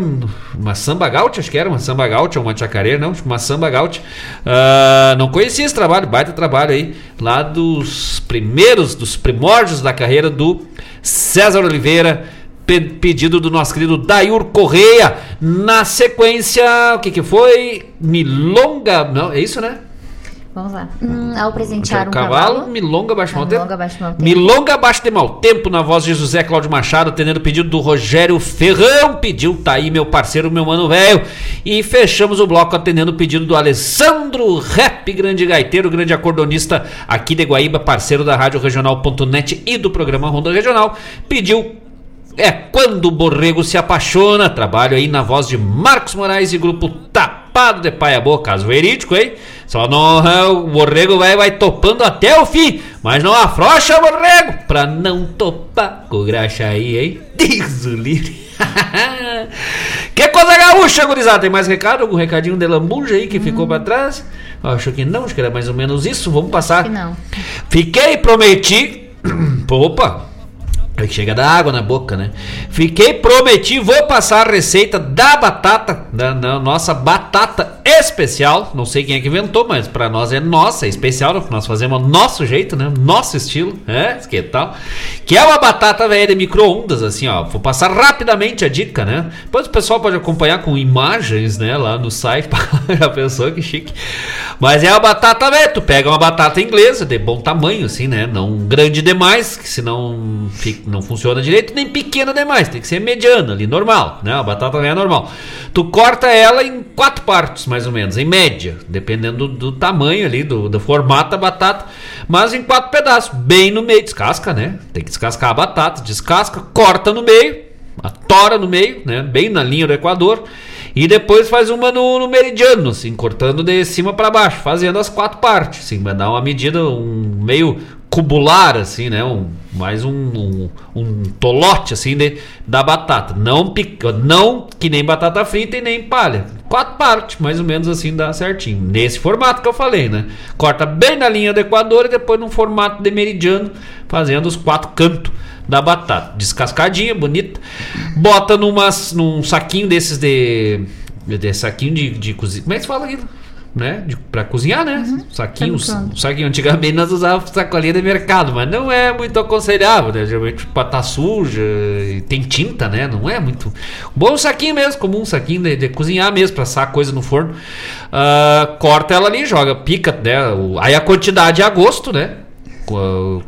uma samba gaúcha, acho que era uma samba gaúcha, uma chacareira, não, uma samba gaúcha. Uh, não conhecia esse trabalho, baita trabalho aí, lá dos primeiros, dos primórdios da carreira do César Oliveira, pedido do nosso querido Dayur Correia. Na sequência, o que que foi? Milonga, não, é isso, né? Vamos lá. Hum, ao presentear um cavalo, cavalo Milonga Baixo de Mau Tempo. Milonga Baixo de Mau Tempo. Na voz de José Cláudio Machado, atendendo o pedido do Rogério Ferrão. Pediu, tá aí meu parceiro, meu mano velho. E fechamos o bloco atendendo o pedido do Alessandro Rap, grande gaiteiro, grande acordonista aqui de Guaíba, parceiro da Rádio Regional.net e do programa Ronda Regional. Pediu é quando o borrego se apaixona. Trabalho aí na voz de Marcos Moraes e grupo Tapado de Pai a Boa, caso verídico, hein? Só não, o borrego vai, vai topando até o fim, mas não afrocha borrego pra não topar com graxa aí, hein? Diz o livre. que coisa gaúcha, gurizada. Tem mais recado? Algum recadinho de lambuja aí que hum. ficou pra trás? Acho que não, acho que era mais ou menos isso. Vamos passar. Acho que não. Fiquei, prometi. Opa, Aí chega da água na boca, né? Fiquei, prometi, vou passar a receita da batata, da, da, nossa batata especial. Não sei quem é que inventou, mas para nós é nossa, é especial, porque nós fazemos nosso jeito, né? Nosso estilo, né? Que tal? Que é uma batata velha de micro-ondas, assim, ó. Vou passar rapidamente a dica, né? Depois o pessoal pode acompanhar com imagens, né? Lá no site, a pessoa que chique. Mas é a batata velha, tu pega uma batata inglesa de bom tamanho, assim, né? Não grande demais, que senão fica não funciona direito, nem pequena demais, tem que ser mediana ali, normal, né? A batata é normal. Tu corta ela em quatro partes, mais ou menos, em média, dependendo do, do tamanho ali, do, do, formato da batata, mas em quatro pedaços, bem no meio, descasca, né? Tem que descascar a batata, descasca, corta no meio, atora no meio, né? Bem na linha do Equador. E depois faz uma no, no meridiano, assim, cortando de cima para baixo, fazendo as quatro partes, assim, vai dar uma medida, um meio cubular, assim, né? Um, mais um, um, um, tolote, assim, de, da batata. Não, pica, não que nem batata frita e nem palha. Quatro partes, mais ou menos assim, dá certinho. Nesse formato que eu falei, né? Corta bem na linha do Equador e depois num formato de meridiano, fazendo os quatro cantos da batata. Descascadinha, bonita. Bota numa, num saquinho desses de... de saquinho de, de cozinha. Como é que se fala aqui? Né? De, pra cozinhar, né? Uhum. Saquinho, saquinho. Antigamente nós usávamos sacolinha de mercado, mas não é muito aconselhável, né? Geralmente pra tá suja, tem tinta, né? Não é muito. Bom saquinho mesmo, comum saquinho de, de cozinhar mesmo, pra assar coisa no forno. Uh, corta ela ali, joga, pica, né? Aí a quantidade é a gosto, né?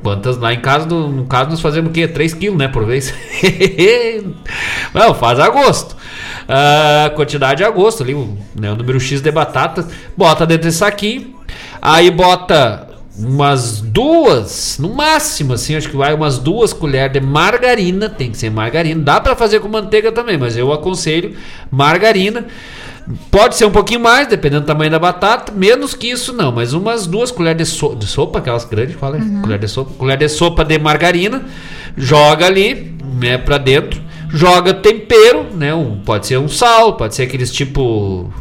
Quantas lá em casa, no, caso, nós fazemos o quê? 3 quilos, né? Por vez. Não, faz a gosto. Uh, quantidade a gosto ali, né, o número X de batata. Bota dentro desse saquinho. Aí bota umas duas, no máximo, assim, acho que vai umas duas colheres de margarina. Tem que ser margarina. Dá para fazer com manteiga também, mas eu aconselho margarina. Pode ser um pouquinho mais, dependendo do tamanho da batata. Menos que isso, não. Mas umas duas colheres de, so de sopa, aquelas grandes, fala Uhum. colher de sopa. Colher de sopa de margarina. Joga ali, né, pra dentro. Joga tempero, né? Um, pode ser um sal, pode ser aqueles tipo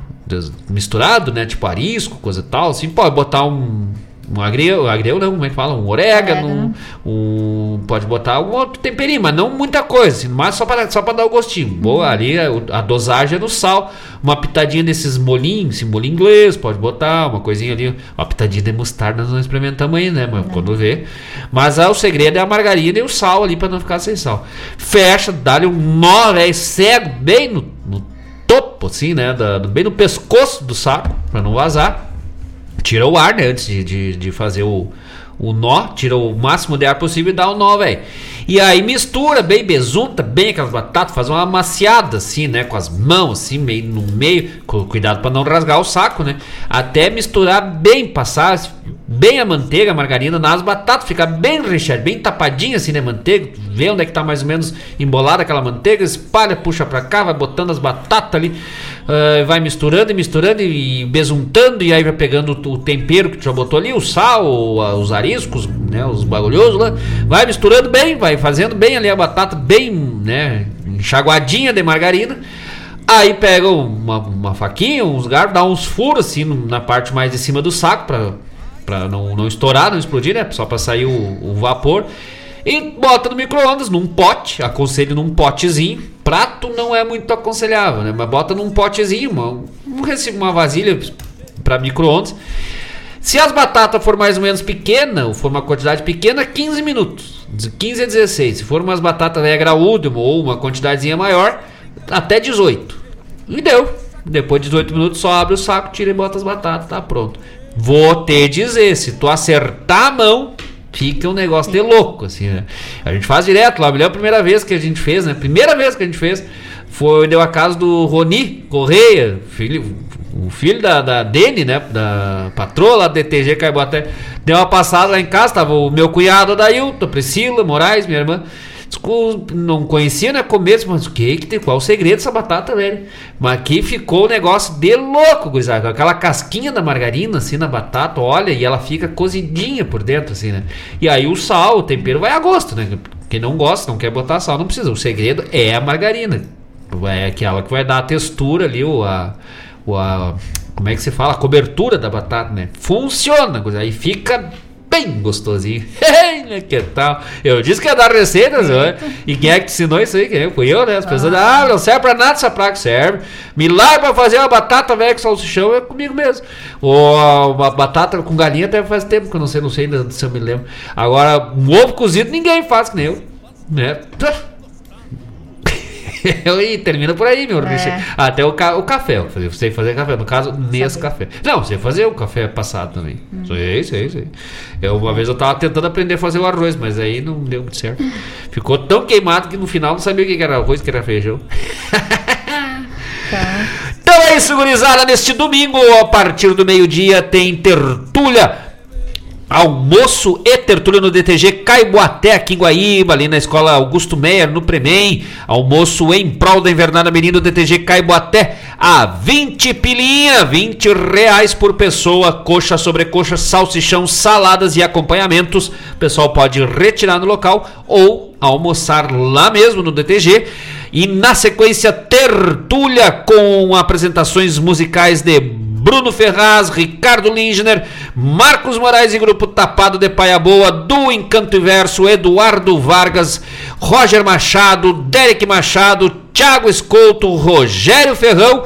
misturado, né? Tipo arisco, coisa e tal. Assim, pode botar um. Um agreu, agreu não, como é que fala? Um orégano, um, pode botar algum outro temperinho, mas não muita coisa, assim, mas só para só dar o gostinho. Boa, ali a, a dosagem é no sal, uma pitadinha desses molinhos, esse molho inglês, pode botar, uma coisinha ali, uma pitadinha de mostarda nós não experimentamos aí, né, mas quando vê. Mas ah, o segredo é a margarina e o sal ali para não ficar sem sal. Fecha, dá-lhe um nó, velho, cego, bem no, no topo, assim, né, da- bem no pescoço do saco, para não vazar tira o ar, né? Antes de, de, de fazer o, o nó, tira o máximo de ar possível e dá o nó, velho. E aí mistura bem, besunta bem aquelas batatas, faz uma amaciada assim, né? Com as mãos, assim, meio no meio. Com cuidado para não rasgar o saco, né? Até misturar bem, passar bem a manteiga, a margarina nas batatas, ficar bem recheado, bem tapadinha assim, né? Manteiga, vê onde é que tá mais ou menos embolada aquela manteiga, espalha, puxa pra cá, vai botando as batatas ali, ah, vai misturando e misturando e besuntando, e aí vai pegando o, tempero que tu já botou ali, o sal, os ariscos, né? Os bagulhosos lá, vai misturando bem, vai fazendo bem ali a batata, bem, né? Enxaguadinha de margarina. Aí pega uma, uma faquinha, uns garfos, dá uns furos assim na parte mais de cima do saco pra não, não estourar, não explodir, né? Só pra sair o, o vapor. E bota no micro-ondas, num pote, aconselho num potezinho. Prato não é muito aconselhável, né? Mas bota num potezinho, uma, um uma vasilha pra micro-ondas. Se as batatas for mais ou menos pequena, ou for uma quantidade pequena, 15 minutos. De 15 a 16. Se for umas batatas velha graúda ou uma quantidadezinha maior, até 18. E deu. Depois de 18 minutos, só abre o saco, tira e bota as batatas, tá pronto. Vou te dizer, se tu acertar a mão, fica um negócio de louco, assim, né? A gente faz direto lá. Lembro a primeira vez que a gente fez, né? Primeira vez que a gente fez foi deu a casa do Roni Correia, filho, o filho da, da Dene, né? Da patroa lá do DTG Caiboté. Deu uma passada lá em casa, tava o meu cunhado Dailton, a Priscila Moraes, minha irmã. Não conhecia, né? Começo, mas o que que tem? Qual o segredo dessa batata, velho? Mas aqui ficou o negócio de louco, gurizada. Aquela casquinha da margarina, assim, na batata, olha, e ela fica cozidinha por dentro, assim, né? E aí o sal, o tempero vai a gosto, né? Quem não gosta, não quer botar sal, não precisa. O segredo é a margarina. É aquela que vai dar a textura ali, o, a, o, a- como é que se fala? A cobertura da batata, né? Funciona, gurizada. aí fica bem gostosinho. Que tal? Eu disse que ia dar receitas, né? E quem é que te ensinou isso aí? Quem? Fui eu, né? As pessoas, ah, não serve pra nada essa praga, serve. Milagre pra fazer uma batata velha com salsichão é comigo mesmo. Ou uma batata com galinha até faz tempo que eu não sei, não sei se eu me lembro. Agora, um ovo cozido ninguém faz que nem eu, né? e termina por aí, meu É. Até o, ca o café, eu falei, sei fazer café. No caso, nesse café. Não, sei fazer o café passado também. Hum. Sei, sei, sei. Eu, uma vez eu tava tentando aprender a fazer o arroz, mas aí não deu muito certo. Ficou tão queimado que no final não sabia o que era arroz, que era feijão. Então é isso, gurizada. Neste domingo, a partir do meio-dia, tem tertúlia. Almoço e tertúlia no DTG Caiboaté, aqui em Guaíba, ali na escola Augusto Meyer, no Premem. Almoço em prol da Invernada Menina do DTG Caiboaté, a 20 pilinha, 20 reais por pessoa. Coxa sobre coxa, salsichão, saladas e acompanhamentos. O pessoal pode retirar no local ou almoçar lá mesmo no DTG. E na sequência, tertúlia com apresentações musicais de Bruno Ferraz, Ricardo Lindner, Marcos Moraes e Grupo Tapado de Paia Boa, do Encanto e Verso, Eduardo Vargas, Roger Machado, Derek Machado, Thiago Escolto, Rogério Ferrão.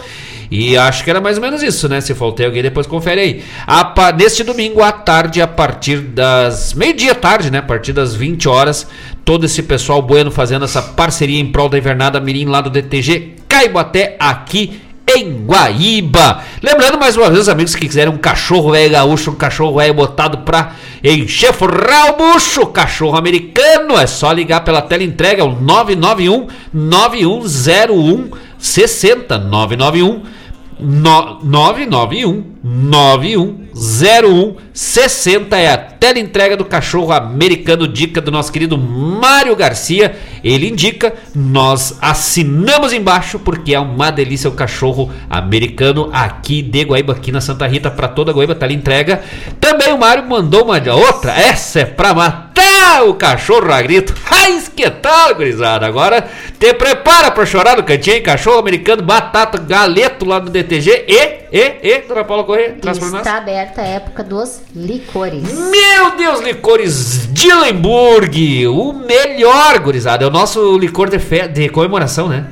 E acho que era mais ou menos isso, né? Se faltei alguém, depois confere aí. A neste domingo à tarde, a partir das. meio-dia tarde, né? A partir das 20 horas, todo esse pessoal bueno fazendo essa parceria em prol da Invernada Mirim lá do DTG Caiboaté, aqui em Guaíba. Lembrando mais uma vez, os amigos que quiserem um cachorro velho gaúcho, um cachorro velho botado pra encher o bucho, cachorro americano, é só ligar pela tela entrega, o 991 9101 60 991 no, 991 9101 60 é a teleentrega do cachorro americano dica do nosso querido Mário Garcia. Ele indica, nós assinamos embaixo porque é uma delícia o cachorro americano aqui de Guaíba, aqui na Santa Rita para toda Guaíba, teleentrega. Também o Mário mandou uma outra, essa é pra matar o cachorro a grito. Ai, que tal, gurizada? Agora te prepara para chorar no cantinho, cachorro americano, batata, galeto lá no DTG e, e, e, Dona Paula Corrêa, traz pra nós. Aberta a época dos licores. Meu Deus, licores Dillenburg, o melhor, gurizada. É o nosso licor de, fe... de comemoração, né?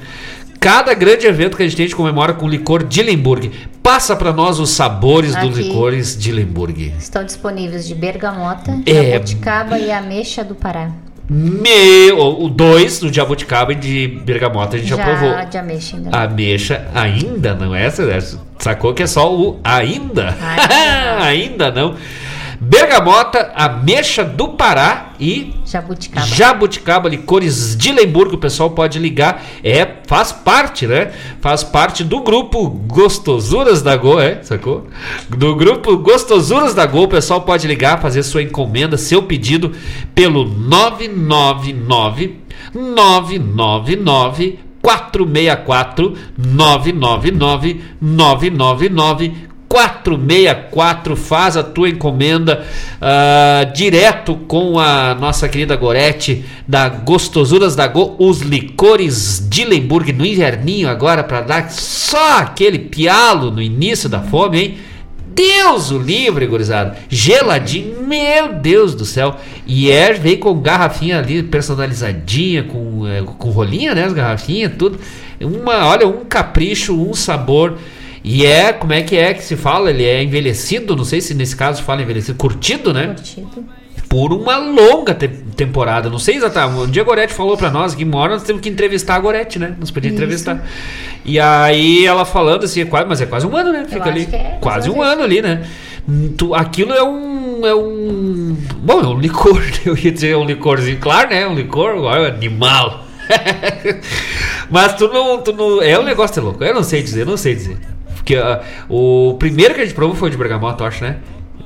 Cada grande evento que a gente tem, a gente comemora com licor Dillenburg. Passa para nós os sabores Aqui. dos licores Dillenburg. Estão disponíveis de bergamota, É. jabuticaba e ameixa do Pará. Meu, o dois do jabuticaba e de bergamota a gente já, Já provou. de ameixa ainda não. Ameixa ainda não é essa, essa- sacou que é só o ainda? ainda não. Bergamota, ameixa do Pará e jabuticaba. Jabuticaba, licores de Lemburgo, o pessoal pode ligar. É, faz parte, né? Faz parte do grupo Gostosuras da Go, é? Sacou? Do grupo Gostosuras da Go, o pessoal pode ligar, fazer sua encomenda, seu pedido pelo 999 999 464 999 999 464 faz a tua encomenda ah, direto com a nossa querida Gorete da Gostosuras da Go, os licores de Lemburg no inverninho agora para dar só aquele pialo no início da fome, hein? Deus o livre, gurizada. Geladinho, meu Deus do céu. E é, vem com garrafinha ali personalizadinha, com, é, com rolinha, né? As garrafinhas, tudo. Uma, olha, um capricho, um sabor. E é, como é que é que se fala? Ele é envelhecido, não sei se nesse caso fala envelhecido, curtido, né? Curtido. Por uma longa te- temporada. Não sei exatamente. Um dia a Gorete falou pra nós que uma hora nós temos que entrevistar a Gorete, né? Nos podia Isso. entrevistar. E aí ela falando assim, é quase, mas é quase um ano, né? Fica ali. é, quase um ano ali, né? Tu- aquilo é um. É um. Bom, é um licor. Eu ia dizer um licorzinho. Claro, né? Um licor, agora é um animal. Mas tu não, tu não. É um negócio louco. Eu não sei dizer, não sei dizer. Ah, o primeiro que a gente provou foi o de bergamota, eu acho, né?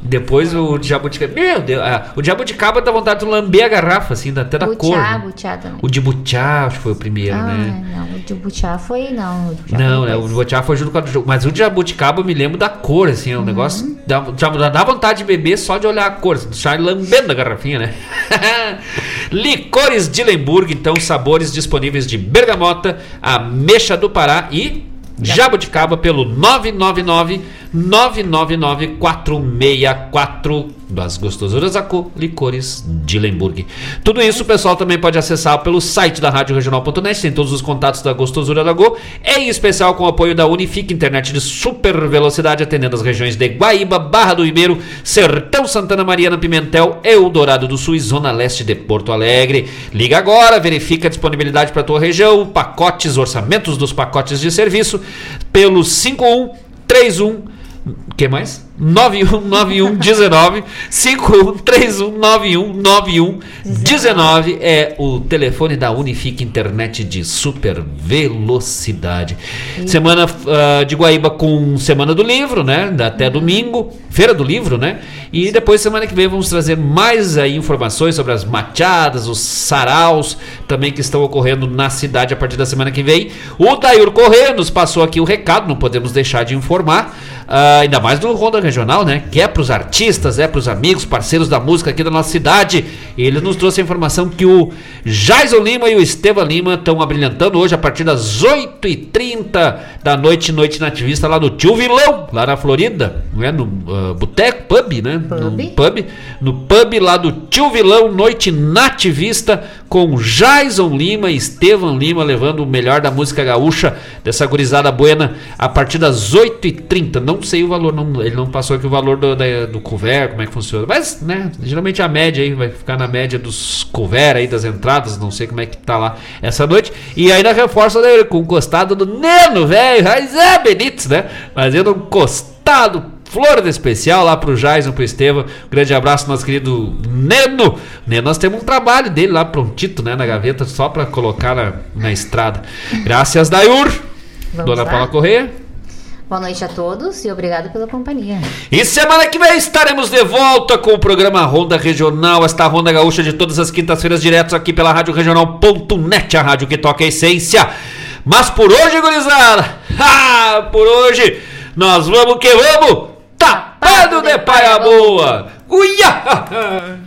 Depois o de jabuticaba. Meu Deus, ah, o de jabuticaba dá vontade de lamber a garrafa, assim, até da cor. Butiá, né? butiá também. O de butiá, acho que foi o primeiro, ah, né? não, o de butiá foi, não. o de butiá Não, né? O depois. butiá foi junto com a do jogo. Mas o de jabuticaba eu me lembro da cor, assim, é um negócio. Dá, dá vontade de beber só de olhar a cor, deixar lambendo a garrafinha, né? Licores de Lemburg, então, sabores disponíveis de bergamota, ameixa do Pará e jabuticaba pelo 999 999 464 das gostosuras da cor, licores de Lemburg. Tudo isso o pessoal também pode acessar pelo site da Rádio Regional.net, tem todos os contatos da Gostosura da Go, em especial com o apoio da Unifique Internet de super velocidade, atendendo as regiões de Guaíba, Barra do Ribeiro, Sertão Santana Mariana Pimentel, Eldorado do Sul e Zona Leste de Porto Alegre. Liga agora, verifica a disponibilidade para a tua região, pacotes, orçamentos dos pacotes de serviço, pelo 5131 que mais? 919119 5131919119 é o telefone da Unifique Internet de super velocidade. Semana ah, de Guaíba com Semana do Livro, né? Até domingo, Feira do Livro, né? E depois semana que vem vamos trazer mais aí informações sobre as machadas, os saraus também que estão ocorrendo na cidade a partir da semana que vem. O Dair Corrêa nos passou aqui o recado, não podemos deixar de informar. Ah, ainda mais do Ronda Regional, né? Que é pros artistas, é pros amigos, parceiros da música aqui da nossa cidade. Ele nos trouxe a informação que o Jaison Lima e o Estevam Lima estão abrilhantando hoje a partir das 8h30 da noite, noite nativista, lá no Tio Vilão, lá na Florida, não é? No ah, boteco, pub, né? No pub. No pub lá do Tio Vilão, noite nativista, com Jaison Lima e Estevam Lima levando o melhor da música gaúcha dessa gurizada buena a partir das 8h30. Não sei o valor, não, ele não passou aqui o valor do, da- do couvert, como é que funciona. Mas, né, geralmente a média aí vai ficar na média dos couvert aí, das entradas, não sei como é que tá lá essa noite. E ainda reforça né, com o costado do Neno, velho, mas é Benítez, né? Fazendo um costado Flor de especial lá pro Jason, pro Estevam. Grande abraço, nosso querido Neno. Neno, nós temos um trabalho dele lá prontito, né, na gaveta, só pra colocar na, na estrada. Graças, Dayur. Vamos Dona lá? Paula Correia. Boa noite a todos e obrigado pela companhia. E semana que vem estaremos de volta com o programa Ronda Regional, esta Ronda Gaúcha de todas as quintas-feiras, diretos aqui pela Rádio Regional.net, a rádio que toca a essência. Mas por hoje, gurizada, ah, por hoje, nós vamos que vamos, tapado de paia boa. Uia!